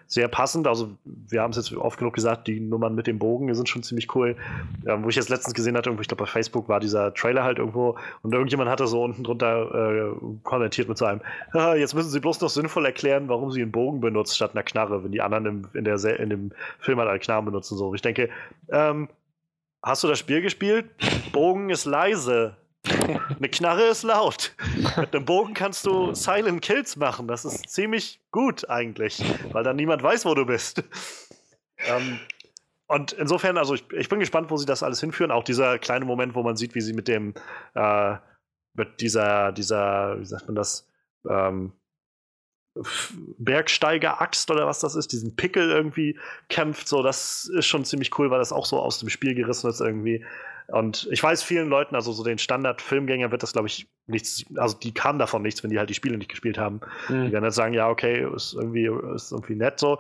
sehr passend. Also, wir haben es jetzt oft genug gesagt, die Nummern mit dem Bogen sind schon ziemlich cool. Ähm, wo ich jetzt letztens gesehen hatte, ich glaube bei Facebook war dieser Trailer halt irgendwo und irgendjemand hatte so unten drunter äh, kommentiert mit so einem, ah, jetzt müssen sie bloß noch sinnvoll erklären, warum sie einen Bogen benutzt statt einer Knarre, wenn die anderen im, in, der, in dem Film halt eine Knarre benutzen. So. Ich denke, ähm, hast du das Spiel gespielt? Bogen ist leise. Eine Knarre ist laut. Mit einem Bogen kannst du Silent Kills machen. Das ist ziemlich gut eigentlich, weil dann niemand weiß, wo du bist. Ähm, und insofern, also ich, ich, bin gespannt, wo sie das alles hinführen. Auch dieser kleine Moment, wo man sieht, wie sie mit dem, äh, mit dieser, dieser, wie sagt man das, ähm, Bergsteiger-Axt oder was das ist, diesen Pickel irgendwie kämpft, so, das ist schon ziemlich cool, weil das auch so aus dem Spiel gerissen ist irgendwie. Und ich weiß vielen Leuten, also so den Standard-Filmgänger wird das, glaube ich, nichts, also die kamen davon nichts, wenn die halt die Spiele nicht gespielt haben. Mhm. Die werden jetzt sagen, ja, okay, ist irgendwie, ist irgendwie nett so.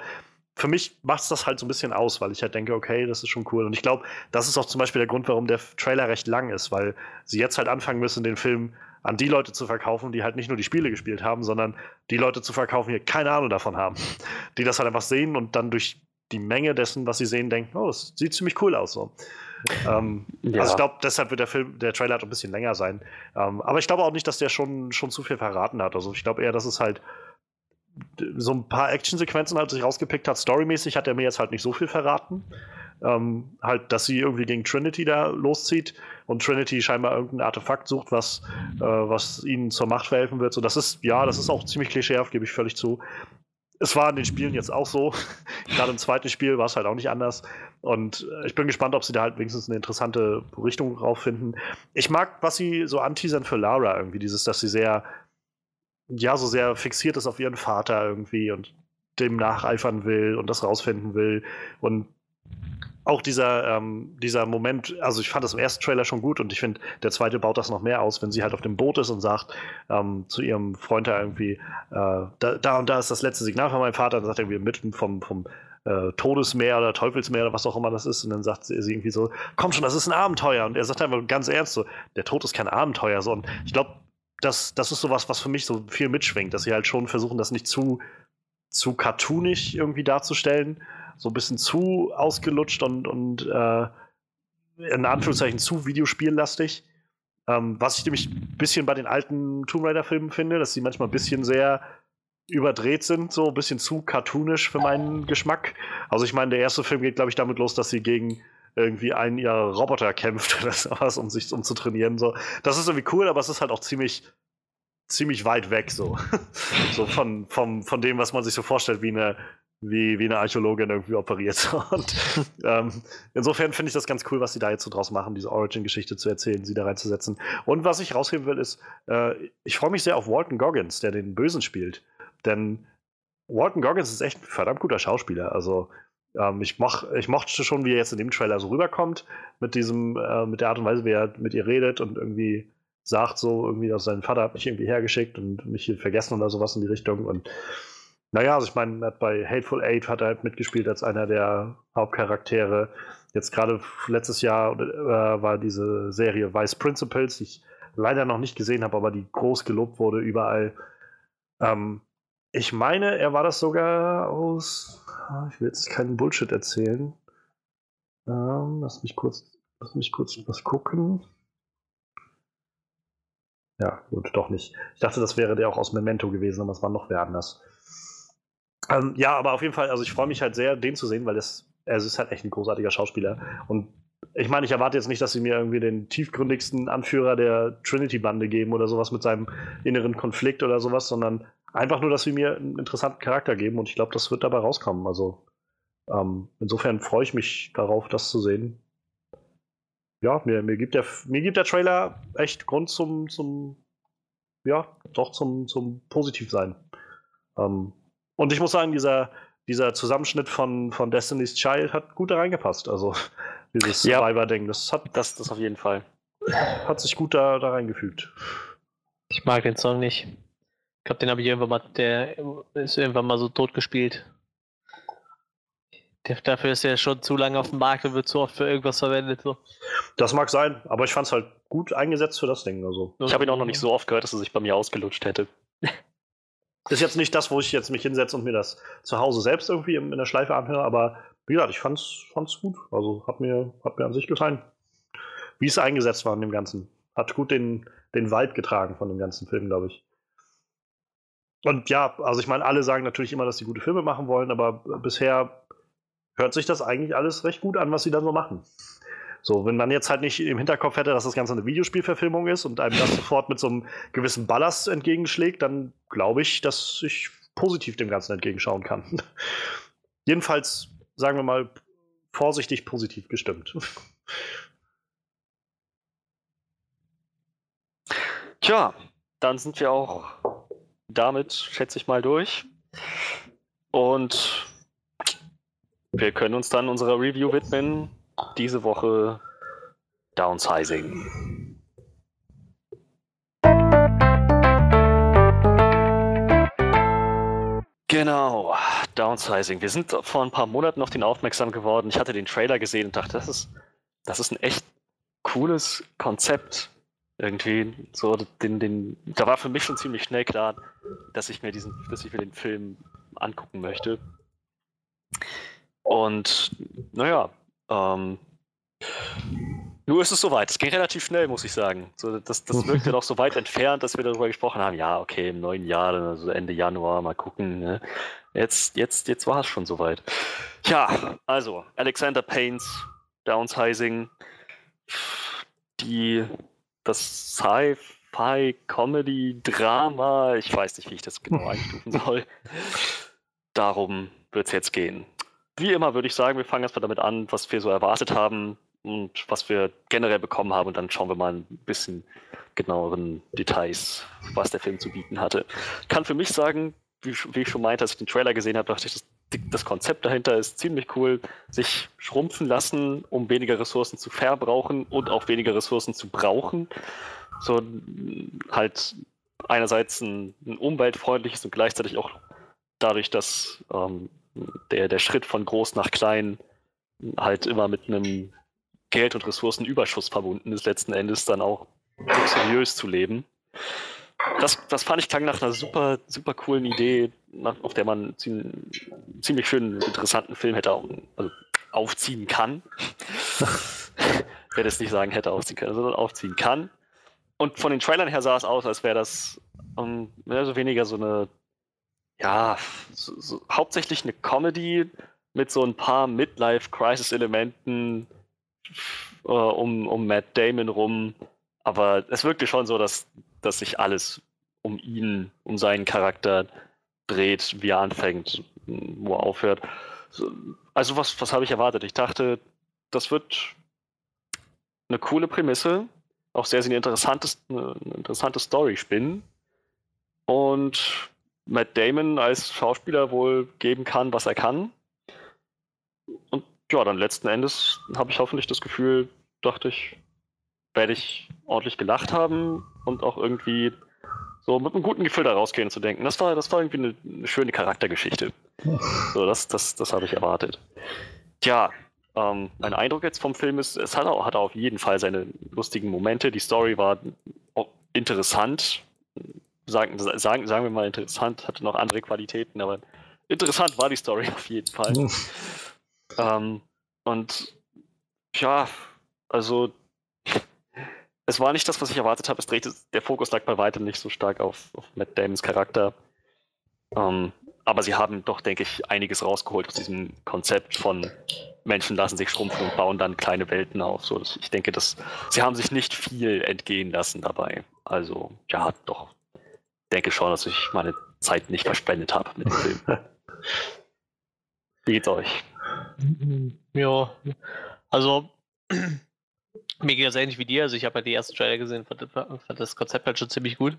Für mich macht es das halt so ein bisschen aus, weil ich halt denke, okay, das ist schon cool. Und ich glaube, das ist auch zum Beispiel der Grund, warum der Trailer recht lang ist, weil sie jetzt halt anfangen müssen, den Film an die Leute zu verkaufen, die halt nicht nur die Spiele gespielt haben, sondern die Leute zu verkaufen, die keine Ahnung davon haben. Die das halt einfach sehen und dann durch die Menge dessen, was sie sehen, denken, oh, das sieht ziemlich cool aus. So. Ähm, ja. Also ich glaube, deshalb wird der Film, der Trailer halt ein bisschen länger sein. Ähm, aber ich glaube auch nicht, dass der schon, schon zu viel verraten hat. Also ich glaube eher, dass es halt so ein paar Actionsequenzen halt sich rausgepickt hat. Storymäßig hat er mir jetzt halt nicht so viel verraten. Ähm, halt, dass sie irgendwie gegen Trinity da loszieht und Trinity scheinbar irgendein Artefakt sucht, was, äh, was ihnen zur Macht verhelfen wird. So, das ist, ja, das ist auch ziemlich klischeehaft, gebe ich völlig zu es war in den Spielen jetzt auch so. Gerade im zweiten Spiel war es halt auch nicht anders. Und äh, ich bin gespannt, ob sie da halt wenigstens eine interessante Richtung rauffinden. Ich mag, was sie so anteasern für Lara irgendwie, dieses, dass sie sehr, ja, so sehr fixiert ist auf ihren Vater irgendwie und dem nacheifern will und das rausfinden will. Und auch dieser, ähm, dieser Moment, also ich fand das im ersten Trailer schon gut und ich finde, der zweite baut das noch mehr aus, wenn sie halt auf dem Boot ist und sagt ähm, zu ihrem Freund da irgendwie, äh, da, da, und da ist das letzte Signal von meinem Vater, dann sagt er irgendwie mitten vom, vom äh, Todesmeer oder Teufelsmeer oder was auch immer das ist und dann sagt sie irgendwie so, komm schon, das ist ein Abenteuer. Und er sagt einfach ganz ernst so, der Tod ist kein Abenteuer. So und ich glaube, das, das ist sowas, was für mich so viel mitschwingt, dass sie halt schon versuchen, das nicht zu, zu cartoonig irgendwie darzustellen, so ein bisschen zu ausgelutscht und, und äh, in Anführungszeichen zu videospiellastig. Ähm, was ich nämlich ein bisschen bei den alten Tomb Raider-Filmen finde, dass sie manchmal ein bisschen sehr überdreht sind, so ein bisschen zu cartoonisch für meinen Geschmack. Also ich meine, der erste Film geht, glaube ich, damit los, dass sie gegen irgendwie einen ihrer Roboter kämpft oder sowas, um sich um zu trainieren. So. Das ist irgendwie cool, aber es ist halt auch ziemlich, ziemlich weit weg, so. so von, vom, von dem, was man sich so vorstellt, wie eine wie, wie eine Archäologin irgendwie operiert. Und ähm, insofern finde ich das ganz cool, was sie da jetzt so draus machen, diese Origin-Geschichte zu erzählen, sie da reinzusetzen. Und was ich rausheben will, ist, äh, ich freue mich sehr auf Walton Goggins, der den Bösen spielt. Denn Walton Goggins ist echt ein verdammt guter Schauspieler. Also ähm, ich, moch, ich mochte schon, wie er jetzt in dem Trailer so rüberkommt, mit diesem, äh, mit der Art und Weise, wie er mit ihr redet und irgendwie sagt so, irgendwie, dass sein Vater hat mich irgendwie hergeschickt und mich hier vergessen oder sowas in die Richtung. Und naja, also ich meine, bei Hateful Eight hat er halt mitgespielt als einer der Hauptcharaktere. Jetzt gerade letztes Jahr äh, war diese Serie Vice Principles, die ich leider noch nicht gesehen habe, aber die groß gelobt wurde überall. Ähm, ich meine, er war das sogar aus. Ah, ich will jetzt keinen Bullshit erzählen. Ähm, lass mich kurz, lass mich kurz was gucken. Ja, gut, doch nicht. Ich dachte, das wäre der auch aus Memento gewesen, aber es war noch wer anders. Ähm, ja, aber auf jeden Fall, also ich freue mich halt sehr, den zu sehen, weil es, es ist halt echt ein großartiger Schauspieler. Und ich meine, ich erwarte jetzt nicht, dass sie mir irgendwie den tiefgründigsten Anführer der Trinity-Bande geben oder sowas mit seinem inneren Konflikt oder sowas, sondern einfach nur, dass sie mir einen interessanten Charakter geben und ich glaube, das wird dabei rauskommen. Also ähm, insofern freue ich mich darauf, das zu sehen. Ja, mir, mir, gibt der, mir gibt der Trailer echt Grund zum, zum ja, doch zum, zum Positivsein. Ähm, und ich muss sagen, dieser, dieser Zusammenschnitt von, von Destiny's Child hat gut da reingepasst. Also dieses Ja. Survivor-Ding, das hat, Das, das auf jeden Fall. hat sich gut da, da reingefügt. Ich mag den Song nicht. Ich glaube, den habe ich irgendwann mal, der ist irgendwann mal so tot gespielt. Der, dafür ist er schon zu lange auf dem Markt und wird zu oft für irgendwas verwendet. So. Das mag sein, aber ich fand es halt gut eingesetzt für das Ding. Also. Ich habe ihn auch noch nicht so oft gehört, dass er sich bei mir ausgelutscht hätte. Ist jetzt nicht das, wo ich jetzt mich hinsetze und mir das zu Hause selbst irgendwie in, der Schleife anhöre, aber wie gesagt, ich fand's, fand's gut. Also hat mir, hat mir an sich gefallen. Wie es eingesetzt war in dem Ganzen. Hat gut den, den Wald getragen von dem ganzen Film, glaube ich. Und ja, also ich meine, alle sagen natürlich immer, dass sie gute Filme machen wollen, aber bisher hört sich das eigentlich alles recht gut an, was sie da so machen. So, wenn man jetzt halt nicht im Hinterkopf hätte, dass das Ganze eine Videospielverfilmung ist und einem das sofort mit so einem gewissen Ballast entgegenschlägt, dann glaube ich, dass ich positiv dem Ganzen entgegenschauen kann. Jedenfalls, sagen wir mal, vorsichtig positiv gestimmt. Tja, dann sind wir auch damit, schätze ich mal, durch. Und wir können uns dann unserer Review widmen. Diese Woche Downsizing. Genau, Downsizing. Wir sind vor ein paar Monaten auf den aufmerksam geworden. Ich hatte den Trailer gesehen und dachte, das ist, das ist ein echt cooles Konzept. Irgendwie so den, den, da war für mich schon ziemlich schnell klar, dass ich mir diesen, dass ich mir den Film angucken möchte. Und naja, ähm, nur ist es soweit. Es ging relativ schnell, muss ich sagen. So, das, das wirkte noch so weit entfernt, dass wir darüber gesprochen haben. Ja, okay, im neuen Jahr, also Ende Januar, mal gucken. Ne? Jetzt, jetzt, jetzt war es schon soweit. Tja, also Alexander Paynes, Downsizing, die das Sci-Fi, Comedy, Drama, ich weiß nicht, wie ich das genau einstufen soll. Darum wird es jetzt gehen. Wie immer würde ich sagen, wir fangen erstmal damit an, was wir so erwartet haben und was wir generell bekommen haben und dann schauen wir mal ein bisschen genaueren Details, was der Film zu bieten hatte. Ich kann für mich sagen, wie, ich- wie ich schon meinte, als ich den Trailer gesehen habe, dachte ich, das, das Konzept dahinter ist ziemlich cool. Sich schrumpfen lassen, um weniger Ressourcen zu verbrauchen und auch weniger Ressourcen zu brauchen. So halt einerseits ein, ein umweltfreundliches und gleichzeitig auch dadurch, dass ähm, der, der Schritt von groß nach klein halt immer mit einem Geld- und Ressourcenüberschuss verbunden ist, letzten Endes dann auch luxuriös zu leben. Das, das fand ich klang nach einer super, super coolen Idee, nach, auf der man einen ziemlich, schönen, interessanten Film hätte auch, also aufziehen kann. Werde es nicht sagen, hätte aufziehen können, sondern aufziehen kann. Und von den Trailern her sah es aus, als wäre das ähm, mehr oder weniger so eine, ja, so, so, hauptsächlich eine Comedy mit so ein paar Midlife-Crisis-Elementen äh, um, um Matt Damon rum. Aber es wirkte schon so, dass, dass sich alles um ihn, um seinen Charakter dreht, wie er anfängt, wo er aufhört. Also was, was habe ich erwartet? Ich dachte, das wird eine coole Prämisse, auch sehr, sehr interessante, eine interessante Story spinnen. Und Matt Damon als Schauspieler wohl geben kann, was er kann. Und ja, dann letzten Endes habe ich hoffentlich das Gefühl, dachte ich, werde ich ordentlich gelacht haben und auch irgendwie so mit einem guten Gefühl da rausgehen zu denken. Das war, das war irgendwie eine, eine schöne Charaktergeschichte. So, das, das, das habe ich erwartet. Tja, ähm, mein Eindruck jetzt vom Film ist, es hat, hat auf jeden Fall seine lustigen Momente. Die Story war interessant. Sagen, sagen, sagen wir mal interessant, hatte noch andere Qualitäten, aber interessant war die Story auf jeden Fall. ähm, und ja, also es war nicht das, was ich erwartet habe. Es drehte, der Fokus lag bei weitem nicht so stark auf, auf Matt Damons Charakter. Ähm, aber sie haben doch, denke ich, einiges rausgeholt aus diesem Konzept von Menschen lassen sich schrumpfen und bauen dann kleine Welten auf. So, ich denke, dass sie haben sich nicht viel entgehen lassen dabei. Also, ja, doch. Denke schon, dass ich meine Zeit nicht verspendet habe mit dem Film. Wie geht's euch? Ja, also mir geht das ähnlich wie dir. Also ich habe halt die ersten Trailer gesehen, fand, fand das Konzept halt schon ziemlich gut.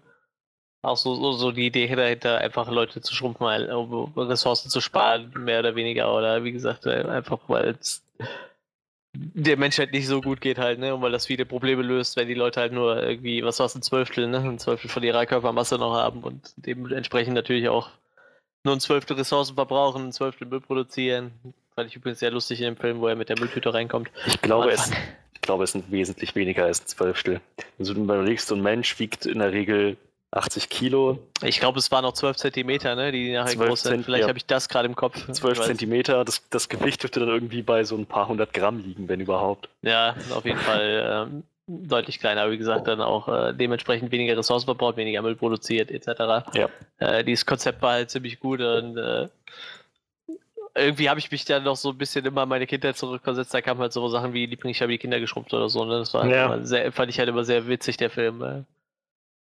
Auch so, so, so die Idee dahinter, einfach Leute zu schrumpfen, um Ressourcen zu sparen, mehr oder weniger. Oder wie gesagt, äh, einfach weil es der Menschheit nicht so gut geht halt, ne? Und weil das viele Probleme löst, wenn die Leute halt nur irgendwie, was war es, ein Zwölftel, ne? Ein Zwölftel von ihrer Körpermasse noch haben und dementsprechend natürlich auch nur ein Zwölftel Ressourcen verbrauchen, ein Zwölftel Müll produzieren. Fand ich übrigens sehr lustig in dem Film, wo er mit der Mülltüte reinkommt. Ich glaube, es, ich glaube, es sind wesentlich weniger als ein Zwölftel. Also, wenn du überlegst, so ein Mensch wiegt in der Regel 80 Kilo. Ich glaube, es waren noch 12 Zentimeter, ne, die nachher groß sind. Vielleicht ja. habe ich das gerade im Kopf. 12 Zentimeter, das, das Gewicht dürfte dann irgendwie bei so ein paar hundert Gramm liegen, wenn überhaupt. Ja, auf jeden Fall ähm, deutlich kleiner. Wie gesagt, dann auch äh, dementsprechend weniger Ressourcen verbraucht, weniger Müll produziert, etc. Ja. Äh, dieses Konzept war halt ziemlich gut und äh, irgendwie habe ich mich dann noch so ein bisschen immer meine Kindheit zurückversetzt. Da kamen halt so Sachen wie Liebling, ich habe die Kinder geschrumpft oder so. Ne? Das war ja. sehr, fand ich halt immer sehr witzig, der Film.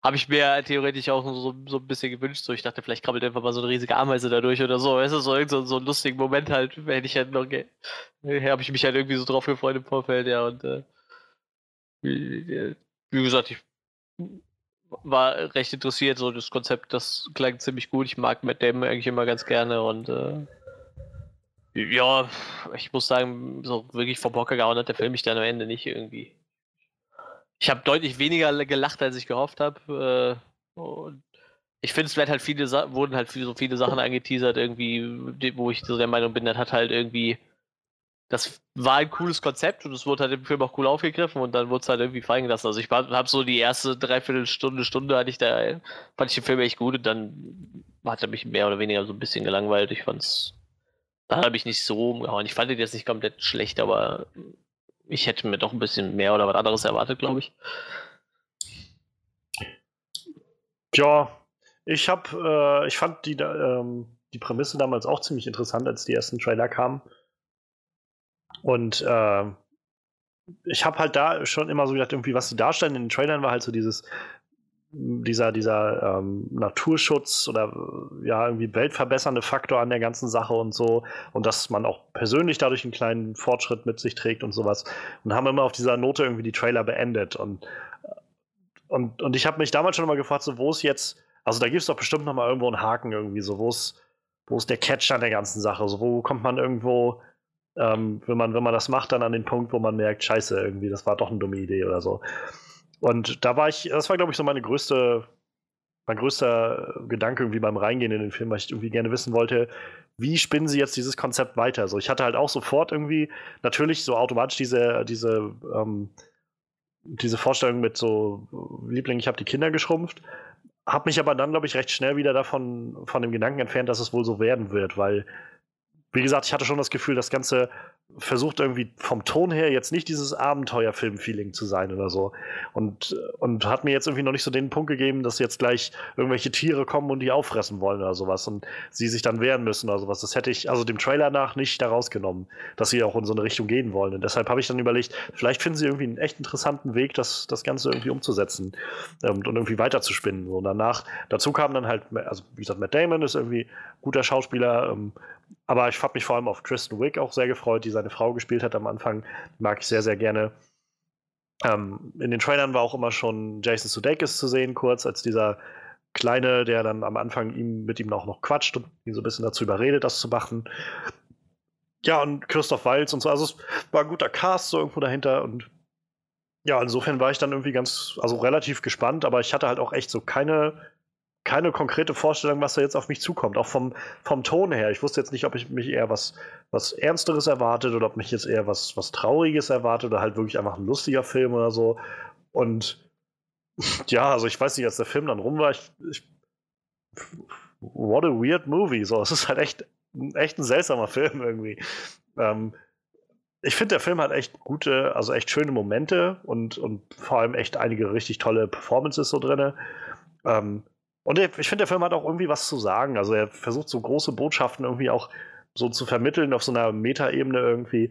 Habe ich mir theoretisch auch so, so ein bisschen gewünscht. So, ich dachte, vielleicht krabbelt einfach mal so eine riesige Ameise dadurch oder so. Weißt du, so, so, so einen lustigen Moment halt, hätte ich halt noch. Habe ich mich halt irgendwie so drauf gefreut im Vorfeld, ja. Und äh, wie, wie gesagt, ich war recht interessiert. So, das Konzept, das klang ziemlich gut. Ich mag Matt Damon eigentlich immer ganz gerne und. Äh, ja, ich muss sagen, so wirklich vom Bocker gehauen hat der Film mich dann am Ende nicht irgendwie. Ich habe deutlich weniger gelacht, als ich gehofft habe. Äh, ich finde, es werden halt viele wurden halt so viele Sachen angeteasert, irgendwie, wo ich so der Meinung bin, das hat halt irgendwie. Das war ein cooles Konzept und es wurde halt im Film auch cool aufgegriffen und dann wurde es halt irgendwie fallen gelassen. Also ich habe so die erste Dreiviertelstunde, Stunde hatte ich da, fand ich den Film echt gut und dann hat er mich mehr oder weniger so ein bisschen gelangweilt. Ich fand's, da habe ich nicht so umgehauen. Ich fand den jetzt nicht komplett schlecht, aber ich hätte mir doch ein bisschen mehr oder was anderes erwartet, glaube ich. Ja, ich habe, äh, ich fand die, ähm, die Prämisse damals auch ziemlich interessant, als die ersten Trailer kamen. Und äh, ich habe halt da schon immer so gedacht, irgendwie, was sie darstellen in den Trailern war halt so dieses, dieser, dieser ähm, Naturschutz oder ja, irgendwie weltverbessernde Faktor an der ganzen Sache und so. Und dass man auch persönlich dadurch einen kleinen Fortschritt mit sich trägt und sowas. Und haben immer auf dieser Note irgendwie die Trailer beendet. Und, und, und ich habe mich damals schon immer gefragt, so, wo ist jetzt, also da gibt es doch bestimmt noch mal irgendwo einen Haken irgendwie, so, wo ist, wo ist der Catch an der ganzen Sache? So, wo kommt man irgendwo, ähm, wenn, man, wenn man das macht, dann an den Punkt, wo man merkt, scheiße, irgendwie, das war doch eine dumme Idee oder so. Und da war ich, das war, glaube ich, so meine größte, mein größter Gedanke irgendwie beim Reingehen in den Film, weil ich irgendwie gerne wissen wollte, wie spinnen sie jetzt dieses Konzept weiter? So, ich hatte halt auch sofort irgendwie natürlich so automatisch diese, diese, ähm, diese Vorstellung mit so, Liebling, ich habe die Kinder geschrumpft, habe mich aber dann, glaube ich, recht schnell wieder davon, von dem Gedanken entfernt, dass es wohl so werden wird, weil, wie gesagt, ich hatte schon das Gefühl, das Ganze versucht irgendwie vom Ton her jetzt nicht dieses Abenteuerfilm-Feeling zu sein oder so. Und, und hat mir jetzt irgendwie noch nicht so den Punkt gegeben, dass jetzt gleich irgendwelche Tiere kommen und die auffressen wollen oder sowas und sie sich dann wehren müssen oder sowas. Das hätte ich also dem Trailer nach nicht daraus genommen, dass sie auch in so eine Richtung gehen wollen. Und deshalb habe ich dann überlegt, vielleicht finden sie irgendwie einen echt interessanten Weg, das, das Ganze irgendwie umzusetzen ähm, und irgendwie weiterzuspinnen. Und danach, dazu kam dann halt, also wie gesagt, Matt Damon ist irgendwie guter Schauspieler, ähm, aber ich habe mich vor allem auf Kristen Wick auch sehr gefreut, die seine Frau gespielt hat am Anfang. Mag ich sehr, sehr gerne. Ähm, in den Trailern war auch immer schon Jason Sudeikis zu sehen, kurz als dieser Kleine, der dann am Anfang ihm, mit ihm auch noch quatscht und ihn so ein bisschen dazu überredet, das zu machen. Ja, und Christoph Walz und so. Also es war ein guter Cast so irgendwo dahinter und ja, insofern war ich dann irgendwie ganz, also relativ gespannt, aber ich hatte halt auch echt so keine keine konkrete Vorstellung, was da jetzt auf mich zukommt. Auch vom, vom Ton her. Ich wusste jetzt nicht, ob ich mich eher was, was Ernsteres erwartet oder ob mich jetzt eher was, was Trauriges erwartet oder halt wirklich einfach ein lustiger Film oder so. Und ja, also ich weiß nicht, als der Film dann rum war, ich, ich what a weird movie. So, es ist halt echt, echt ein seltsamer Film irgendwie. Ähm, ich finde, der Film hat echt gute, also echt schöne Momente und, und vor allem echt einige richtig tolle Performances so drin. Ähm, und ich finde, der Film hat auch irgendwie was zu sagen. Also er versucht so große Botschaften irgendwie auch so zu vermitteln auf so einer Metaebene irgendwie.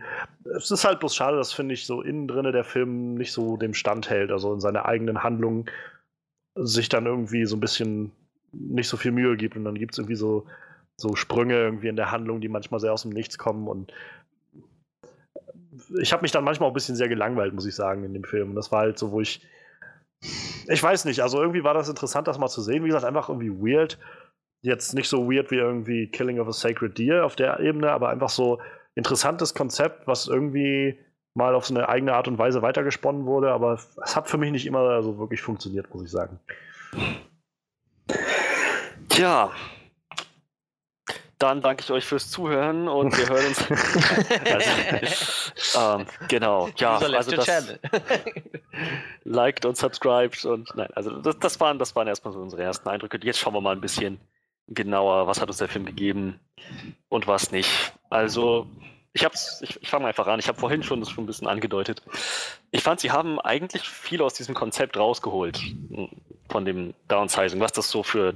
Es ist halt bloß schade, dass, finde ich, so innen drinne der Film nicht so dem Stand hält, also in seiner eigenen Handlung sich dann irgendwie so ein bisschen nicht so viel Mühe gibt und dann gibt es irgendwie so, so Sprünge irgendwie in der Handlung, die manchmal sehr aus dem Nichts kommen und ich habe mich dann manchmal auch ein bisschen sehr gelangweilt, muss ich sagen, in dem Film. Und das war halt so, wo ich ich weiß nicht, also irgendwie war das interessant, das mal zu sehen. Wie gesagt, einfach irgendwie weird. Jetzt nicht so weird wie irgendwie Killing of a Sacred Deer auf der Ebene, aber einfach so interessantes Konzept, was irgendwie mal auf so eine eigene Art und Weise weitergesponnen wurde, aber es hat für mich nicht immer so wirklich funktioniert, muss ich sagen. Tja, dann danke ich euch fürs Zuhören und wir hören uns. also, ähm, genau, ja, also das, liked und subscribed und nein, also das, das, waren, das waren erstmal so unsere ersten Eindrücke. Jetzt schauen wir mal ein bisschen genauer, was hat uns der Film gegeben und was nicht. Also ich hab's, ich, ich fange einfach an. Ich habe vorhin schon das schon ein bisschen angedeutet. Ich fand, sie haben eigentlich viel aus diesem Konzept rausgeholt von dem Downsizing, was das so für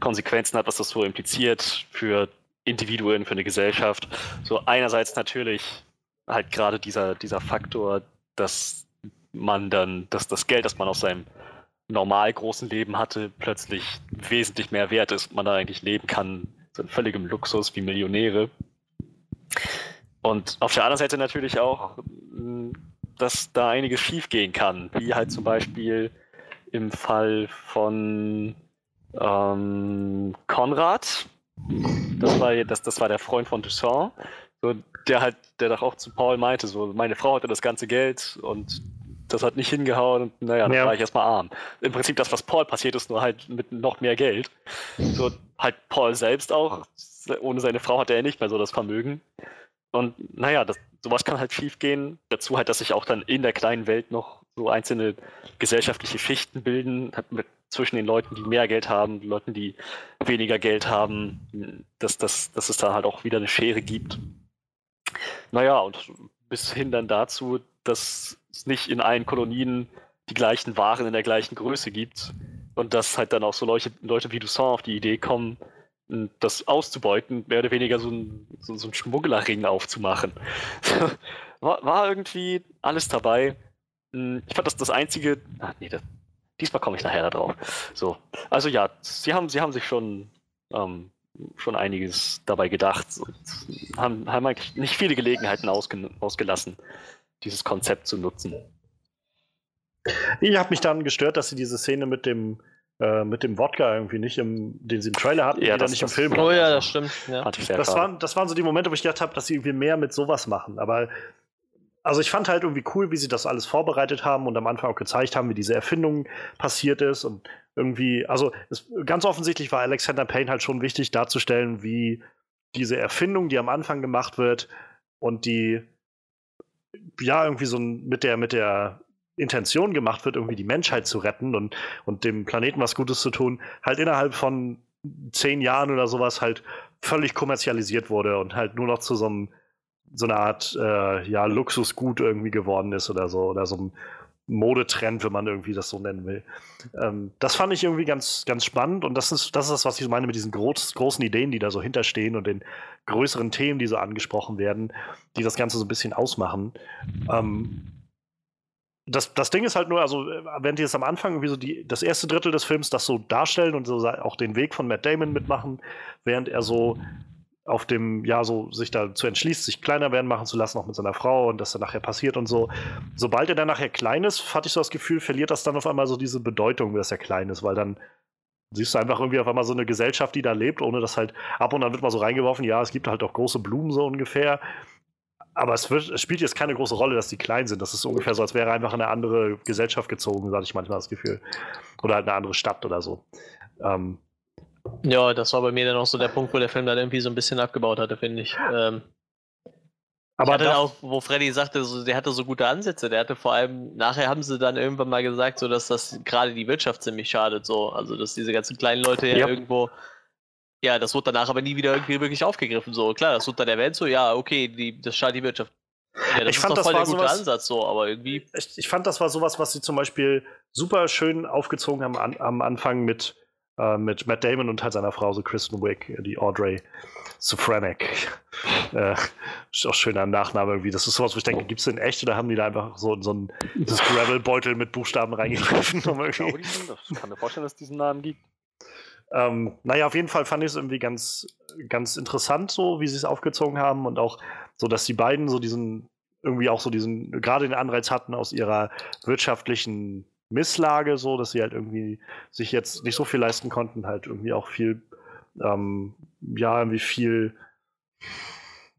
Konsequenzen hat, was das so impliziert für Individuen, für eine Gesellschaft. So einerseits natürlich halt gerade dieser, dieser Faktor, dass man dann, dass das Geld, das man aus seinem normal großen Leben hatte, plötzlich wesentlich mehr wert ist, man da eigentlich leben kann, so in völligem Luxus wie Millionäre. Und auf der anderen Seite natürlich auch, dass da einiges schiefgehen kann, wie halt zum Beispiel im Fall von ähm, Konrad, das war, das, das war der Freund von Toussaint, so, der halt, der doch auch zu Paul meinte, so, meine Frau hatte das ganze Geld und das hat nicht hingehauen und naja, dann ja. war ich erstmal arm. Im Prinzip das, was Paul passiert ist, nur halt mit noch mehr Geld. So, halt Paul selbst auch, ohne seine Frau hatte er nicht mehr so das Vermögen. Und naja, das, sowas kann halt schief gehen. Dazu halt, dass sich auch dann in der kleinen Welt noch so einzelne gesellschaftliche Schichten bilden, mit, zwischen den Leuten, die mehr Geld haben, den Leuten, die weniger Geld haben, dass, dass, dass es da halt auch wieder eine Schere gibt. Naja, und bis hin dann dazu, dass es nicht in allen Kolonien die gleichen Waren in der gleichen Größe gibt und dass halt dann auch so Leute, Leute wie Toussaint auf die Idee kommen, das auszubeuten, mehr oder weniger so ein, so, so ein Schmugglerring aufzumachen. war, war irgendwie alles dabei. Hm, ich fand das das einzige. Ach nee, das, diesmal komme ich nachher darauf. So, also ja, sie haben, sie haben sich schon, ähm, schon einiges dabei gedacht und haben, haben eigentlich nicht viele Gelegenheiten ausge, ausgelassen, dieses Konzept zu nutzen. Ich habe mich dann gestört, dass sie diese Szene mit dem äh, mit dem Wodka irgendwie nicht, im, den sie im Trailer hatten, ja, das, nicht das, im Film. Oh ja, das stimmt. Ja. Das, waren, das waren so die Momente, wo ich gedacht habe, dass sie irgendwie mehr mit sowas machen. Aber also ich fand halt irgendwie cool, wie sie das alles vorbereitet haben und am Anfang auch gezeigt haben, wie diese Erfindung passiert ist und irgendwie, also es, ganz offensichtlich war Alexander Payne halt schon wichtig darzustellen, wie diese Erfindung, die am Anfang gemacht wird und die ja irgendwie so mit der mit der Intention gemacht wird, irgendwie die Menschheit zu retten und, und dem Planeten was Gutes zu tun, halt innerhalb von zehn Jahren oder sowas halt völlig kommerzialisiert wurde und halt nur noch zu so einem so eine Art äh, ja, Luxusgut irgendwie geworden ist oder so, oder so ein Modetrend, wenn man irgendwie das so nennen will. Ähm, das fand ich irgendwie ganz, ganz spannend und das ist, das ist das, was ich meine mit diesen groß, großen Ideen, die da so hinterstehen und den größeren Themen, die so angesprochen werden, die das Ganze so ein bisschen ausmachen. Ähm, das, das Ding ist halt nur, also, wenn die jetzt am Anfang irgendwie so die, das erste Drittel des Films das so darstellen und so auch den Weg von Matt Damon mitmachen, während er so auf dem, ja, so sich dazu entschließt, sich kleiner werden machen zu lassen, auch mit seiner Frau und das dann nachher passiert und so. Sobald er dann nachher klein ist, hatte ich so das Gefühl, verliert das dann auf einmal so diese Bedeutung, dass er klein ist, weil dann siehst du einfach irgendwie auf einmal so eine Gesellschaft, die da lebt, ohne dass halt ab und an wird mal so reingeworfen, ja, es gibt halt auch große Blumen so ungefähr. Aber es, wird, es spielt jetzt keine große Rolle, dass die klein sind. Das ist ungefähr so, als wäre einfach in eine andere Gesellschaft gezogen, hatte ich manchmal das Gefühl. Oder halt eine andere Stadt oder so. Ähm, ja, das war bei mir dann auch so der Punkt, wo der Film dann irgendwie so ein bisschen abgebaut hatte, finde ich. Ähm, aber ich auch, wo Freddy sagte, so, der hatte so gute Ansätze. Der hatte vor allem, nachher haben sie dann irgendwann mal gesagt, so dass das gerade die Wirtschaft ziemlich schadet, so. Also, dass diese ganzen kleinen Leute ja, ja irgendwo, ja, das wurde danach aber nie wieder irgendwie wirklich aufgegriffen, so. Klar, das wurde dann erwähnt, so, ja, okay, die, das schadet die Wirtschaft. Ja, das ich fand, ist das voll war der gute sowas, Ansatz, so, aber irgendwie. Ich, ich, fand, das war sowas, was sie zum Beispiel super schön aufgezogen haben an, am Anfang mit äh, mit Matt Damon und halt seiner Frau, so Kristen Wick, die Audrey Sofranek. äh, ist auch schöner Nachname irgendwie. Das ist sowas, wo ich denke, gibt es denn echt oder haben die da einfach so, so ein Gravel-Beutel mit Buchstaben reingegriffen? Um ich kann mir vorstellen, dass es diesen Namen gibt. Ähm, naja, auf jeden Fall fand ich es irgendwie ganz, ganz interessant, so wie sie es aufgezogen haben und auch so, dass die beiden so diesen, irgendwie auch so diesen, gerade den Anreiz hatten, aus ihrer wirtschaftlichen Misslage, so dass sie halt irgendwie sich jetzt nicht so viel leisten konnten, halt irgendwie auch viel, ähm, ja, irgendwie viel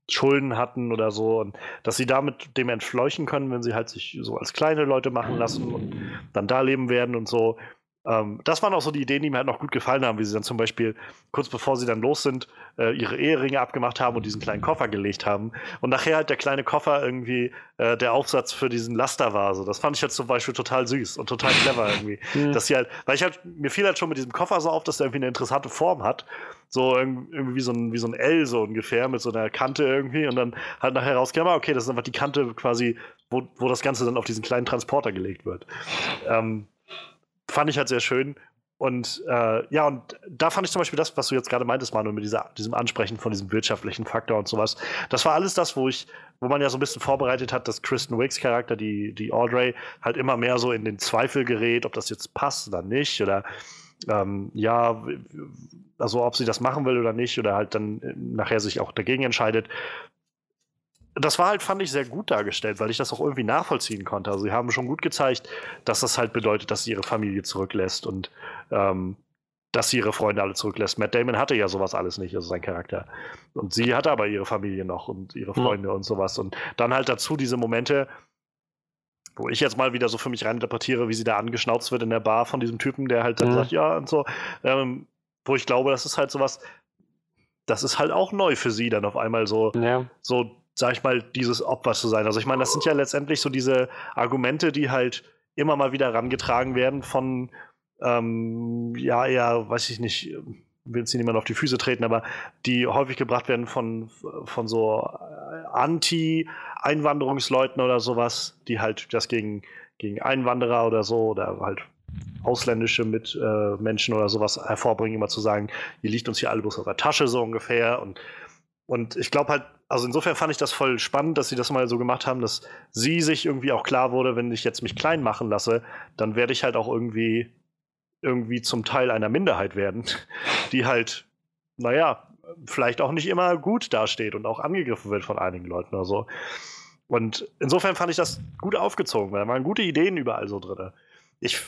Schulden hatten oder so und dass sie damit dem entfleuchen können, wenn sie halt sich so als kleine Leute machen lassen und dann da leben werden und so. Ähm, das waren auch so die Ideen, die mir halt noch gut gefallen haben, wie sie dann zum Beispiel kurz bevor sie dann los sind, äh, ihre Eheringe abgemacht haben und diesen kleinen Koffer gelegt haben. Und nachher halt der kleine Koffer irgendwie äh, der Aufsatz für diesen Laster war. So. Das fand ich jetzt zum Beispiel total süß und total clever irgendwie. Mhm. Dass sie halt, weil ich halt, mir fiel halt schon mit diesem Koffer so auf, dass der irgendwie eine interessante Form hat. So irgendwie wie so ein, wie so ein L so ungefähr mit so einer Kante irgendwie und dann halt nachher rauskam, ah, okay, das ist einfach die Kante quasi, wo, wo das Ganze dann auf diesen kleinen Transporter gelegt wird. Ähm, fand ich halt sehr schön. Und äh, ja, und da fand ich zum Beispiel das, was du jetzt gerade meintest, Manu, mit dieser, diesem Ansprechen von diesem wirtschaftlichen Faktor und sowas. Das war alles das, wo ich, wo man ja so ein bisschen vorbereitet hat, dass Kristen Wicks Charakter, die, die Audrey, halt immer mehr so in den Zweifel gerät, ob das jetzt passt oder nicht. Oder ähm, ja, also ob sie das machen will oder nicht, oder halt dann nachher sich auch dagegen entscheidet das war halt, fand ich, sehr gut dargestellt, weil ich das auch irgendwie nachvollziehen konnte. Also sie haben schon gut gezeigt, dass das halt bedeutet, dass sie ihre Familie zurücklässt und ähm, dass sie ihre Freunde alle zurücklässt. Matt Damon hatte ja sowas alles nicht, also sein Charakter. Und sie hatte aber ihre Familie noch und ihre Freunde mhm. und sowas. Und dann halt dazu diese Momente, wo ich jetzt mal wieder so für mich reininterpretiere, wie sie da angeschnauzt wird in der Bar von diesem Typen, der halt dann mhm. sagt, ja und so. Ähm, wo ich glaube, das ist halt sowas, das ist halt auch neu für sie dann auf einmal so, ja. so sag ich mal, dieses Opfer zu sein. Also ich meine, das sind ja letztendlich so diese Argumente, die halt immer mal wieder herangetragen werden von, ähm, ja, eher, weiß ich nicht, will jetzt niemand auf die Füße treten, aber die häufig gebracht werden von, von so Anti-Einwanderungsleuten oder sowas, die halt das gegen, gegen Einwanderer oder so oder halt ausländische Mitmenschen äh, oder sowas hervorbringen, immer zu sagen, ihr liegt uns hier alle bloß auf der Tasche so ungefähr und und ich glaube halt, also insofern fand ich das voll spannend, dass sie das mal so gemacht haben, dass sie sich irgendwie auch klar wurde, wenn ich jetzt mich klein machen lasse, dann werde ich halt auch irgendwie irgendwie zum Teil einer Minderheit werden, die halt, naja, vielleicht auch nicht immer gut dasteht und auch angegriffen wird von einigen Leuten oder so. Und insofern fand ich das gut aufgezogen, weil da waren gute Ideen überall so drin. Ich,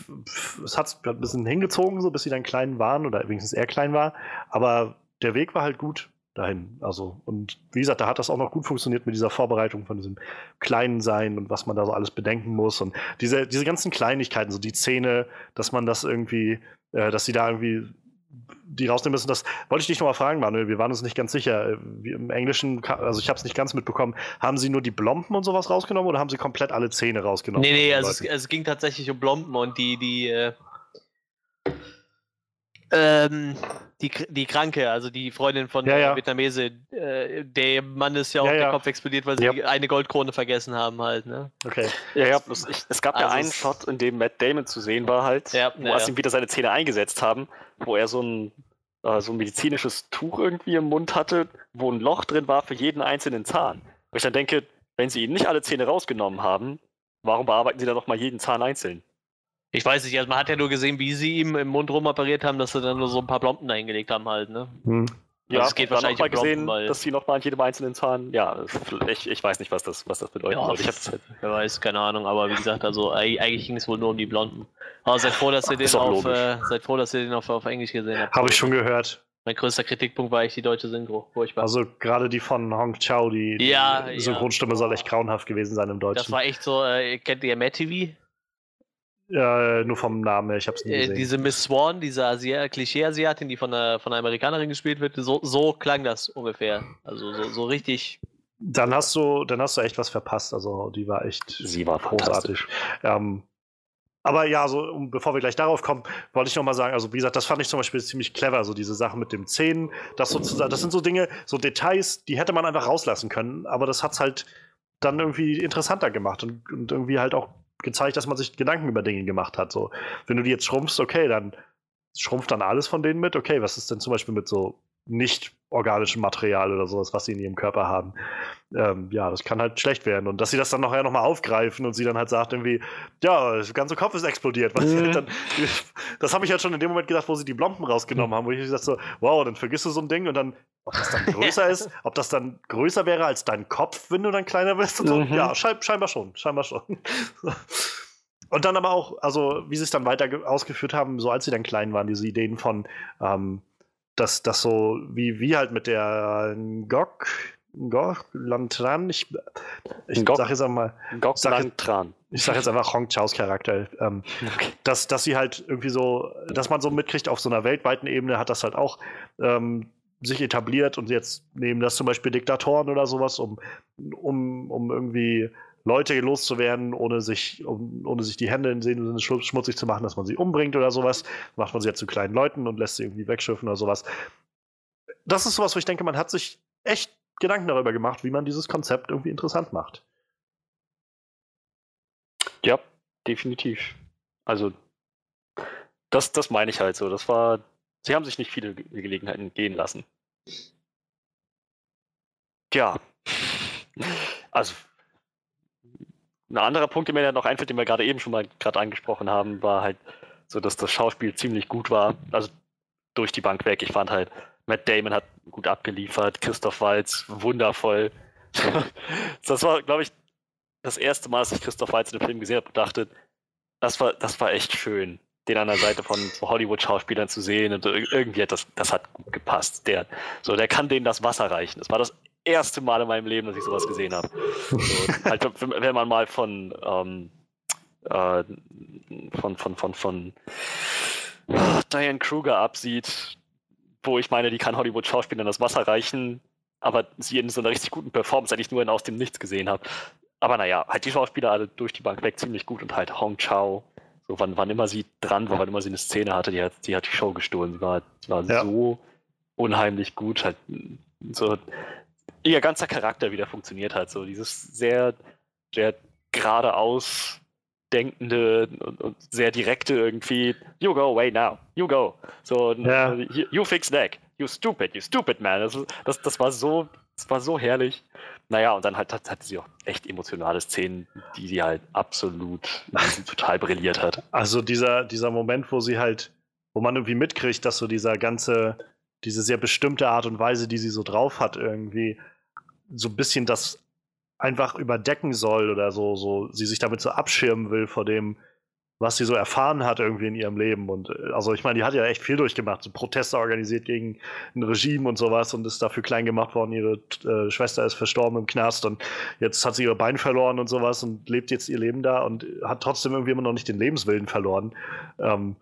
es hat ein bisschen hingezogen, so bis sie dann klein waren oder wenigstens er klein war, aber der Weg war halt gut dahin. Also, und wie gesagt, da hat das auch noch gut funktioniert mit dieser Vorbereitung von diesem kleinen Sein und was man da so alles bedenken muss. Und diese, diese ganzen Kleinigkeiten, so die Szene, dass man das irgendwie, äh, dass sie da irgendwie die rausnehmen müssen, das wollte ich dich noch mal fragen, Manuel. Wir waren uns nicht ganz sicher. Äh, wie Im Englischen, also ich habe es nicht ganz mitbekommen. Haben sie nur die Blompen und sowas rausgenommen oder haben sie komplett alle Zähne rausgenommen? Nee, nee, also es, es, ging tatsächlich um Blompen und die, die, äh, Ähm, die, die Kranke, also die Freundin von Ja, der ja. Vietnamese, äh, der Mann ist ja auch Ja, der ja. Kopf explodiert, weil sie Ja. eine Goldkrone vergessen haben halt, ne? Okay. Ja, ja, bloß ich, es gab ja Also einen es- Shot, in dem Matt Damon zu sehen war halt, Ja, wo ja, sie ja. ihm wieder seine Zähne eingesetzt haben, wo er so ein, äh, so ein medizinisches Tuch irgendwie im Mund hatte, wo ein Loch drin war für jeden einzelnen Zahn. Wo ich dann denke, wenn sie ihm nicht alle Zähne rausgenommen haben, warum bearbeiten sie dann noch mal jeden Zahn einzeln? Ich weiß nicht, also man hat ja nur gesehen, wie sie ihm im Mund rumoperiert haben, dass sie dann nur so ein paar Plomben eingelegt haben halt, ne? Hm. Also es geht wahrscheinlich noch mal um Plomben, gesehen, weil- dass sie noch mal an jedem einzelnen Zahn, ja, ich, ich weiß nicht, was das, was das bedeutet. Ja, ich hab's Wer weiß, keine Ahnung, aber wie gesagt, also eig- eigentlich ging es wohl nur um die Blonden. Aber seid froh, dass ihr den auf, äh, seid froh, dass ihr den auf, auf Englisch gesehen habt. Habe ich schon gehört. Mein größter Kritikpunkt war eigentlich die deutsche Synchro. Furchtbar. Also gerade die von Hong Chow, die, die Ja, ja. Synchronstimme soll echt grauenhaft gewesen sein im das Deutschen. war echt so, äh, kennt ihr Matt Ja, nur vom Namen her, ich habe es nie Äh, gesehen. diese Miss Swan, diese Asia Klischee-Asiatin, die von einer, von einer Amerikanerin gespielt wird, so, so klang das ungefähr. Also so, so richtig. Dann hast du, dann hast du echt was verpasst. Also die war echt sie war großartig. Ähm, aber ja, so um, bevor wir gleich darauf kommen, wollte ich noch mal sagen, also wie gesagt, das fand ich zum Beispiel ziemlich clever, so diese Sache mit dem Zähnen, das sozusagen, das sind so Dinge, so Details, die hätte man einfach rauslassen können, aber das hat's halt dann irgendwie interessanter gemacht und, und irgendwie halt auch gezeigt, dass man sich Gedanken über Dinge gemacht hat. So, wenn du die jetzt schrumpfst, okay, dann schrumpft dann alles von denen mit. Okay, was ist denn zum Beispiel mit so nicht organischem Material oder sowas, was sie in ihrem Körper haben? Ähm, ja, das kann halt schlecht werden. Und dass sie das dann nachher nochmal aufgreifen und sie dann halt sagt irgendwie, ja, der ganze Kopf ist explodiert. Mhm. dann, das habe ich halt schon in dem Moment gedacht, wo sie die Blomben rausgenommen haben, wo ich gesagt so, wow, dann vergisst du so ein Ding und dann, ob das dann größer ist, ob das dann größer wäre als dein Kopf, wenn du dann kleiner bist und so. Mhm. Ja, schein, scheinbar schon, scheinbar schon. Und dann aber auch, also wie sie es dann weiter ge- ausgeführt haben, so als sie dann klein waren, diese Ideen von, ähm, dass das so, wie, wie halt mit der Ngok, Ngok, Lantran, ich, ich Ngok. sag jetzt einmal, Gok Sag- Lang Tran. ich sag jetzt einfach Hong Chaos Charakter, ähm, Okay. dass, dass sie halt irgendwie so, dass man so mitkriegt, auf so einer weltweiten Ebene hat das halt auch ähm, sich etabliert und jetzt nehmen das zum Beispiel Diktatoren oder sowas, um, um, um irgendwie Leute loszuwerden, ohne sich, um, ohne sich die Hände in dem Sinne schmu- schmutzig zu machen, dass man sie umbringt oder sowas. Macht man sie jetzt zu kleinen Leuten und lässt sie irgendwie wegschiffen oder sowas. Das ist sowas, wo ich denke, man hat sich echt Gedanken darüber gemacht, wie man dieses Konzept irgendwie interessant macht. Ja, definitiv. Also, das, das meine ich halt so. Das war. Sie haben sich nicht viele Ge- Gelegenheiten gehen lassen. Tja. Also, ein anderer Punkt, der mir noch einfällt, den wir gerade eben schon mal gerade angesprochen haben, war halt so, dass das Schauspiel ziemlich gut war. Also durch die Bank weg. Ich fand halt, Matt Damon hat gut abgeliefert, Christoph Waltz wundervoll. das war, glaube ich, das erste Mal, dass ich Christoph Waltz in dem Film gesehen habe dachte, das war, das war echt schön, den an der Seite von Hollywood-Schauspielern zu sehen. Und ir- irgendwie hat das, das hat gut gepasst. Der, so, der kann denen das Wasser reichen. Das war das erste Mal in meinem Leben, dass ich sowas gesehen habe. So, halt, wenn man mal von, ähm, äh, von, von, von, von ah, Diane Kruger absieht, wo ich meine, die kann Hollywood-Schauspielern das Wasser reichen, aber sie in so einer richtig guten Performance eigentlich nur in Aus dem Nichts gesehen habe. Aber naja, halt die Schauspieler alle durch die Bank weg ziemlich gut und halt Hong Chow, so wann, wann immer sie dran war, wann immer sie eine Szene hatte, die hat die, hat die Show gestohlen. Sie war, war Ja. so unheimlich gut, halt so ihr ganzer Charakter wieder funktioniert hat, so dieses sehr, sehr geradeaus denkende und, und sehr direkte irgendwie, you go away now, you go. So, Ja. you, you fix neck, you stupid, you stupid man. Das, das, das war so, das war so herrlich. Naja, und dann halt hat, hatte sie auch echt emotionale Szenen, die sie halt absolut total brilliert hat. Also dieser, dieser Moment, wo sie halt, wo man irgendwie mitkriegt, dass so dieser ganze, diese sehr bestimmte Art und Weise, die sie so drauf hat, irgendwie so ein bisschen das einfach überdecken soll oder so, so sie sich damit so abschirmen will vor dem, was sie so erfahren hat irgendwie in ihrem Leben. Und äh, also ich meine, die hat ja echt viel durchgemacht, so Proteste organisiert gegen ein Regime und sowas und ist dafür klein gemacht worden. Ihre äh, Schwester ist verstorben im Knast und jetzt hat sie ihr Bein verloren und sowas und lebt jetzt ihr Leben da und hat trotzdem irgendwie immer noch nicht den Lebenswillen verloren. Ähm,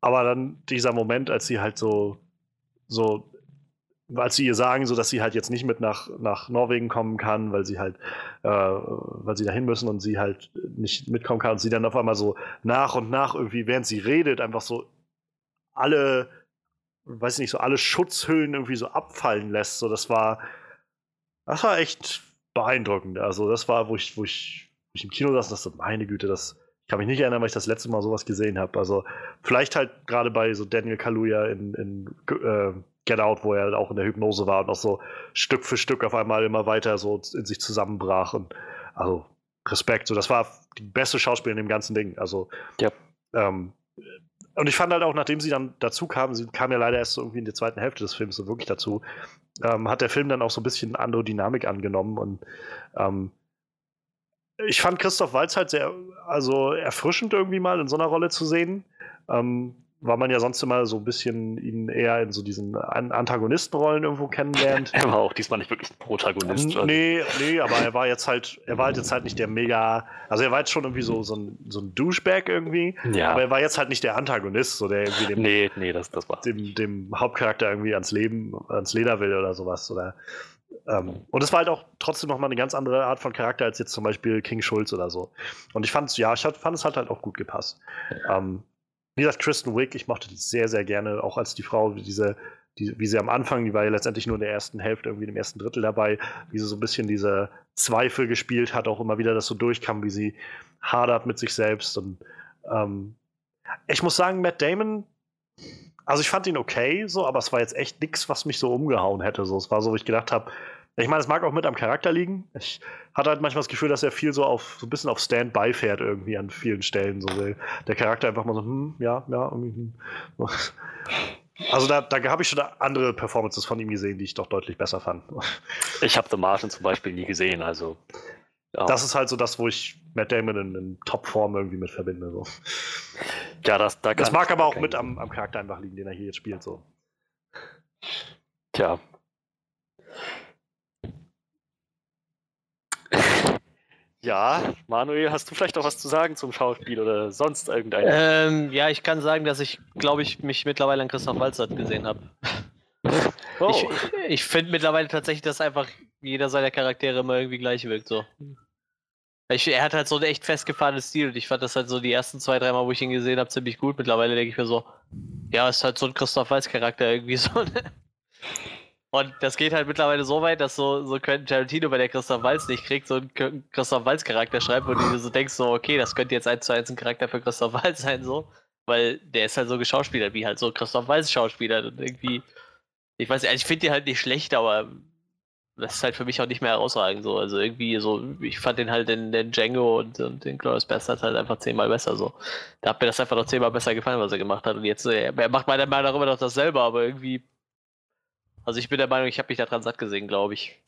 aber dann dieser Moment, als sie halt so, so, als sie ihr sagen, so dass sie halt jetzt nicht mit nach, nach Norwegen kommen kann, weil sie halt, äh, weil sie dahin müssen und sie halt nicht mitkommen kann und sie dann auf einmal so nach und nach irgendwie, während sie redet, einfach so alle weiß ich nicht, so alle Schutzhüllen irgendwie so abfallen lässt. So, das war, das war echt beeindruckend. Also, das war, wo ich, wo ich, wo ich im Kino saß und dachte, meine Güte, das kann mich nicht erinnern, weil ich das letzte Mal sowas gesehen habe. Also, vielleicht halt gerade bei so Daniel Kaluuya in, in äh, Get Out, wo er halt auch in der Hypnose war und auch so Stück für Stück auf einmal immer weiter so in sich zusammenbrach. Und also Respekt. So, das war die beste Schauspielerin in dem ganzen Ding. Also, ja. Ähm, und ich fand halt auch, nachdem sie dann dazu kam, sie kam ja leider erst so irgendwie in der zweiten Hälfte des Films so wirklich dazu, ähm, hat der Film dann auch so ein bisschen andere Dynamik angenommen und ähm, ich fand Christoph Walz halt sehr, also erfrischend irgendwie mal in so einer Rolle zu sehen. Ähm, weil man ja sonst immer so ein bisschen ihn eher in so diesen Antagonistenrollen irgendwo kennenlernt. Er war auch diesmal nicht wirklich ein Protagonist. Also. Nee, nee, aber er war jetzt halt, er war halt jetzt halt nicht der mega, also er war jetzt schon irgendwie so, so ein, so ein Douchebag irgendwie, ja. aber er war jetzt halt nicht der Antagonist, so der irgendwie dem, nee, nee, das, das war. Dem, dem Hauptcharakter irgendwie ans Leben, ans Leder will oder sowas. Oder, ähm, und es war halt auch trotzdem nochmal eine ganz andere Art von Charakter als jetzt zum Beispiel King Schulz oder so. Und ich fand es, ja, ich fand es halt halt auch gut gepasst. Ähm, wie gesagt, Kristen Wick, ich mochte die sehr, sehr gerne, auch als die Frau, wie diese, die, wie sie am Anfang, die war ja letztendlich nur in der ersten Hälfte, irgendwie im ersten Drittel dabei, wie sie so ein bisschen diese Zweifel gespielt hat, auch immer wieder das so durchkam, wie sie hadert mit sich selbst. Und ähm, ich muss sagen, Matt Damon, also ich fand ihn okay, so, aber es war jetzt echt nichts, was mich so umgehauen hätte. So, es war so, wo ich gedacht habe, ich meine, es mag auch mit am Charakter liegen. Ich hatte halt manchmal das Gefühl, dass er viel so auf so ein bisschen auf Standby fährt irgendwie an vielen Stellen. So der Charakter einfach mal so, hm, ja, ja. Hm. Also da, da habe ich schon andere Performances von ihm gesehen, die ich doch deutlich besser fand. Ich habe The Martian zum Beispiel nie gesehen, also. Ja. Das ist halt so das, wo ich Matt Damon in, in Top-Form irgendwie mit verbinde. So. Ja, das, da das mag aber auch mit am, am Charakter einfach liegen, den er hier jetzt spielt. So. Tja, Ja, Manuel, hast du vielleicht noch was zu sagen zum Schauspiel oder sonst irgendein? Ähm, ja, ich kann sagen, dass ich, glaube ich, mich mittlerweile an Christoph Walzert gesehen habe. Oh. Ich, ich finde mittlerweile tatsächlich, dass einfach jeder seiner Charaktere immer irgendwie gleich wirkt. So. Ich, er hat halt so ein echt festgefahrenes Stil und ich fand das halt so die ersten zwei, drei Mal, wo ich ihn gesehen habe, ziemlich gut. Mittlerweile denke ich mir so, ja, ist halt so ein Christoph Walz-Charakter irgendwie so. Ne? Und das geht halt mittlerweile so weit, dass so, so Quentin Tarantino bei der Christoph Walz nicht kriegt, so einen Christoph Walz-Charakter schreibt, wo du so denkst, so, okay, das könnte jetzt eins zu eins ein Charakter für Christoph Walz sein, so. Weil der ist halt so geschauspielert, wie halt so Christoph Walz Schauspieler. Und irgendwie, ich weiß nicht, also ich finde die halt nicht schlecht, aber das ist halt für mich auch nicht mehr herausragend, so. Also irgendwie so, ich fand den halt in den Django und, und den Glorious Bastard halt einfach zehnmal besser, so. Da hat mir das einfach noch zehnmal besser gefallen, was er gemacht hat. Und jetzt, er macht meiner Meinung nach immer noch dasselbe, aber irgendwie also ich bin der Meinung, ich habe mich da dran satt gesehen, glaube ich.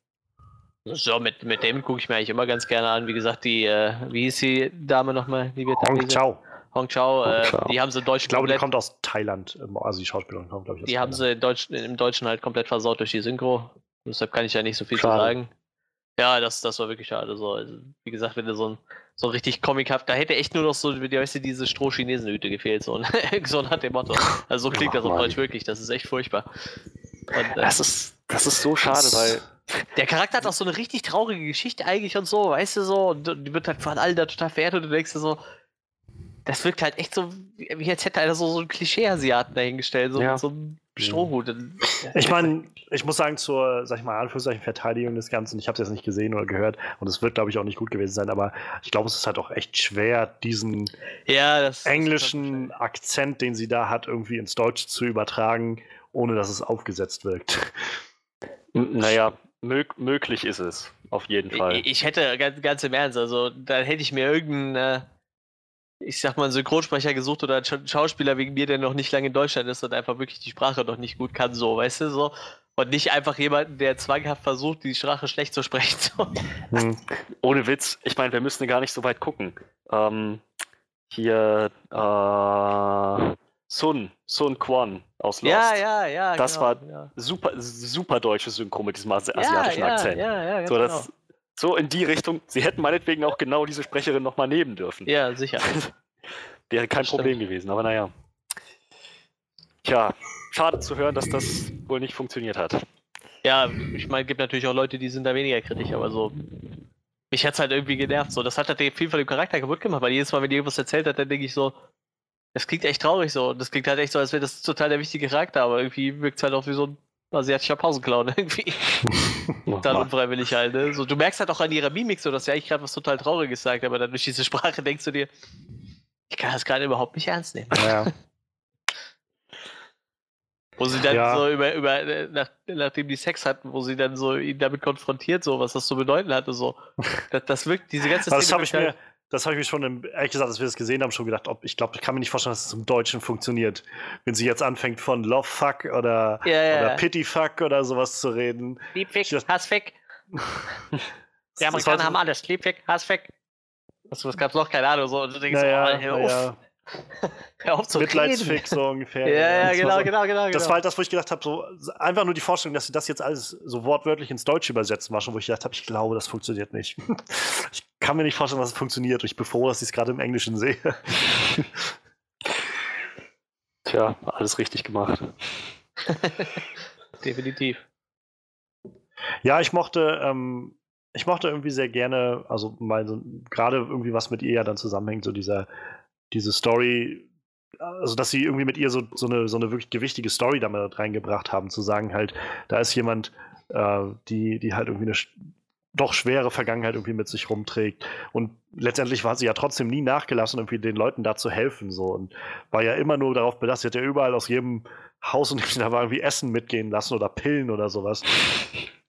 So, mit, mit dem gucke ich mir eigentlich immer ganz gerne an. Wie gesagt, die, äh, wie hieß die Dame nochmal? Hong Chao. Hong Chao, äh, die haben sie in Deutsch Ich glaube, die kommt aus Thailand. Also die Schauspielerin kommt, glaube ich, Die haben sie Deutsch, im Deutschen halt komplett versaut durch die Synchro. Deshalb kann ich ja nicht so viel schade. zu sagen. Ja, das, das war wirklich schade. So. Also, wie gesagt, wenn du so ein, so richtig comichaft, da hätte echt nur noch so, weißt du, diese Stroh-Chinesen-Hüte gefehlt. So, so hat dem Motto. Also so klingt das auf Deutsch wirklich. Das ist echt furchtbar. Und, äh, das, ist, das ist so schade, weil. Der Charakter hat auch so eine richtig traurige Geschichte eigentlich und so, weißt du so, und die wird halt von allen da total verehrt und du denkst dir so, das wirkt halt echt so, wie als hätte einer so, so einen Klischee-Asiaten dahingestellt, so ja. so einem Strohhut. Ich meine, ich muss sagen, zur, sag ich mal, Anführungszeichen Verteidigung des Ganzen, ich habe es jetzt nicht gesehen oder gehört und es wird, glaube ich, auch nicht gut gewesen sein, aber ich glaube, es ist halt auch echt schwer, diesen ja, das, englischen das Akzent, den sie da hat, irgendwie ins Deutsche zu übertragen ohne dass es aufgesetzt wirkt. Naja, mög möglich ist es, auf jeden Fall. Ich, ich hätte ganz, ganz, im Ernst, also da hätte ich mir irgendeinen, äh, ich sag mal, einen Synchronsprecher gesucht oder einen Schauspieler wegen mir, der noch nicht lange in Deutschland ist und einfach wirklich die Sprache noch nicht gut kann, so, weißt du, so. Und nicht einfach jemanden, der zwanghaft versucht, die Sprache schlecht zu sprechen. So. Hm. Ohne Witz, ich meine, wir müssen gar nicht so weit gucken. Ähm, hier, äh, Sun, Sun Quan aus Lost. Ja, ja, ja. Das genau, war ja. super, super deutsche Synchro mit diesem asiatischen ja, ja, Akzent. Ja, ja, so, genau. das, so in die Richtung. Sie hätten meinetwegen auch genau diese Sprecherin nochmal nehmen dürfen. Ja, sicher. Wäre kein Das Problem stimmt. gewesen, aber naja. Tja, schade zu hören, dass das wohl nicht funktioniert hat. Ja, ich meine, gibt natürlich auch Leute, die sind da weniger kritisch, aber so. Mich hat's halt irgendwie genervt. So, das hat halt viel von dem Charakter kaputt gemacht, weil jedes Mal, wenn die irgendwas erzählt hat, dann denke ich so, Das klingt echt traurig so. Das klingt halt echt so, als wäre das total der wichtige Charakter, aber irgendwie wirkt es halt auch wie so ein asiatischer Pausenclown irgendwie. dann unfreiwillig halt, ne? So, du merkst halt auch an ihrer Mimik so, dass sie eigentlich gerade was total Trauriges sagt, aber dann durch diese Sprache denkst du dir, ich kann das gerade überhaupt nicht ernst nehmen. Ja. Wo sie dann Ja. so über, über äh, nach, nachdem die Sex hatten, wo sie dann so ihn damit konfrontiert, so was das zu bedeuten hatte, so. Das, das wirkt, diese ganze Aber das Szene habe ich mir, halt- das habe ich mir schon, im, ehrlich gesagt, als wir das gesehen haben, schon gedacht, ob ich glaube, ich kann mir nicht vorstellen, dass es zum Deutschen funktioniert. Wenn sie jetzt anfängt von Love Fuck oder, ja. oder Pity Fuck oder sowas zu reden. Liebfick, Das- Hassfick. Die Das Amerikaner haben alles. Liebfick, Hassfick. Was, was gab's noch? Keine Ahnung. So. Und du denkst, Naja, oh, naja, hör auf zu reden. Mitleidsfick so ungefähr. Ja, ja, Das genau, so- genau, genau. Das genau. war halt das, wo ich gedacht habe, so einfach nur die Vorstellung, dass sie das jetzt alles so wortwörtlich ins Deutsche übersetzen, war schon, wo ich gedacht habe, ich glaube, das funktioniert nicht. Ich kann mir nicht vorstellen, dass es funktioniert. Ich bin froh, dass ich es gerade im Englischen sehe. Tja, alles richtig gemacht. Definitiv. Ja, ich mochte, ähm, ich mochte irgendwie sehr gerne, also mal so gerade irgendwie was mit ihr ja dann zusammenhängt, so dieser, diese Story, also dass sie irgendwie mit ihr so, so, eine, so eine wirklich gewichtige Story damit reingebracht haben, zu sagen halt, da ist jemand, äh, die, die halt irgendwie eine doch schwere Vergangenheit irgendwie mit sich rumträgt. Und letztendlich war sie ja trotzdem nie nachgelassen, irgendwie den Leuten da zu helfen. So. Und war ja immer nur darauf bedacht, sie ja überall aus jedem Haus, sie da war, irgendwie Essen mitgehen lassen oder Pillen oder sowas.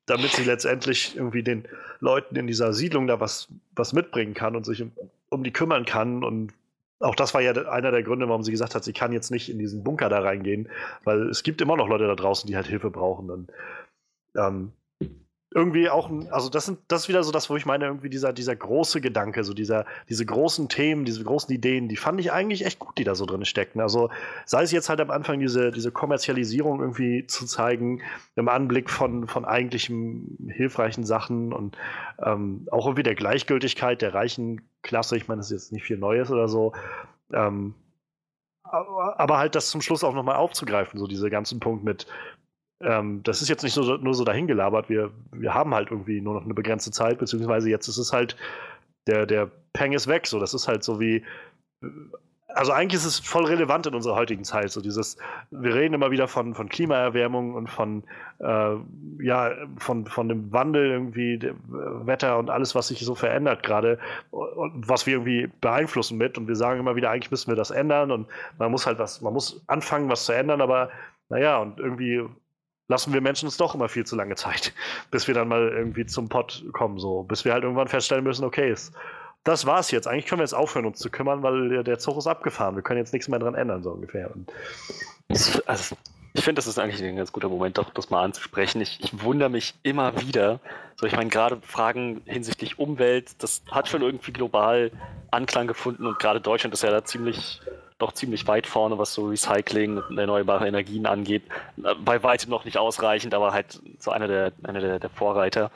Damit sie letztendlich irgendwie den Leuten in dieser Siedlung da was, was mitbringen kann und sich um, um die kümmern kann. Und auch das war ja einer der Gründe, warum sie gesagt hat, sie kann jetzt nicht in diesen Bunker da reingehen, weil es gibt immer noch Leute da draußen, die halt Hilfe brauchen. Und ähm, irgendwie auch, also das sind, das ist wieder so das, wo ich meine, irgendwie dieser, dieser große Gedanke, so dieser, diese großen Themen, diese großen Ideen, die fand ich eigentlich echt gut, die da so drin stecken. Also sei es jetzt halt am Anfang diese, diese Kommerzialisierung irgendwie zu zeigen, im Anblick von, von eigentlichen hilfreichen Sachen und ähm, auch irgendwie der Gleichgültigkeit der reichen Klasse. Ich meine, das ist jetzt nicht viel Neues oder so. Ähm, aber, halt das zum Schluss auch nochmal aufzugreifen, so diese ganzen Punkt mit, ähm, das ist jetzt nicht nur, so- nur so dahingelabert, wir, wir haben halt irgendwie nur noch eine begrenzte Zeit, beziehungsweise jetzt ist es halt, der, der Peng ist weg, so, das ist halt so wie, also eigentlich ist es voll relevant in unserer heutigen Zeit, so dieses, wir reden immer wieder von, von Klimaerwärmung und von, äh, ja, von, von dem Wandel irgendwie, dem äh, Wetter und alles, was sich so verändert gerade was wir irgendwie beeinflussen mit. Und wir sagen immer wieder, eigentlich müssen wir das ändern. Und man muss halt was, man muss anfangen, was zu ändern, aber naja, und irgendwie lassen wir Menschen uns doch immer viel zu lange Zeit, bis wir dann mal irgendwie zum Pott kommen, so, bis wir halt irgendwann feststellen müssen, okay, es, das war's jetzt. Eigentlich können wir jetzt aufhören, uns zu kümmern, weil der, Zug ist abgefahren. Wir können jetzt nichts mehr dran ändern, so ungefähr. Und Also, ich finde, das ist eigentlich ein ganz guter Moment, doch das mal anzusprechen. Ich, ich wundere mich immer wieder. So, ich meine, gerade Fragen hinsichtlich Umwelt, das hat schon irgendwie global Anklang gefunden und gerade Deutschland ist ja da ziemlich, doch ziemlich weit vorne, was so Recycling und erneuerbare Energien angeht. Bei weitem noch nicht ausreichend, aber halt so einer der, einer der, der Vorreiter.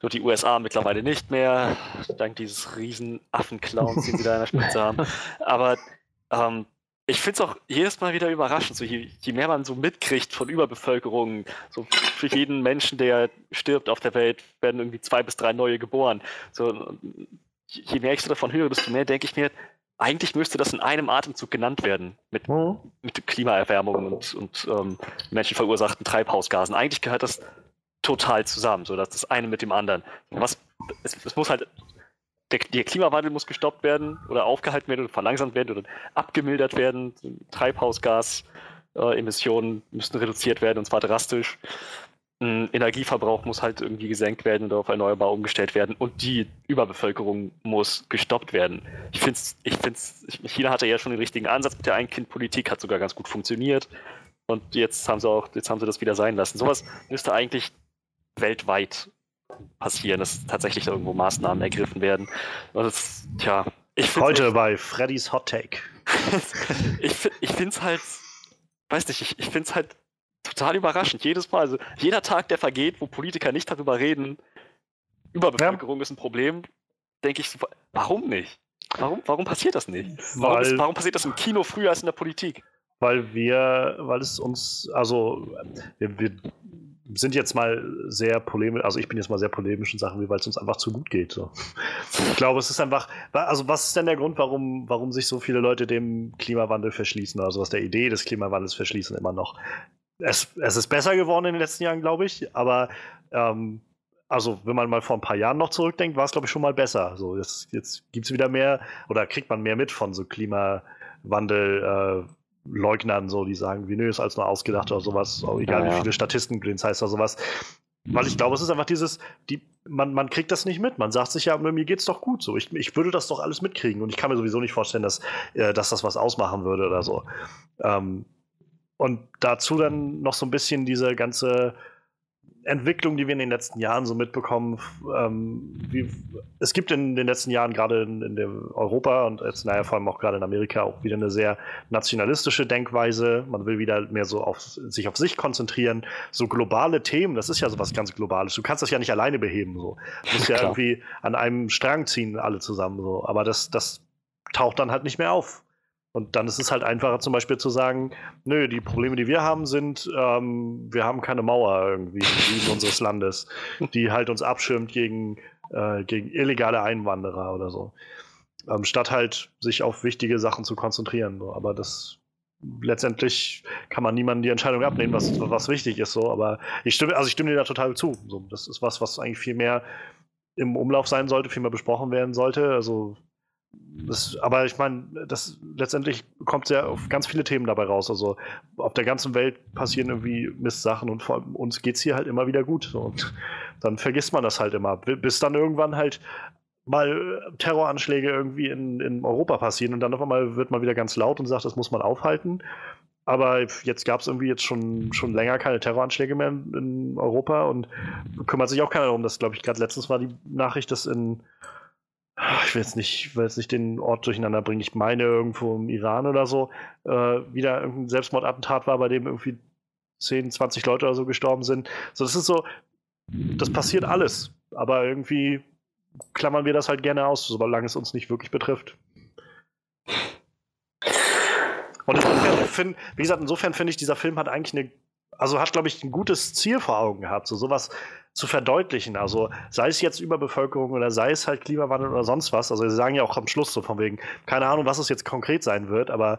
Nur die USA mittlerweile nicht mehr, dank dieses riesen Affenclowns, den sie da an der Spitze haben. Aber ähm, ich finde es auch jedes Mal wieder überraschend, so je, je mehr man so mitkriegt von Überbevölkerung, so für jeden Menschen, der stirbt auf der Welt, werden irgendwie zwei bis drei neue geboren. So, je mehr ich so davon höre, desto mehr denke ich mir, eigentlich müsste das in einem Atemzug genannt werden mit, mit Klimaerwärmung und, und ähm, menschenverursachten Treibhausgasen. Eigentlich gehört das total zusammen, so dass das eine mit dem anderen. Was, es, es muss halt der, der Klimawandel muss gestoppt werden oder aufgehalten werden oder verlangsamt werden oder abgemildert werden. Treibhausgasemissionen müssen reduziert werden und zwar drastisch. Ein Energieverbrauch muss halt irgendwie gesenkt werden oder auf erneuerbar umgestellt werden und die Überbevölkerung muss gestoppt werden. Ich finde ich find's, China hatte ja schon den richtigen Ansatz mit der Ein-Kind-Politik, hat sogar ganz gut funktioniert. Und jetzt haben sie auch, jetzt haben sie das wieder sein lassen. Sowas müsste eigentlich weltweit passieren, dass tatsächlich da irgendwo Maßnahmen ergriffen werden. Und das, tja, ich find's heute bei Freddy's Hot Take. ich, ich finde es halt, weiß nicht, ich, ich finde es halt total überraschend. Jedes Mal, also jeder Tag, der vergeht, wo Politiker nicht darüber reden, Überbevölkerung ist ein Problem, denke ich, warum nicht? Warum, warum passiert das nicht? Warum, ist, warum passiert das im Kino früher als in der Politik? Weil wir, weil es uns, also wir, wir sind jetzt mal sehr polemisch, also ich bin jetzt mal sehr polemisch in Sachen, weil es uns einfach zu gut geht. So. Ich glaube, es ist einfach, also was ist denn der Grund, warum, warum sich so viele Leute dem Klimawandel verschließen, also was der Idee des Klimawandels verschließen immer noch? Es, es ist besser geworden in den letzten Jahren, glaube ich, aber ähm, also wenn man mal vor ein paar Jahren noch zurückdenkt, war es, glaube ich, schon mal besser. So, jetzt, jetzt gibt es wieder mehr oder kriegt man mehr mit von so Klimawandel. Äh, Leugnern, so, die sagen, wie nö, ist alles nur ausgedacht oder sowas, auch egal ja, wie viele Statisten das heißt oder sowas. Weil ich glaube, es ist einfach dieses, die, man, man kriegt das nicht mit. Man sagt sich ja, mir geht's doch gut so. Ich, ich würde das doch alles mitkriegen und ich kann mir sowieso nicht vorstellen, dass, äh, dass das was ausmachen würde oder so. Ähm, und dazu dann noch so ein bisschen diese ganze Entwicklung, die wir in den letzten Jahren so mitbekommen. Ähm, wie, es gibt in den letzten Jahren gerade in, in Europa und jetzt naja, vor allem auch gerade in Amerika auch wieder eine sehr nationalistische Denkweise. Man will wieder mehr so auf sich auf sich konzentrieren. So globale Themen, das ist ja so was ganz Globales. Du kannst das ja nicht alleine beheben. So. Du musst ja irgendwie an einem Strang ziehen, alle zusammen. So. Aber das, das taucht dann halt nicht mehr auf. Und dann ist es halt einfacher, zum Beispiel zu sagen, nö, die Probleme, die wir haben, sind, ähm, wir haben keine Mauer irgendwie im Süden unseres Landes, die halt uns abschirmt gegen, äh, gegen illegale Einwanderer oder so. Ähm, statt halt sich auf wichtige Sachen zu konzentrieren. So. Aber das letztendlich kann man niemandem die Entscheidung abnehmen, was, was wichtig ist. So. Aber ich stimme, also ich stimme dir da total zu. So. Das ist was, was eigentlich viel mehr im Umlauf sein sollte, viel mehr besprochen werden sollte. Also das, aber ich meine, das letztendlich kommt ja auf ganz viele Themen dabei raus. Also auf der ganzen Welt passieren irgendwie Mistsachen und vor uns geht es hier halt immer wieder gut. Und dann vergisst man das halt immer. Bis dann irgendwann halt mal Terroranschläge irgendwie in, in Europa passieren und dann auf einmal wird man wieder ganz laut und sagt, das muss man aufhalten. Aber jetzt gab es irgendwie jetzt schon, schon länger keine Terroranschläge mehr in, in Europa und kümmert sich auch keiner darum. Das glaube ich gerade letztens war die Nachricht, dass in ich will jetzt nicht, will jetzt nicht den Ort durcheinander bringen. Ich meine irgendwo im Iran oder so, äh, wieder irgendein Selbstmordattentat war, bei dem irgendwie 10, 20 Leute oder so gestorben sind. So, das ist so, das passiert alles. Aber irgendwie klammern wir das halt gerne aus, solange es uns nicht wirklich betrifft. Und insofern, find, wie gesagt, insofern finde ich, dieser Film hat eigentlich eine, also hat, glaube ich, ein gutes Ziel vor Augen gehabt. So sowas zu verdeutlichen. Also sei es jetzt Überbevölkerung oder sei es halt Klimawandel oder sonst was. Also sie sagen ja auch am Schluss so von wegen, keine Ahnung, was es jetzt konkret sein wird, aber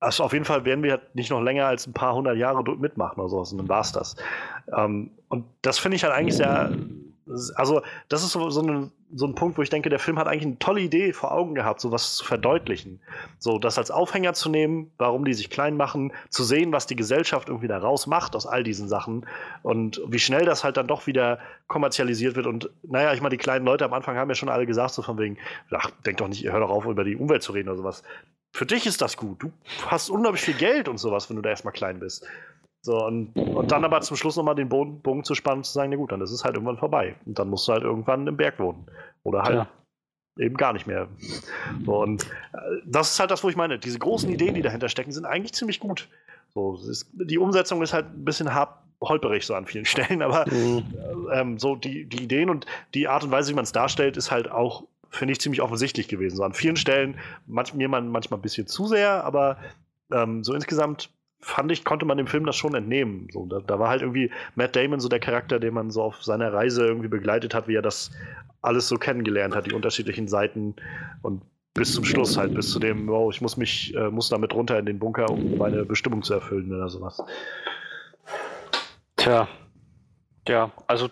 also auf jeden Fall werden wir nicht noch länger als ein paar hundert Jahre mitmachen oder sowas und dann war es das. Ähm, und das finde ich halt eigentlich sehr also, das ist so, so, ein, so ein Punkt, wo ich denke, der Film hat eigentlich eine tolle Idee vor Augen gehabt, sowas zu verdeutlichen. So, das als Aufhänger zu nehmen, warum die sich klein machen, zu sehen, was die Gesellschaft irgendwie da raus macht aus all diesen Sachen und wie schnell das halt dann doch wieder kommerzialisiert wird. Und naja, ich meine, die kleinen Leute am Anfang haben ja schon alle gesagt, so von wegen, ach, denk doch nicht, hör doch auf, über die Umwelt zu reden oder sowas. Für dich ist das gut. Du hast unglaublich viel Geld und sowas, wenn du da erstmal klein bist. So, und, und dann aber zum Schluss nochmal den Bogen, Bogen zu spannen und zu sagen, na gut, dann ist es halt irgendwann vorbei. Und dann musst du halt irgendwann im Berg wohnen. Oder halt ja. eben gar nicht mehr. So, und äh, das ist halt das, wo ich meine, diese großen Ideen, die dahinter stecken, sind eigentlich ziemlich gut. So, ist, die Umsetzung ist halt ein bisschen hart holperig so an vielen Stellen, aber mhm. ähm, so die, die Ideen und die Art und Weise, wie man es darstellt, ist halt auch, finde ich, ziemlich offensichtlich gewesen. So an vielen Stellen, manch, mir manchmal ein bisschen zu sehr, aber ähm, so insgesamt fand ich, konnte man dem Film das schon entnehmen. So, da, da, war halt irgendwie Matt Damon so der Charakter, den man so auf seiner Reise irgendwie begleitet hat, wie er das alles so kennengelernt hat, die unterschiedlichen Seiten und bis zum Schluss halt, bis zu dem, wow, ich muss mich, äh, muss damit runter in den Bunker, um meine Bestimmung zu erfüllen oder sowas. Tja, ja, also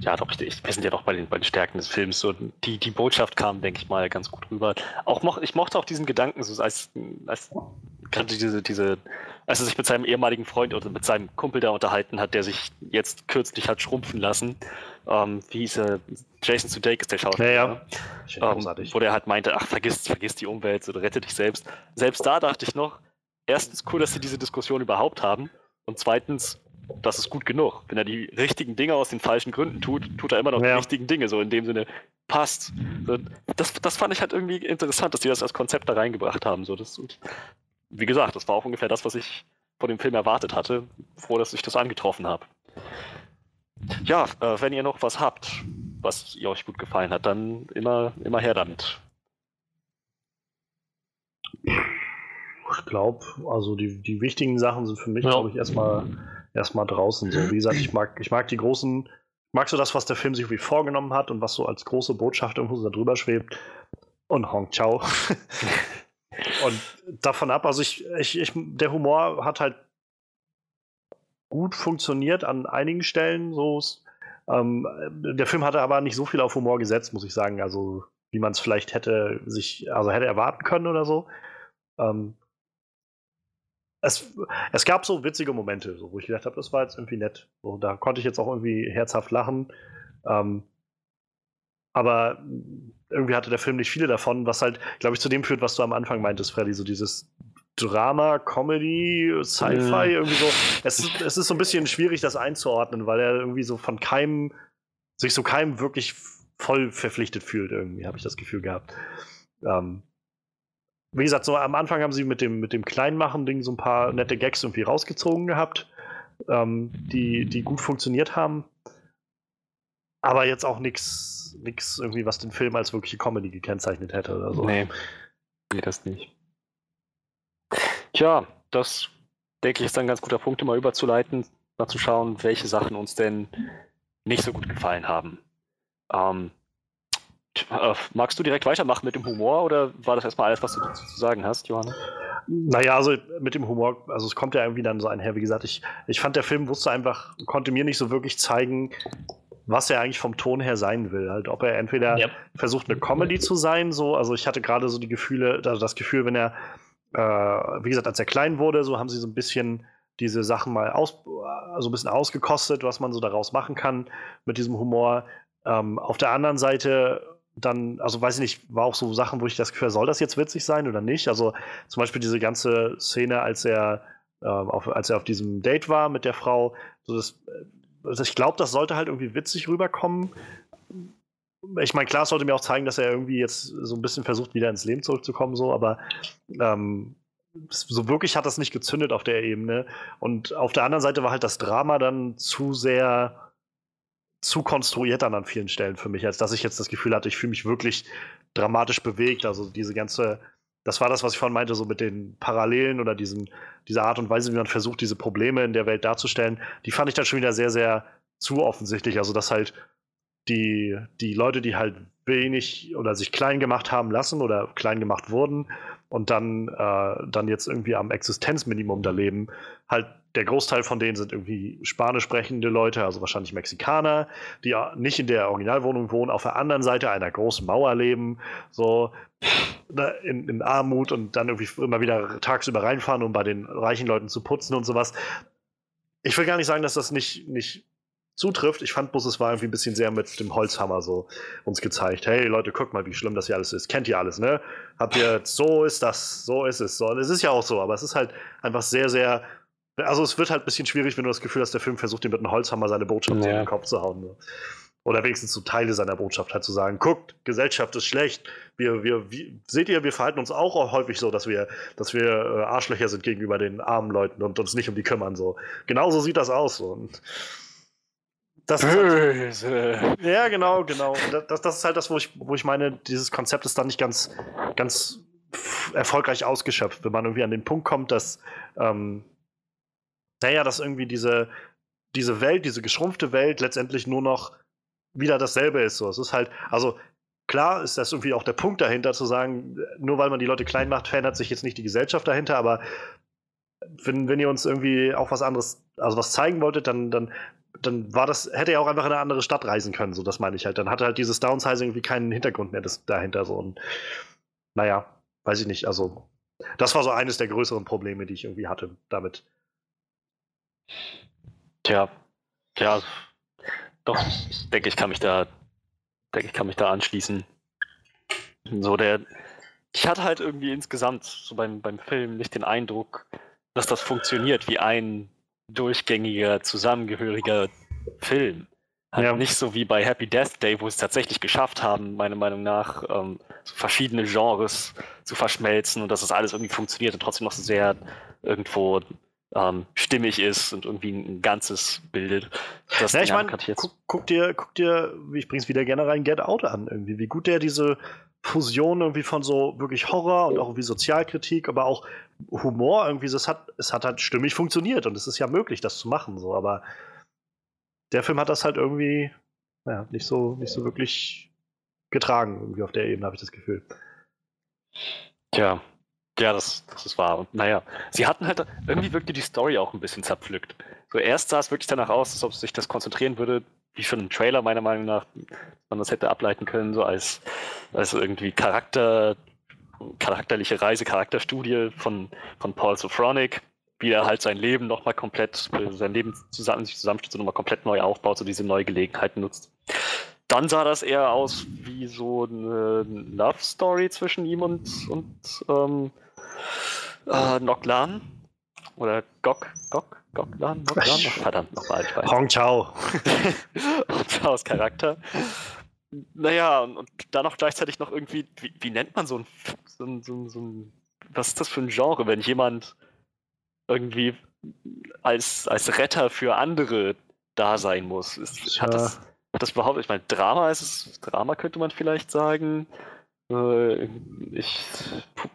ja, doch, ich, wir sind ja doch bei den, bei den Stärken des Films. So, die, die Botschaft kam, denke ich mal, ganz gut rüber. Auch moch, ich mochte auch diesen Gedanken, so als, als gerade diese, diese, als er sich mit seinem ehemaligen Freund oder mit seinem Kumpel da unterhalten hat, der sich jetzt kürzlich hat schrumpfen lassen. Ähm, wie hieß er? Jason Sudeikis, der Schauspieler. Ja, ja. Ähm, wo der halt meinte, ach, vergiss, vergiss die Umwelt oder rette dich selbst. Selbst da dachte ich noch, erstens cool, dass sie diese Diskussion überhaupt haben. Und zweitens, das ist gut genug. Wenn er die richtigen Dinge aus den falschen Gründen tut, tut er immer noch ja. die richtigen Dinge. So in dem Sinne passt. Das, das fand ich halt irgendwie interessant, dass die das als Konzept da reingebracht haben. So, das, wie gesagt, das war auch ungefähr das, was ich von dem Film erwartet hatte. Froh, dass ich das angetroffen habe. Ja, äh, wenn ihr noch was habt, was ihr euch gut gefallen hat, dann immer, immer her damit. Ich glaube, also die, die wichtigen Sachen sind für mich, Ja. glaube ich, erstmal erstmal draußen. So, wie gesagt, ich mag, ich mag die großen, ich mag so das, was der Film sich irgendwie vorgenommen hat und was so als große Botschaft irgendwo da drüber schwebt. Und Hong Chao. und davon ab, also ich, ich, ich, der Humor hat halt gut funktioniert an einigen Stellen. So, ähm, der Film hatte aber nicht so viel auf Humor gesetzt, muss ich sagen. Also, wie man es vielleicht hätte sich, also hätte erwarten können oder so. Ähm, es, es gab so witzige Momente, so, wo ich gedacht habe, das war jetzt irgendwie nett. So, da konnte ich jetzt auch irgendwie herzhaft lachen. Ähm, aber irgendwie hatte der Film nicht viele davon, was halt, glaube ich, zu dem führt, was du am Anfang meintest, Freddy, so dieses Drama, Comedy, Sci-Fi, Ja. irgendwie so. Es, ist- es ist so ein bisschen schwierig, das einzuordnen, weil er irgendwie so von keinem, sich so keinem wirklich voll verpflichtet fühlt, irgendwie, habe ich das Gefühl gehabt. Ähm, wie gesagt, so am Anfang haben sie mit dem, mit dem Kleinmachen-Ding so ein paar nette Gags irgendwie rausgezogen gehabt, ähm, die, die gut funktioniert haben. Aber jetzt auch nichts irgendwie, was den Film als wirkliche Comedy gekennzeichnet hätte oder so. Nee. Nee, das nicht. Tja, das denke ich ist ein ganz guter Punkt, um mal überzuleiten, mal zu schauen, welche Sachen uns denn nicht so gut gefallen haben. Ähm, äh, magst du direkt weitermachen mit dem Humor oder war das erstmal alles, was du dazu zu sagen hast, Johanna? Naja, also mit dem Humor, also es kommt ja irgendwie dann so einher, wie gesagt, ich, ich fand, der Film wusste einfach, konnte mir nicht so wirklich zeigen, was er eigentlich vom Ton her sein will. Halt, ob er entweder Ja. versucht, eine Comedy zu sein, so, also ich hatte gerade so die Gefühle, also das Gefühl, wenn er, äh, wie gesagt, als er klein wurde, so haben sie so ein bisschen diese Sachen mal aus, also ein bisschen ausgekostet, was man so daraus machen kann mit diesem Humor. Ähm, auf der anderen Seite dann, also weiß ich nicht, war auch so Sachen, wo ich das Gefühl, habe, soll das jetzt witzig sein oder nicht? Also zum Beispiel diese ganze Szene, als er, ähm, auf, als er auf diesem Date war mit der Frau, so das, also ich glaube, das sollte halt irgendwie witzig rüberkommen. Ich meine, klar, es sollte mir auch zeigen, dass er irgendwie jetzt so ein bisschen versucht, wieder ins Leben zurückzukommen, so, aber ähm, so wirklich hat das nicht gezündet auf der Ebene. Und auf der anderen Seite war halt das Drama dann zu sehr zu konstruiert dann an vielen Stellen für mich, als dass ich jetzt das Gefühl hatte, ich fühle mich wirklich dramatisch bewegt. Also diese ganze, das war das, was ich vorhin meinte, so mit den Parallelen oder diesen, dieser Art und Weise, wie man versucht, diese Probleme in der Welt darzustellen, die fand ich dann schon wieder sehr, sehr zu offensichtlich. Also dass halt die, die Leute, die halt wenig oder sich klein gemacht haben lassen oder klein gemacht wurden und dann, äh, dann jetzt irgendwie am Existenzminimum da leben, halt der Großteil von denen sind irgendwie spanisch sprechende Leute, also wahrscheinlich Mexikaner, die nicht in der Originalwohnung wohnen, auf der anderen Seite einer großen Mauer leben, so ne, in, in Armut und dann irgendwie immer wieder tagsüber reinfahren, um bei den reichen Leuten zu putzen und sowas. Ich will gar nicht sagen, dass das nicht, nicht zutrifft. Ich fand bloß, es war irgendwie ein bisschen sehr mit dem Holzhammer so uns gezeigt. Hey Leute, guckt mal, wie schlimm das hier alles ist. Kennt ihr alles, ne? Habt ihr, so ist das, so ist es. So. Und es ist ja auch so, aber es ist halt einfach sehr, sehr. Also es wird halt ein bisschen schwierig, wenn du das Gefühl hast, der Film versucht dir mit einem Holzhammer seine Botschaft so in Ja. den Kopf zu hauen. So. Oder wenigstens so Teile seiner Botschaft halt zu sagen, guckt, Gesellschaft ist schlecht. Wir, wir, wie, seht ihr, wir verhalten uns auch häufig so, dass wir, dass wir äh, Arschlöcher sind gegenüber den armen Leuten und uns nicht um die kümmern. So. Genauso sieht das aus. So. Und das halt, Böse. ja, genau, genau. Das- Das, ist halt das, wo ich, wo ich meine, dieses Konzept ist dann nicht ganz, ganz erfolgreich ausgeschöpft, wenn man irgendwie an den Punkt kommt, dass, ähm, naja, dass irgendwie diese, diese Welt, diese geschrumpfte Welt letztendlich nur noch wieder dasselbe ist. So. Es ist halt, also klar ist das irgendwie auch der Punkt dahinter, zu sagen, nur weil man die Leute klein macht, verändert sich jetzt nicht die Gesellschaft dahinter, aber wenn, wenn ihr uns irgendwie auch was anderes, also was zeigen wolltet, dann, dann, dann war das, hätte er auch einfach in eine andere Stadt reisen können, so das meine ich halt. Dann hatte halt dieses Downsizing irgendwie keinen Hintergrund mehr das, dahinter. So. Und naja, weiß ich nicht. Also, das war so eines der größeren Probleme, die ich irgendwie hatte damit. Tja, ja, doch, ich denke, ich kann mich da, denke, ich kann mich da anschließen. So der, ich hatte halt irgendwie insgesamt so beim, beim Film nicht den Eindruck, dass das funktioniert wie ein durchgängiger, zusammengehöriger Film. Halt Ja. nicht so wie bei Happy Death Day, wo sie es tatsächlich geschafft haben, meiner Meinung nach, ähm, so verschiedene Genres zu verschmelzen und dass das alles irgendwie funktioniert und trotzdem noch so sehr irgendwo ähm, stimmig ist und irgendwie ein Ganzes bildet. Das ja, ich meine, guck, guck, dir, guck dir, ich bring's wieder gerne rein, Get Out an, irgendwie, wie gut der diese Fusion irgendwie von so wirklich Horror und auch irgendwie Sozialkritik, aber auch Humor irgendwie, es hat, es hat halt stimmig funktioniert und es ist ja möglich, das zu machen, so, aber der Film hat das halt irgendwie, ja, nicht so, nicht so wirklich getragen, irgendwie auf der Ebene, habe ich das Gefühl. Tja, ja, das, das ist wahr. Und naja, sie hatten halt, irgendwie wirkte die Story auch ein bisschen zerpflückt. So erst sah es wirklich danach aus, als ob sich das konzentrieren würde, wie schon ein Trailer meiner Meinung nach, man das hätte ableiten können, so als, als irgendwie Charakter, charakterliche Reise, Charakterstudie von, von Paul Sophronic, wie er halt sein Leben nochmal komplett, sein Leben zusammen, sich zusammenstützt und nochmal komplett neu aufbaut, so diese neue Gelegenheit nutzt. Dann sah das eher aus wie so eine Love Story zwischen ihm und, und ähm, äh, Noklan. Oder Gok, Gok, Goklan, Noklan? Oh, verdammt, nochmal. Hong Chao. Hong Chaos Charakter. Naja, und, und dann noch gleichzeitig noch irgendwie, wie, wie nennt man so ein, so ein, so ein, so ein, was ist das für ein Genre, wenn jemand irgendwie als, als Retter für andere da sein muss? Ist, hat, das, hat das überhaupt, ich meine, Drama ist es, Drama könnte man vielleicht sagen. Äh, ich,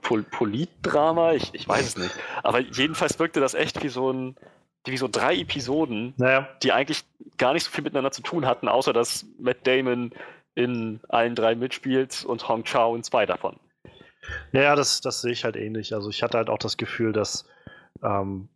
Pol Politdrama, ich, ich weiß es nicht. Aber jedenfalls wirkte das echt wie so ein, wie so drei Episoden, naja. die eigentlich gar nicht so viel miteinander zu tun hatten, außer dass Matt Damon in allen drei mitspielt und Hong Chao in zwei davon. Ja, das, das sehe ich halt ähnlich. Also ich hatte halt auch das Gefühl, dass, ähm,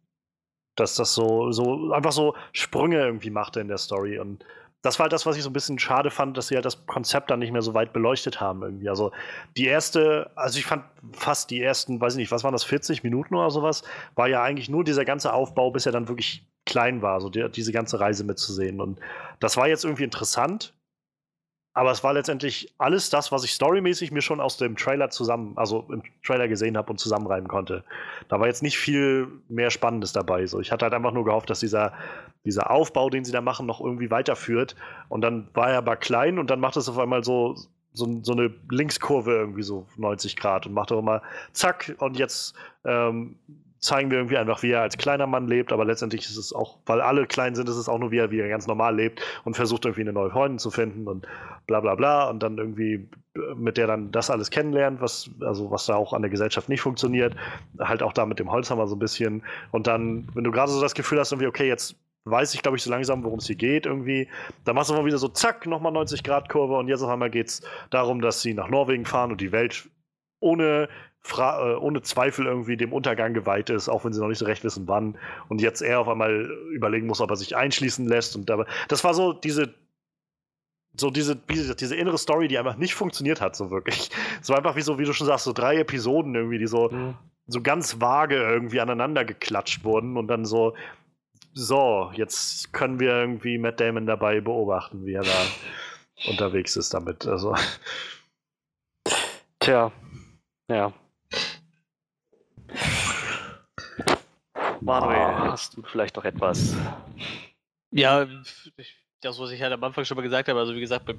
dass das so, so einfach so Sprünge irgendwie machte in der Story und das war halt das, was ich so ein bisschen schade fand, dass sie halt das Konzept dann nicht mehr so weit beleuchtet haben irgendwie. Also die erste, also ich fand fast die ersten, weiß ich nicht, was waren das, 40 Minuten oder sowas, war ja eigentlich nur dieser ganze Aufbau, bis er dann wirklich klein war, so die, diese ganze Reise mitzusehen. Und das war jetzt irgendwie interessant, aber es war letztendlich alles das, was ich storymäßig mir schon aus dem Trailer zusammen, also im Trailer gesehen habe und zusammenreiben konnte. Da war jetzt nicht viel mehr Spannendes dabei. So, ich hatte halt einfach nur gehofft, dass dieser, dieser Aufbau, den sie da machen, noch irgendwie weiterführt. Und dann war er aber klein und dann macht es auf einmal so, so, so, eine Linkskurve irgendwie so 90 Grad und macht auch immer zack und jetzt ähm, zeigen wir irgendwie einfach, wie er als kleiner Mann lebt, aber letztendlich ist es auch, weil alle klein sind, ist es auch nur, wie er, wie er ganz normal lebt und versucht irgendwie eine neue Freundin zu finden und bla bla bla und dann irgendwie mit der dann das alles kennenlernt, was, also was da auch an der Gesellschaft nicht funktioniert, halt auch da mit dem Holzhammer so ein bisschen und dann, wenn du gerade so das Gefühl hast, irgendwie, okay, jetzt weiß ich, glaube ich, so langsam, worum es hier geht irgendwie. Da machst du mal wieder so, zack, nochmal 90 Grad Kurve und jetzt auf einmal geht es darum, dass sie nach Norwegen fahren und die Welt ohne äh, ohne Zweifel irgendwie dem Untergang geweiht ist, auch wenn sie noch nicht so recht wissen, wann. Und jetzt er auf einmal überlegen muss, ob er sich einschließen lässt. Und dabei, das war so diese, so diese, diese, diese innere Story, die einfach nicht funktioniert hat, so wirklich. Es war einfach wie so, wie du schon sagst, so drei Episoden irgendwie, die so, mhm. so ganz vage irgendwie aneinander geklatscht wurden und dann so, so, jetzt können wir irgendwie Matt Damon dabei beobachten, wie er da unterwegs ist damit. Also. Tja, ja. Manuel, hast du vielleicht noch etwas? Ja, das, was ich halt am Anfang schon mal gesagt habe, also wie gesagt,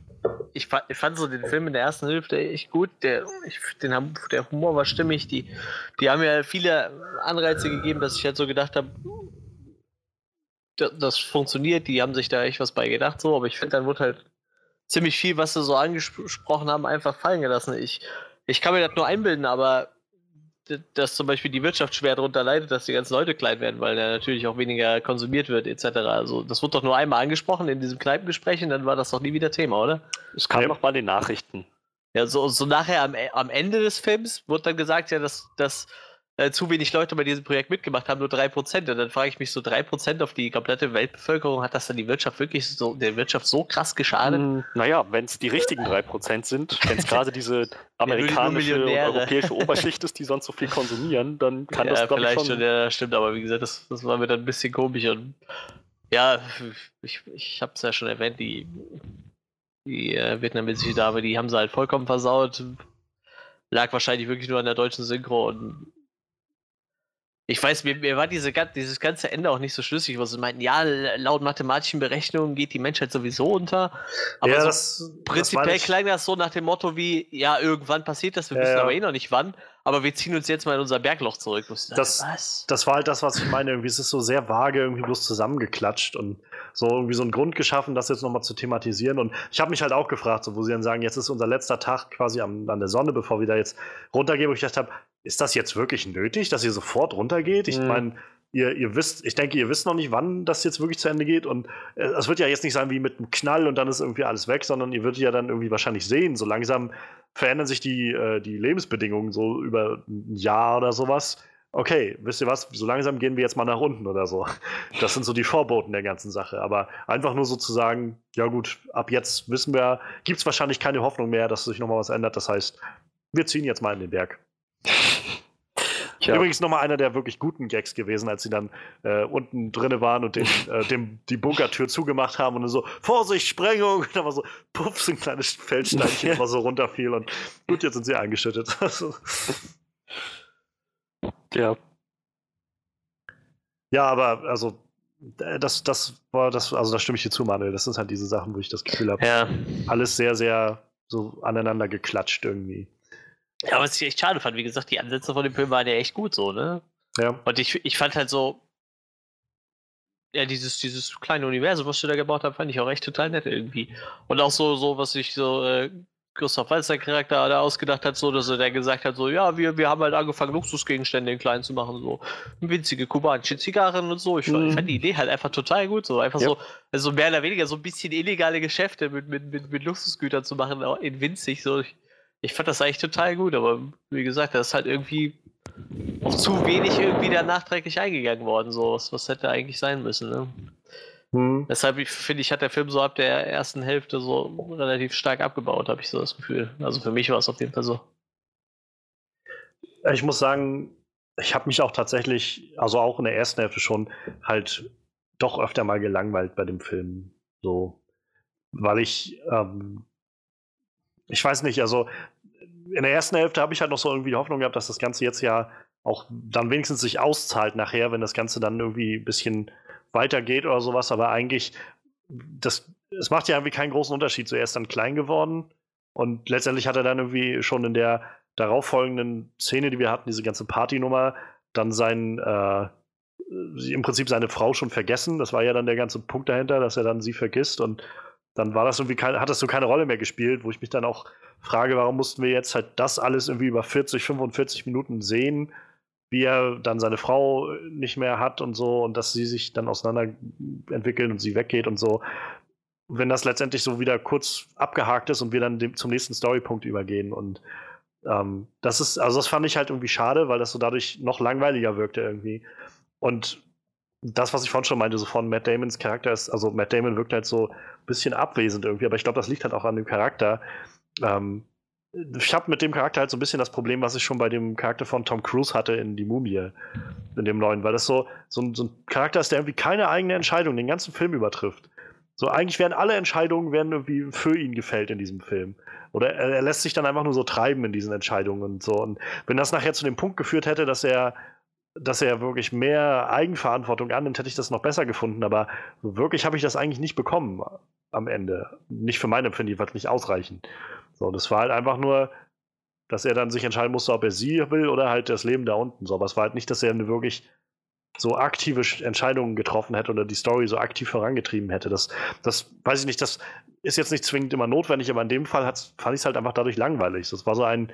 ich fand, ich fand so den Film in der ersten Hälfte echt gut. Der, ich, den, der Humor war stimmig. Die, die haben ja viele Anreize gegeben, dass ich halt so gedacht habe, das funktioniert. Die haben sich da echt was bei gedacht, so. Aber ich finde, dann wurde halt ziemlich viel, was sie so angesprochen haben, einfach fallen gelassen. Ich, ich kann mir das nur einbilden, aber dass zum Beispiel die Wirtschaft schwer darunter leidet, dass die ganzen Leute klein werden, weil da natürlich auch weniger konsumiert wird, etc. Also das wurde doch nur einmal angesprochen in diesem Kneipengespräch und dann war das doch nie wieder Thema, oder? Es kam ja. noch mal in den Nachrichten. Ja, so, so nachher am, am Ende des Films wurde dann gesagt, ja, dass, dass äh, zu wenig Leute bei diesem Projekt mitgemacht haben, nur 3%. Und dann frage ich mich so, 3% auf die komplette Weltbevölkerung, hat das dann die Wirtschaft wirklich so, der Wirtschaft so krass geschadet? Mm, naja, wenn es die richtigen 3% sind, wenn es gerade diese amerikanische und europäische Oberschicht ist, die sonst so viel konsumieren, dann kann ja, das glaube ich schon. schon. Ja, stimmt, aber wie gesagt, das, das war mir dann ein bisschen komisch und ja, ich, ich habe es ja schon erwähnt, die, die äh, vietnamesische Dame, die haben sie halt vollkommen versaut. Lag wahrscheinlich wirklich nur an der deutschen Synchro und ich weiß, mir, mir war diese, dieses ganze Ende auch nicht so schlüssig, wo sie meinten, ja, laut mathematischen Berechnungen geht die Menschheit sowieso unter. Aber ja, so das, prinzipiell das klang das so nach dem Motto wie, ja, irgendwann passiert das, wir ja, wissen aber eh noch nicht wann. Aber wir ziehen uns jetzt mal in unser Bergloch zurück. Das, das, das war halt das, was ich meine. Irgendwie ist es so sehr vage, irgendwie bloß zusammengeklatscht und so irgendwie so einen Grund geschaffen, das jetzt nochmal zu thematisieren. Und ich habe mich halt auch gefragt, so, wo sie dann sagen, jetzt ist unser letzter Tag quasi am, an der Sonne, bevor wir da jetzt runtergehen, wo ich gedacht habe, ist das jetzt wirklich nötig, dass ihr sofort runtergeht? Ich mhm. meine, ihr, ihr wisst, ich denke, ihr wisst noch nicht, wann das jetzt wirklich zu Ende geht. Und äh, es wird ja jetzt nicht sein wie mit einem Knall und dann ist irgendwie alles weg, sondern ihr würdet ja dann irgendwie wahrscheinlich sehen, so langsam verändern sich die, äh, die Lebensbedingungen so über ein Jahr oder sowas. Okay, wisst ihr was, so langsam gehen wir jetzt mal nach unten oder so. Das sind so die Vorboten der ganzen Sache. Aber einfach nur sozusagen, ja gut, ab jetzt wissen wir, gibt es wahrscheinlich keine Hoffnung mehr, dass sich nochmal was ändert. Das heißt, wir ziehen jetzt mal in den Berg. Ja. Übrigens nochmal einer der wirklich guten Gags gewesen, als sie dann äh, unten drinne waren und den, äh, dem, die Bunkertür zugemacht haben und dann so, Vorsicht, Sprengung! Und dann war so, puff, so ein kleines Feldsteinchen, was so runterfiel und gut, jetzt sind sie eingeschüttet. ja. Ja, aber also das, das war das, also da stimme ich dir zu, Manuel. Das sind halt diese Sachen, wo ich das Gefühl habe, ja. alles sehr, sehr so aneinander geklatscht irgendwie. Ja, was ich echt schade fand, wie gesagt, die Ansätze von dem Film waren ja echt gut so, ne? Ja. Und ich, ich fand halt so, ja, dieses, dieses kleine Universum, was du da gebaut hast, fand ich auch echt total nett irgendwie. Und auch so, so was sich so äh, Christoph Walzer Charakter da ausgedacht hat, so, dass er der gesagt hat, so, ja, wir, wir haben halt angefangen, Luxusgegenstände in klein zu machen, so winzige kubanische Zigarren und so. Ich, mhm. ich fand die Idee halt einfach total gut, so einfach ja. so, also mehr oder weniger so ein bisschen illegale Geschäfte mit, mit, mit, mit Luxusgütern zu machen, in winzig, so. Ich, ich fand das eigentlich total gut, aber wie gesagt, das ist halt irgendwie auch zu wenig irgendwie da nachträglich eingegangen worden, so was, was hätte eigentlich sein müssen. Ne? Hm. Deshalb finde ich, hat der Film so ab der ersten Hälfte so relativ stark abgebaut, habe ich so das Gefühl. Also für mich war es auf jeden Fall so. Ich muss sagen, ich habe mich auch tatsächlich, also auch in der ersten Hälfte schon, halt doch öfter mal gelangweilt bei dem Film. So, weil ich ähm, ich weiß nicht, also in der ersten Hälfte habe ich halt noch so irgendwie die Hoffnung gehabt, dass das Ganze jetzt ja auch dann wenigstens sich auszahlt nachher, wenn das Ganze dann irgendwie ein bisschen weitergeht oder sowas, aber eigentlich, das, es macht ja irgendwie keinen großen Unterschied. Zuerst dann klein geworden und letztendlich hat er dann irgendwie schon in der darauffolgenden Szene, die wir hatten, diese ganze Partynummer, dann sein, äh, im Prinzip seine Frau schon vergessen. Das war ja dann der ganze Punkt dahinter, dass er dann sie vergisst und dann war das irgendwie kein, hat das so keine Rolle mehr gespielt, wo ich mich dann auch frage, warum mussten wir jetzt halt das alles irgendwie über 40, 45 Minuten sehen, wie er dann seine Frau nicht mehr hat und so und dass sie sich dann auseinander entwickeln und sie weggeht und so. Wenn das letztendlich so wieder kurz abgehakt ist und wir dann dem, zum nächsten Storypunkt übergehen und ähm, das ist, also das fand ich halt irgendwie schade, weil das so dadurch noch langweiliger wirkte irgendwie. Und das, was ich vorhin schon meinte, so von Matt Damons Charakter ist, also Matt Damon wirkt halt so ein bisschen abwesend irgendwie, aber ich glaube, das liegt halt auch an dem Charakter. Ähm, ich habe mit dem Charakter halt so ein bisschen das Problem, was ich schon bei dem Charakter von Tom Cruise hatte in Die Mumie, in dem neuen, weil das so, so, ein, so ein Charakter ist, der irgendwie keine eigene Entscheidung den ganzen Film übertrifft. So, eigentlich werden alle Entscheidungen werden irgendwie für ihn gefällt in diesem Film. Oder er, er, lässt sich dann einfach nur so treiben in diesen Entscheidungen und so. Und wenn das nachher zu dem Punkt geführt hätte, dass er dass er wirklich mehr Eigenverantwortung annimmt, hätte ich das noch besser gefunden. Aber wirklich habe ich das eigentlich nicht bekommen am Ende. Nicht für mein Empfinden, jedenfalls nicht ausreichend. So, das war halt einfach nur, dass er dann sich entscheiden musste, ob er sie will oder halt das Leben da unten. So, aber es war halt nicht, dass er eine wirklich so aktive Entscheidungen getroffen hätte oder die Story so aktiv vorangetrieben hätte. Das, das weiß ich nicht, das ist jetzt nicht zwingend immer notwendig, aber in dem Fall fand ich es halt einfach dadurch langweilig. Das war so ein,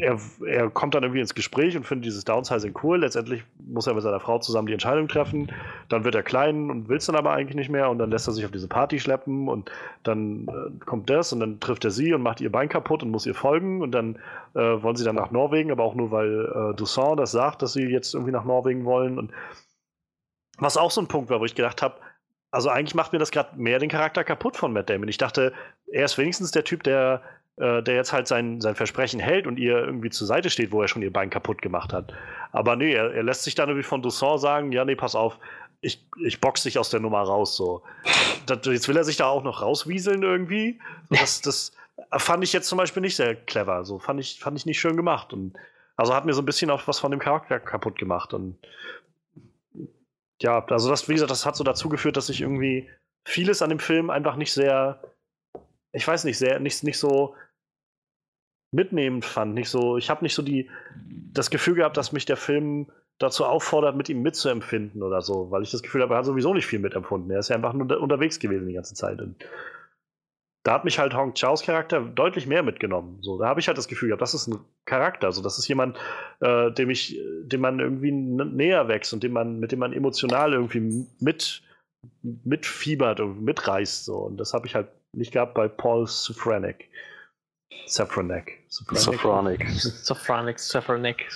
er, er kommt dann irgendwie ins Gespräch und findet dieses Downsizing cool. Letztendlich muss er mit seiner Frau zusammen die Entscheidung treffen. Dann wird er klein und will es dann aber eigentlich nicht mehr und dann lässt er sich auf diese Party schleppen und dann äh, kommt das und dann trifft er sie und macht ihr Bein kaputt und muss ihr folgen und dann äh, wollen sie dann nach Norwegen, aber auch nur weil äh, Dusson das sagt, dass sie jetzt irgendwie nach Norwegen wollen und was auch so ein Punkt war, wo ich gedacht habe, also eigentlich macht mir das gerade mehr den Charakter kaputt von Matt Damon. Ich dachte, er ist wenigstens der Typ, der äh, der jetzt halt sein, sein Versprechen hält und ihr irgendwie zur Seite steht, wo er schon ihr Bein kaputt gemacht hat. Aber nee, er, er lässt sich dann irgendwie von Dusson sagen, ja, nee, pass auf, ich, ich box dich aus der Nummer raus. So. Das, jetzt will er sich da auch noch rauswieseln irgendwie. Das, das fand ich jetzt zum Beispiel nicht sehr clever. So fand ich, fand ich nicht schön gemacht. Und also hat mir so ein bisschen auch was von dem Charakter kaputt gemacht. Und ja, also das, wie gesagt, das hat so dazu geführt, dass ich irgendwie vieles an dem Film einfach nicht sehr, ich weiß nicht, sehr, nicht, nicht so mitnehmend fand. Nicht so, ich habe nicht so die, das Gefühl gehabt, dass mich der Film dazu auffordert, mit ihm mitzuempfinden oder so, weil ich das Gefühl habe, er hat sowieso nicht viel mitempfunden. Er ist ja einfach nur unterwegs gewesen die ganze Zeit. Und da hat mich halt Hong Chaos Charakter deutlich mehr mitgenommen. So, da habe ich halt das Gefühl gehabt, das ist ein Charakter. So, das ist jemand, äh, dem ich, dem man irgendwie näher wächst und dem man, mit dem man emotional irgendwie mit mitfiebert und mitreißt. So. Und das habe ich halt nicht gehabt bei Paul Safranek. Safranek. Safranek. Safranek, Safranek.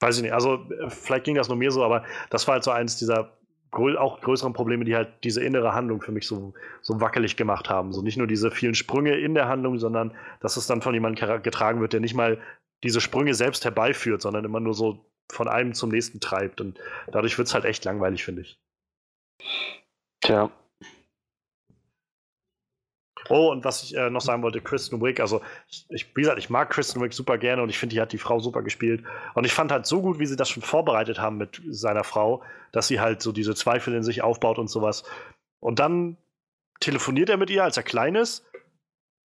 Weiß ich nicht. Also, vielleicht ging das nur mir so, aber das war halt so eins dieser auch größeren Probleme, die halt diese innere Handlung für mich so, so wackelig gemacht haben. So nicht nur diese vielen Sprünge in der Handlung, sondern dass es dann von jemandem getragen wird, der nicht mal diese Sprünge selbst herbeiführt, sondern immer nur so von einem zum nächsten treibt. Und dadurch wird es halt echt langweilig, finde ich. Tja. Oh, und was ich äh, noch sagen wollte, Kristen Wick, also ich, wie gesagt, ich mag Kristen Wick super gerne und ich finde, die hat die Frau super gespielt. Und ich fand halt so gut, wie sie das schon vorbereitet haben mit seiner Frau, dass sie halt so diese Zweifel in sich aufbaut und sowas. Und dann telefoniert er mit ihr, als er klein ist,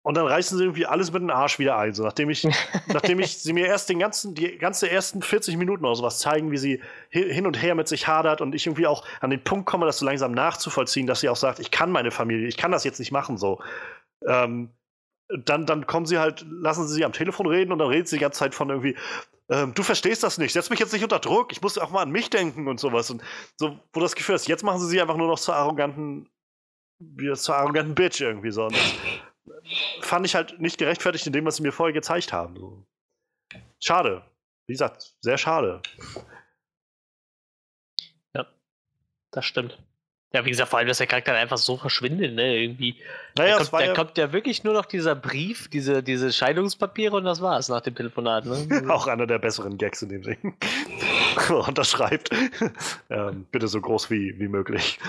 und dann reißen sie irgendwie alles mit dem Arsch wieder ein. So, nachdem ich, nachdem ich sie mir erst den ganzen, die ganze ersten 40 Minuten oder sowas zeigen, wie sie hin und her mit sich hadert und ich irgendwie auch an den Punkt komme, das so langsam nachzuvollziehen, dass sie auch sagt, ich kann meine Familie, ich kann das jetzt nicht machen, so. Ähm, dann, dann kommen sie halt, lassen sie sie am Telefon reden und dann redet sie die ganze Zeit von irgendwie, ähm, du verstehst das nicht, setz mich jetzt nicht unter Druck, ich muss auch mal an mich denken und sowas. Und so, wo das Gefühl ist, jetzt machen sie sie einfach nur noch zur arroganten, wie zur arroganten Bitch irgendwie so. Und das, fand ich halt nicht gerechtfertigt in dem, was sie mir vorher gezeigt haben. So. Schade. Wie gesagt, sehr schade. Ja, das stimmt. Ja, wie gesagt, vor allem, dass der Charakter einfach so verschwindet, ne? Irgendwie. Naja, da, kommt, da ja kommt ja wirklich nur noch dieser Brief, diese, diese Scheidungspapiere und das war's nach dem Telefonat, ne? Auch einer der besseren Gags in dem Ding. Unterschreibt. ähm, bitte so groß wie, wie möglich.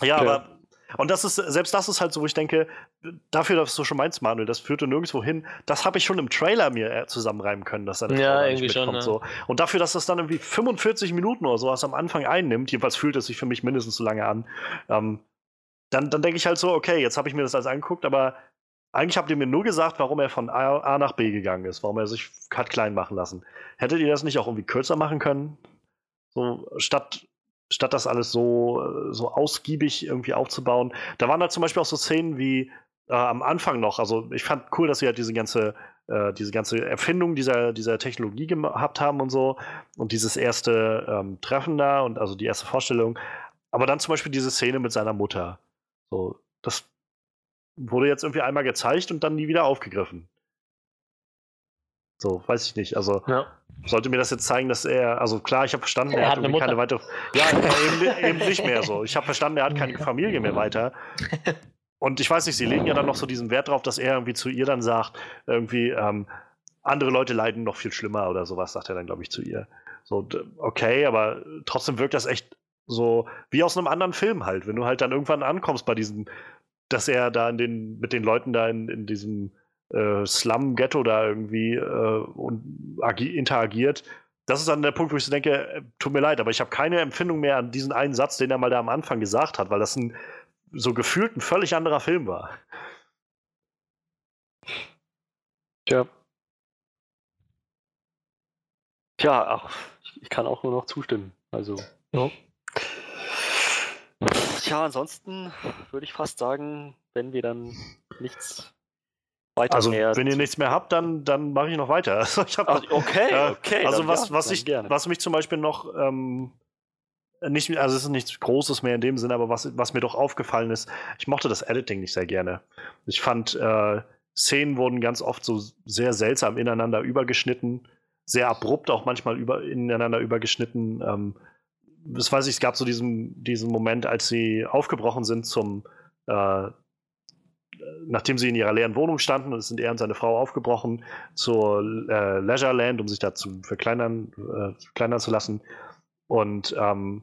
ja, ja, aber und das ist, selbst das ist halt so, wo ich denke, dafür, dass du schon meinst, Manuel, das führte nirgendwo hin. Das habe ich schon im Trailer mir äh, zusammenreimen können, dass seine ja, Frau irgendwie nicht mitkommt. Schon, ja. so. Und dafür, dass das dann irgendwie 45 Minuten oder sowas am Anfang einnimmt, jedenfalls fühlt es sich für mich mindestens so lange an, ähm, dann, dann denke ich halt so, okay, jetzt habe ich mir das alles angeguckt, aber eigentlich habt ihr mir nur gesagt, warum er von A, A, nach B gegangen ist, warum er sich hat klein machen lassen. Hättet ihr das nicht auch irgendwie kürzer machen können? So, statt statt das alles so, äh, so ausgiebig irgendwie aufzubauen. Da waren da zum Beispiel auch so Szenen wie äh, am Anfang noch. Also ich fand cool, dass sie halt diese ganze, äh, diese ganze Erfindung dieser, dieser Technologie gehabt haben und so. Und dieses erste ähm, Treffen da und also die erste Vorstellung. Aber dann zum Beispiel diese Szene mit seiner Mutter. So, das wurde jetzt irgendwie einmal gezeigt und dann nie wieder aufgegriffen. So, weiß ich nicht. Also ja. sollte mir das jetzt zeigen, dass er, also klar, ich habe verstanden, er, er hat irgendwie keine weitere. Ja, eben, eben, nicht mehr so. Ich habe verstanden, er hat keine Familie mehr weiter. Und ich weiß nicht, sie legen ja dann noch so diesen Wert drauf, dass er irgendwie zu ihr dann sagt, irgendwie, ähm, andere Leute leiden noch viel schlimmer oder sowas, sagt er dann, glaube ich, zu ihr. So, okay, aber trotzdem wirkt das echt so wie aus einem anderen Film halt, wenn du halt dann irgendwann ankommst bei diesem, dass er da in den, mit den Leuten da in, in diesem äh, Slum-Ghetto da irgendwie äh, und interagiert. Das ist dann der Punkt, wo ich so denke, äh, tut mir leid, aber ich habe keine Empfindung mehr an diesen einen Satz, den er mal da am Anfang gesagt hat, weil das ein so gefühlt ein völlig anderer Film war. Tja. Tja, ach, ich kann auch nur noch zustimmen. Also. Ja. Tja, ansonsten würde ich fast sagen, wenn wir dann nichts weiter also, wenn ihr nichts mehr habt, dann, dann mache ich noch weiter. Also, ich Ach, okay, okay. Also, was, was, ich, was mich zum Beispiel noch. Ähm, nicht, also es ist nichts Großes mehr in dem Sinne, aber was, was mir doch aufgefallen ist, ich mochte das Editing nicht sehr gerne. Ich fand, äh, Szenen wurden ganz oft so sehr seltsam ineinander übergeschnitten, sehr abrupt auch manchmal über, ineinander übergeschnitten. Ähm, das weiß ich, es gab so diesen, diesen Moment, als sie aufgebrochen sind zum, äh, nachdem sie in ihrer leeren Wohnung standen, sind er und seine Frau aufgebrochen zur äh, Leisureland, um sich da zu verkleinern, äh, verkleinern zu lassen. Und ähm,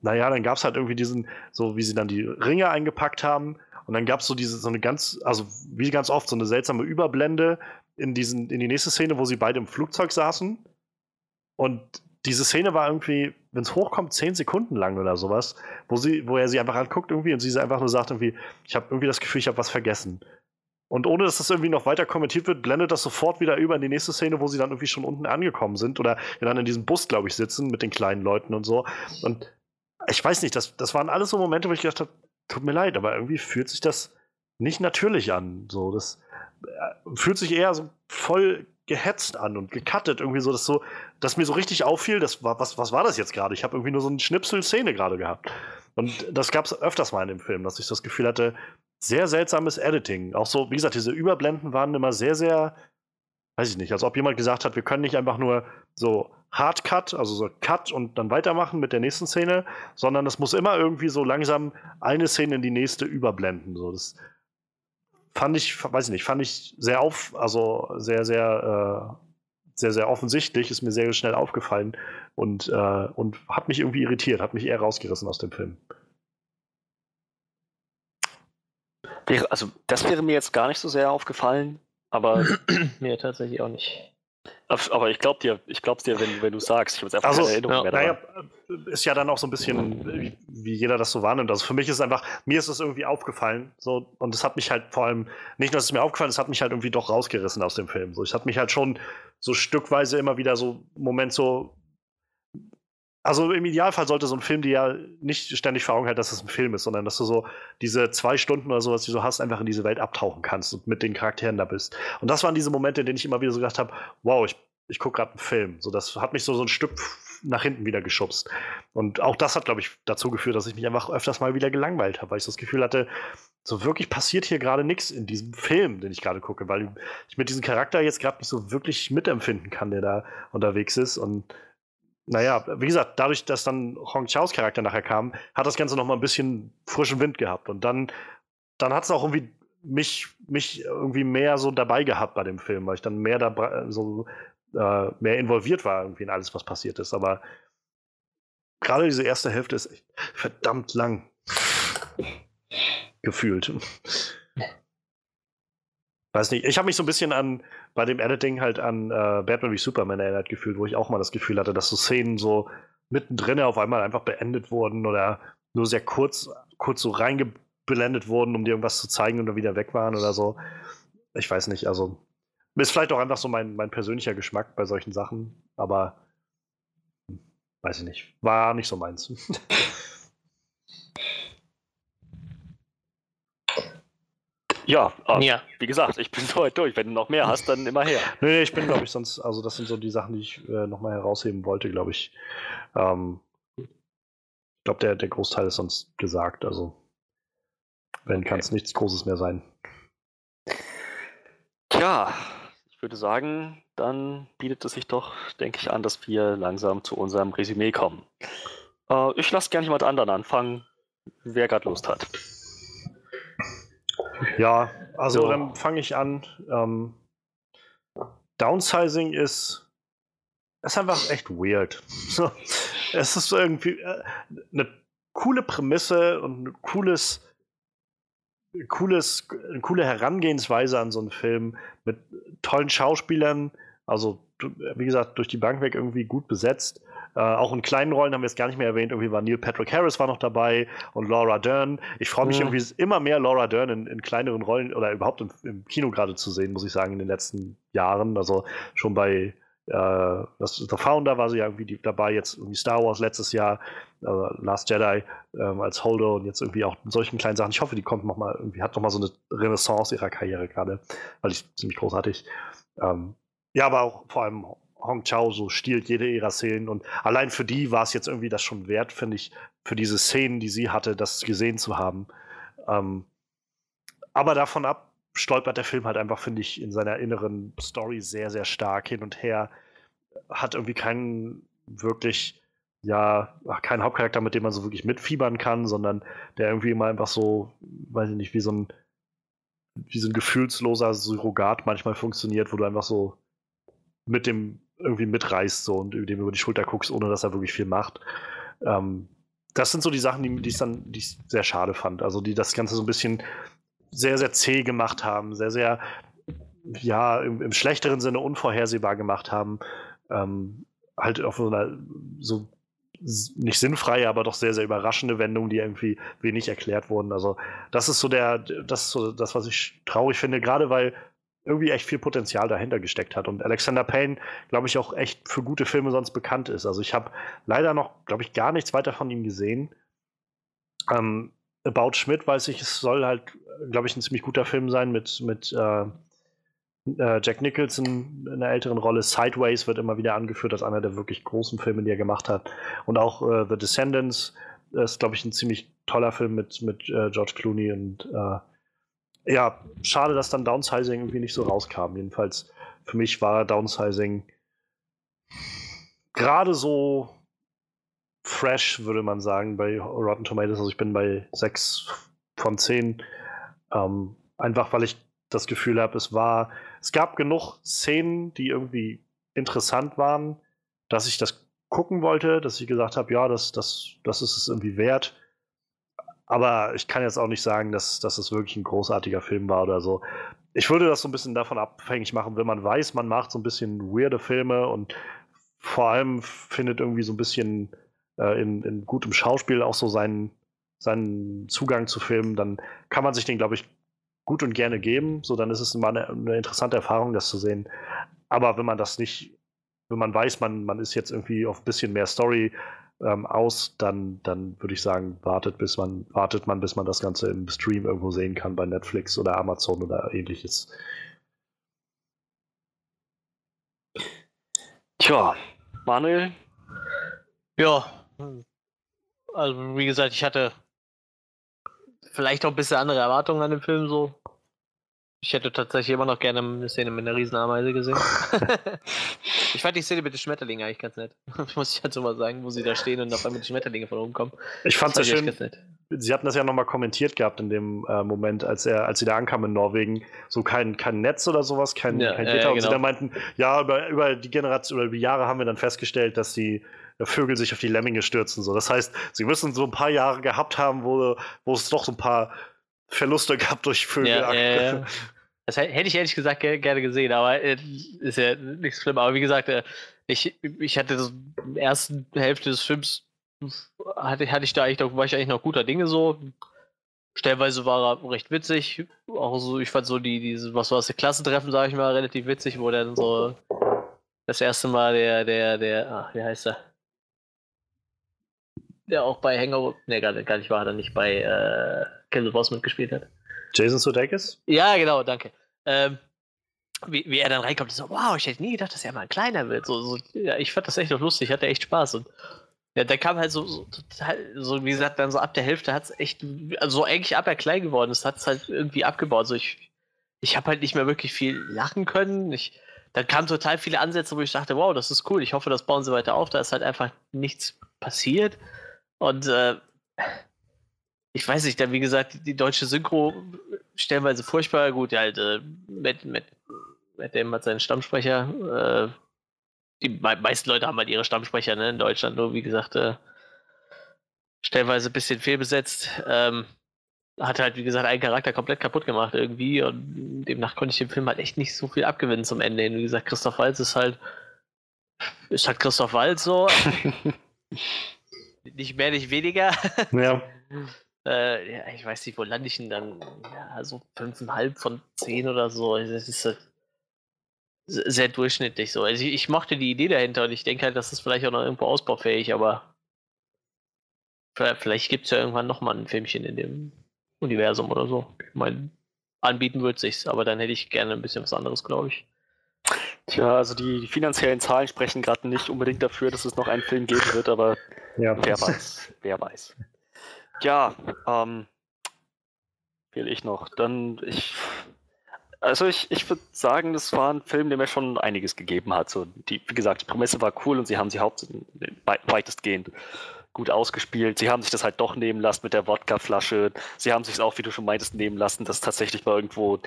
naja, dann gab es halt irgendwie diesen, so wie sie dann die Ringe eingepackt haben. Und dann gab es so diese, so eine ganz, also wie ganz oft, so eine seltsame Überblende in diesen, in die nächste Szene, wo sie beide im Flugzeug saßen. Und diese Szene war irgendwie, wenn es hochkommt, zehn Sekunden lang oder sowas, wo, sie, wo er sie einfach anguckt irgendwie und sie einfach nur sagt irgendwie, ich habe irgendwie das Gefühl, ich habe was vergessen. Und ohne dass das irgendwie noch weiter kommentiert wird, blendet das sofort wieder über in die nächste Szene, wo sie dann irgendwie schon unten angekommen sind oder dann in diesem Bus, glaube ich, sitzen mit den kleinen Leuten und so. Und ich weiß nicht, das, das waren alles so Momente, wo ich gedacht habe, tut mir leid, aber irgendwie fühlt sich das nicht natürlich an. So, das äh, fühlt sich eher so voll gehetzt an und gecuttet, irgendwie so, dass so, dass mir so richtig auffiel, das war, was, was war das jetzt gerade? Ich habe irgendwie nur so eine Schnipsel-Szene gerade gehabt. Und das gab es öfters mal in dem Film, dass ich das Gefühl hatte, sehr seltsames Editing. Auch so, wie gesagt, diese Überblenden waren immer sehr, sehr, weiß ich nicht, als ob jemand gesagt hat, wir können nicht einfach nur so Hardcut, also so Cut und dann weitermachen mit der nächsten Szene, sondern es muss immer irgendwie so langsam eine Szene in die nächste überblenden. So, das fand ich, weiß ich nicht, fand ich sehr auf, also sehr, sehr, äh, sehr, sehr offensichtlich, ist mir sehr schnell aufgefallen und, äh, und hat mich irgendwie irritiert, hat mich eher rausgerissen aus dem Film. Also, das wäre mir jetzt gar nicht so sehr aufgefallen, aber. mir tatsächlich auch nicht. Aber ich glaube dir, ich glaub's dir, wenn, wenn du sagst. Ich habe einfach also, keine Erinnerung ja, mehr daran. Naja, ist ja dann auch so ein bisschen, wie, jeder das so wahrnimmt. Also für mich ist es einfach, mir ist es irgendwie aufgefallen. So, und es hat mich halt vor allem, nicht nur, dass es mir aufgefallen ist, es hat mich halt irgendwie doch rausgerissen aus dem Film. So, ich hat mich halt schon so stückweise immer wieder so Moment so also im Idealfall sollte so ein Film dir ja nicht ständig vor Augen halten, dass es ein Film ist, sondern dass du so diese zwei Stunden oder sowas, die du hast, einfach in diese Welt abtauchen kannst und mit den Charakteren da bist. Und das waren diese Momente, in denen ich immer wieder so gedacht habe, wow, ich, ich gucke gerade einen Film. So, das hat mich so, so ein Stück nach hinten wieder geschubst. Und auch das hat, glaube ich, dazu geführt, dass ich mich einfach öfters mal wieder gelangweilt habe, weil ich das Gefühl hatte, so wirklich passiert hier gerade nichts in diesem Film, den ich gerade gucke, weil ich mit diesem Charakter jetzt gerade nicht so wirklich mitempfinden kann, der da unterwegs ist. Und naja, wie gesagt, dadurch, dass dann Hong Chaos Charakter nachher kam, hat das Ganze noch mal ein bisschen frischen Wind gehabt. Und dann, dann hat es auch irgendwie mich, mich irgendwie mehr so dabei gehabt bei dem Film, weil ich dann mehr dabei, so äh, mehr involviert war irgendwie in alles, was passiert ist. Aber gerade diese erste Hälfte ist echt verdammt lang gefühlt weiß nicht, ich habe mich so ein bisschen an, bei dem Editing halt an äh, Batman wie Superman erinnert gefühlt, wo ich auch mal das Gefühl hatte, dass so Szenen so mittendrin auf einmal einfach beendet wurden oder nur sehr kurz, kurz so reingeblendet wurden, um dir irgendwas zu zeigen und dann wieder weg waren oder so. Ich weiß nicht, also ist vielleicht auch einfach so mein, mein persönlicher Geschmack bei solchen Sachen, aber hm, weiß ich nicht, war nicht so meins. Ja, äh, ja, wie gesagt, ich bin heute durch. Wenn du noch mehr hast, dann immer her. Nee, ich bin, glaube ich, sonst, also das sind so die Sachen, die ich äh, nochmal herausheben wollte, glaube ich. Ähm, ich glaube, der, der Großteil ist sonst gesagt. Also, wenn okay. kann es nichts Großes mehr sein. Tja, ich würde sagen, dann bietet es sich doch, denke ich, an, dass wir langsam zu unserem Resümee kommen. Äh, ich lasse gerne jemand anderen anfangen, wer gerade Lust hat. Ja, also so. dann fange ich an. Ähm, Downsizing ist, ist einfach echt weird. es ist irgendwie äh, eine coole Prämisse und ein cooles, cooles, eine coole Herangehensweise an so einen Film mit tollen Schauspielern. Also, wie gesagt, durch die Bank weg irgendwie gut besetzt. Äh, auch in kleinen Rollen haben wir es gar nicht mehr erwähnt. Irgendwie war Neil Patrick Harris war noch dabei und Laura Dern. Ich freue mich mhm. irgendwie immer mehr, Laura Dern in, in, kleineren Rollen oder überhaupt im, im, Kino gerade zu sehen, muss ich sagen, in den letzten Jahren. Also schon bei äh, das, The Founder war sie ja irgendwie dabei, jetzt irgendwie Star Wars letztes Jahr, äh, Last Jedi ähm, als Holder und jetzt irgendwie auch in solchen kleinen Sachen. Ich hoffe, die kommt noch mal irgendwie, hat noch mal so eine Renaissance ihrer Karriere gerade, weil ich ziemlich großartig. Ähm, ja, aber auch vor allem Hong Chao so stiehlt jede ihrer Szenen und allein für die war es jetzt irgendwie das schon wert, finde ich, für diese Szenen, die sie hatte, das gesehen zu haben. Ähm, aber davon ab stolpert der Film halt einfach, finde ich, in seiner inneren Story sehr, sehr stark hin und her. Hat irgendwie keinen wirklich, ja, keinen Hauptcharakter, mit dem man so wirklich mitfiebern kann, sondern der irgendwie immer einfach so, weiß ich nicht, wie so ein, wie so ein gefühlsloser Surrogat manchmal funktioniert, wo du einfach so mit dem irgendwie mitreißt so und dem über die Schulter guckst, ohne dass er wirklich viel macht. Ähm, das sind so die Sachen, die, die, ich dann, die ich sehr schade fand. Also die das Ganze so ein bisschen sehr, sehr zäh gemacht haben, sehr, sehr, ja, im, im schlechteren Sinne unvorhersehbar gemacht haben. Ähm, halt auf so einer so nicht sinnfreie, aber doch sehr, sehr überraschende Wendung, die irgendwie wenig erklärt wurden. Also, das ist so der, das ist so das, was ich traurig finde, gerade weil irgendwie echt viel Potenzial dahinter gesteckt hat. Und Alexander Payne, glaube ich, auch echt für gute Filme sonst bekannt ist. Also ich habe leider noch, glaube ich, gar nichts weiter von ihm gesehen. Ähm, About Schmidt weiß ich, es soll halt, glaube ich, ein ziemlich guter Film sein mit, mit äh, äh, Jack Nicholson in einer älteren Rolle. Sideways wird immer wieder angeführt als einer der wirklich großen Filme, die er gemacht hat. Und auch äh, The Descendants ist, glaube ich, ein ziemlich toller Film mit, mit äh, George Clooney und äh, ja, schade, dass dann Downsizing irgendwie nicht so rauskam. Jedenfalls für mich war Downsizing gerade so fresh, würde man sagen, bei Rotten Tomatoes. Also ich bin bei 6 von 10. Ähm, einfach weil ich das Gefühl habe, es war, es gab genug Szenen, die irgendwie interessant waren, dass ich das gucken wollte, dass ich gesagt habe, ja, das, das, das ist es irgendwie wert. Aber ich kann jetzt auch nicht sagen, dass, dass es wirklich ein großartiger Film war oder so. Ich würde das so ein bisschen davon abhängig machen, wenn man weiß, man macht so ein bisschen weirde Filme und vor allem findet irgendwie so ein bisschen äh, in, in gutem Schauspiel auch so seinen, seinen Zugang zu Filmen, dann kann man sich den, glaube ich, gut und gerne geben. So, dann ist es mal eine, eine, interessante Erfahrung, das zu sehen. Aber wenn man das nicht, wenn man weiß, man, man ist jetzt irgendwie auf ein bisschen mehr Story ähm, aus, dann, dann würde ich sagen, wartet, bis man, wartet man, bis man das Ganze im Stream irgendwo sehen kann bei Netflix oder Amazon oder ähnliches. Tja, Manuel? Ja, also wie gesagt, ich hatte vielleicht auch ein bisschen andere Erwartungen an den Film so. Ich hätte tatsächlich immer noch gerne eine Szene mit einer Riesenameise gesehen. ich fand die Szene mit den Schmetterlingen eigentlich ganz nett. Muss ich halt so mal sagen, wo sie da stehen und auf einmal die Schmetterlinge von oben kommen. Ich fand es ja schön. Sie hatten das ja nochmal kommentiert gehabt in dem äh, Moment, als er, als sie da ankamen in Norwegen. So kein, kein Netz oder sowas, kein, ja, kein Gitter. Äh, genau. Und sie genau. dann meinten, ja, über, über die Generation, über die Jahre haben wir dann festgestellt, dass die äh, Vögel sich auf die Lemminge stürzen. So. Das heißt, sie müssen so ein paar Jahre gehabt haben, wo, wo es doch so ein paar Verluste gab durch Vögel. Ja, ja. Das hätte ich ehrlich gesagt gerne gesehen, aber äh, ist ja nichts schlimm. Aber wie gesagt, äh, ich, ich hatte so in der ersten Hälfte des Films hatte, hatte ich da eigentlich noch, war ich eigentlich noch guter Dinge so. Stellweise war er recht witzig. Auch so, ich fand so die, diese, was war das, Klassentreffen, sage ich mal, relativ witzig, wo dann so das erste Mal der, der, der, ach, wie heißt er? Der auch bei Hangover, ne, gar, gar nicht war, er nicht bei äh, Kill the Boss mitgespielt hat. Jason Sudeikis? Ja, genau, danke. Ähm, wie, wie er dann reinkommt, so, wow, ich hätte nie gedacht, dass er mal kleiner wird. So, so, ja, ich fand das echt noch lustig, hatte echt Spaß. Und ja, der kam halt so, so total, so wie gesagt, dann so ab der Hälfte hat es echt, also so eigentlich ab er klein geworden ist, hat es halt irgendwie abgebaut. So ich, ich habe halt nicht mehr wirklich viel lachen können. Ich, dann kamen total viele Ansätze, wo ich dachte, wow, das ist cool, ich hoffe, das bauen sie weiter auf. Da ist halt einfach nichts passiert. Und äh, ich weiß nicht, dann wie gesagt, die, deutsche Synchro stellenweise furchtbar gut, halt äh, mit, mit, mit dem hat seinen Stammsprecher. Äh, die meisten Leute haben halt ihre Stammsprecher ne, in Deutschland, nur wie gesagt, äh, stellenweise ein bisschen fehlbesetzt. Ähm, hat halt, wie gesagt, einen Charakter komplett kaputt gemacht irgendwie und demnach konnte ich dem Film halt echt nicht so viel abgewinnen zum Ende hin. Wie gesagt, Christoph Waltz ist halt, ist halt Christoph Waltz so. nicht mehr, nicht weniger. Ja. Äh, ja, ich weiß nicht, wo lande ich denn dann? Ja, so 5,5 von 10 oder so. Das ist halt sehr durchschnittlich so. Also ich, ich, mochte die Idee dahinter und ich denke halt, das ist vielleicht auch noch irgendwo ausbaufähig, aber vielleicht gibt es ja irgendwann nochmal ein Filmchen in dem Universum oder so. Ich meine, anbieten wird sich's, aber dann hätte ich gerne ein bisschen was anderes, glaube ich. Tja, also die finanziellen Zahlen sprechen gerade nicht unbedingt dafür, dass es noch einen Film geben wird, aber ja. wer weiß, wer weiß. Ja, ähm, will ich noch. Dann, ich, also ich, ich würde sagen, das war ein Film, der mir schon einiges gegeben hat. So, die, wie gesagt, die Prämisse war cool und sie haben sie hauptsächlich weitestgehend gut ausgespielt. Sie haben sich das halt doch nehmen lassen mit der Wodkaflasche. Sie haben sich es auch, wie du schon meintest, nehmen lassen, dass tatsächlich mal irgendwo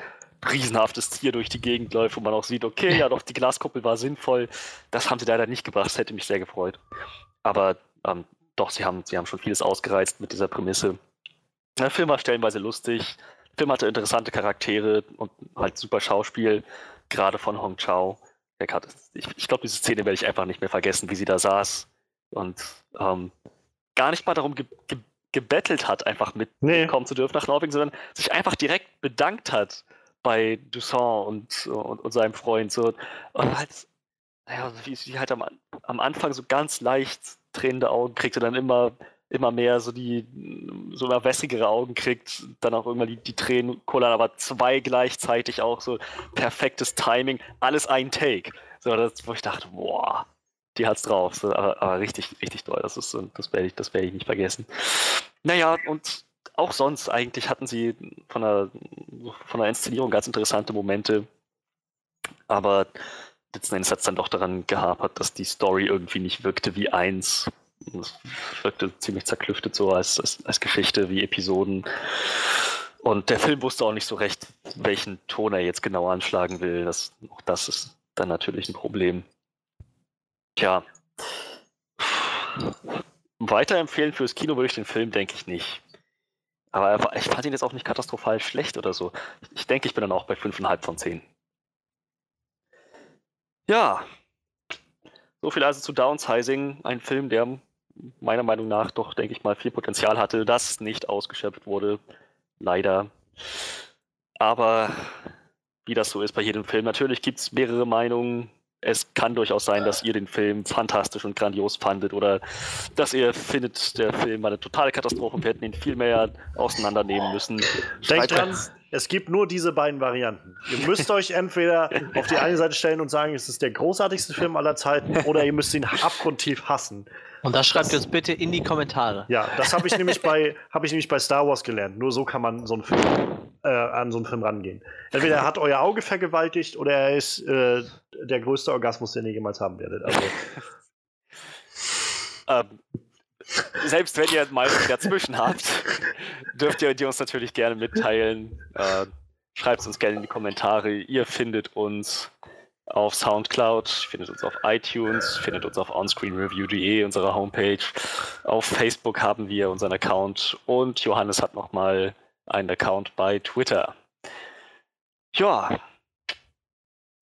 riesenhaftes Tier durch die Gegend läuft, wo man auch sieht, okay, ja doch, die Glaskuppel war sinnvoll. Das haben sie leider nicht gebracht, das hätte mich sehr gefreut. Aber ähm, doch, sie haben, sie haben schon vieles ausgereizt mit dieser Prämisse. Der Film war stellenweise lustig. Der Film hatte interessante Charaktere und halt super Schauspiel, gerade von Hong Chao. Ich, ich glaube, diese Szene werde ich einfach nicht mehr vergessen, wie sie da saß und ähm, gar nicht mal darum ge ge gebettelt hat, einfach mitkommen nee. zu dürfen nach Norwegen, sondern sich einfach direkt bedankt hat bei Dusson und, und, und seinem Freund. So. Und halt, naja, wie sie halt am, am Anfang so ganz leicht tränende Augen kriegt und dann immer, immer mehr so die so immer wässrigere Augen kriegt, dann auch immer die, die Tränen kullern, aber zwei gleichzeitig auch so perfektes Timing, alles ein Take. So, das, wo ich dachte, boah, die hat's drauf. So, aber, aber, richtig, richtig toll. Das ist, das werde ich, das werde ich nicht vergessen. Naja, und auch sonst eigentlich hatten sie von der, von der Inszenierung ganz interessante Momente. Aber letzten Endes hat es dann doch daran gehapert, dass die Story irgendwie nicht wirkte wie eins. Es wirkte ziemlich zerklüftet so als, als, als Geschichte, wie Episoden. Und der Film wusste auch nicht so recht, welchen Ton er jetzt genau anschlagen will. Das, auch das ist dann natürlich ein Problem. Tja. Weiterempfehlen fürs Kino würde ich den Film, denke ich nicht. Aber ich fand ihn jetzt auch nicht katastrophal schlecht oder so. Ich denke, ich bin dann auch bei 5,5 von 10. Ja. So viel also zu Downsizing. Ein Film, der meiner Meinung nach doch, denke ich mal, viel Potenzial hatte, das nicht ausgeschöpft wurde. Leider. Aber wie das so ist bei jedem Film, natürlich gibt es mehrere Meinungen es kann durchaus sein, dass ihr den Film fantastisch und grandios fandet oder dass ihr findet, der Film war eine totale Katastrophe und wir hätten ihn viel mehr auseinandernehmen müssen. Denkt dran, es gibt nur diese beiden Varianten. Ihr müsst euch entweder auf die eine Seite stellen und sagen, es ist der großartigste Film aller Zeiten oder ihr müsst ihn abgrundtief hassen. Und das schreibt ihr uns bitte in die Kommentare. Ja, das habe ich nämlich bei ich nämlich bei Star Wars gelernt. Nur so kann man so einen Film, äh, an so einen Film rangehen. Entweder er hat euer Auge vergewaltigt oder er ist äh, der größte Orgasmus, den ihr jemals haben werdet. Also. ähm, selbst wenn ihr mal dazwischen habt, dürft ihr die uns natürlich gerne mitteilen. Äh, Schreibt es uns gerne in die Kommentare. Ihr findet uns auf Soundcloud, findet uns auf iTunes, findet uns auf onscreenreview.de, unserer Homepage. Auf Facebook haben wir unseren Account und Johannes hat nochmal einen Account bei Twitter. Ja,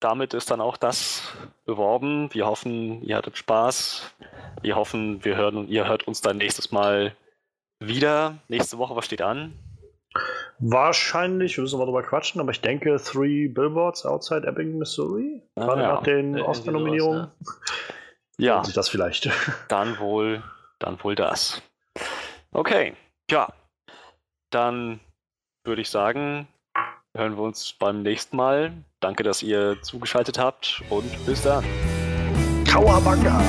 damit ist dann auch das beworben. Wir hoffen, ihr hattet Spaß. Wir hoffen, wir hören und ihr hört uns dann nächstes Mal wieder. Nächste Woche, was steht an? Wahrscheinlich, wir müssen mal drüber quatschen, aber ich denke Three Billboards Outside Ebbing, Missouri. Ah, Gerade ja. nach den Oscar-Nominierungen. Ja. ja. das vielleicht. Dann wohl, dann wohl das. Okay, ja. Dann würde ich sagen, hören wir uns beim nächsten Mal. Danke, dass ihr zugeschaltet habt und bis dann. Kawabanga!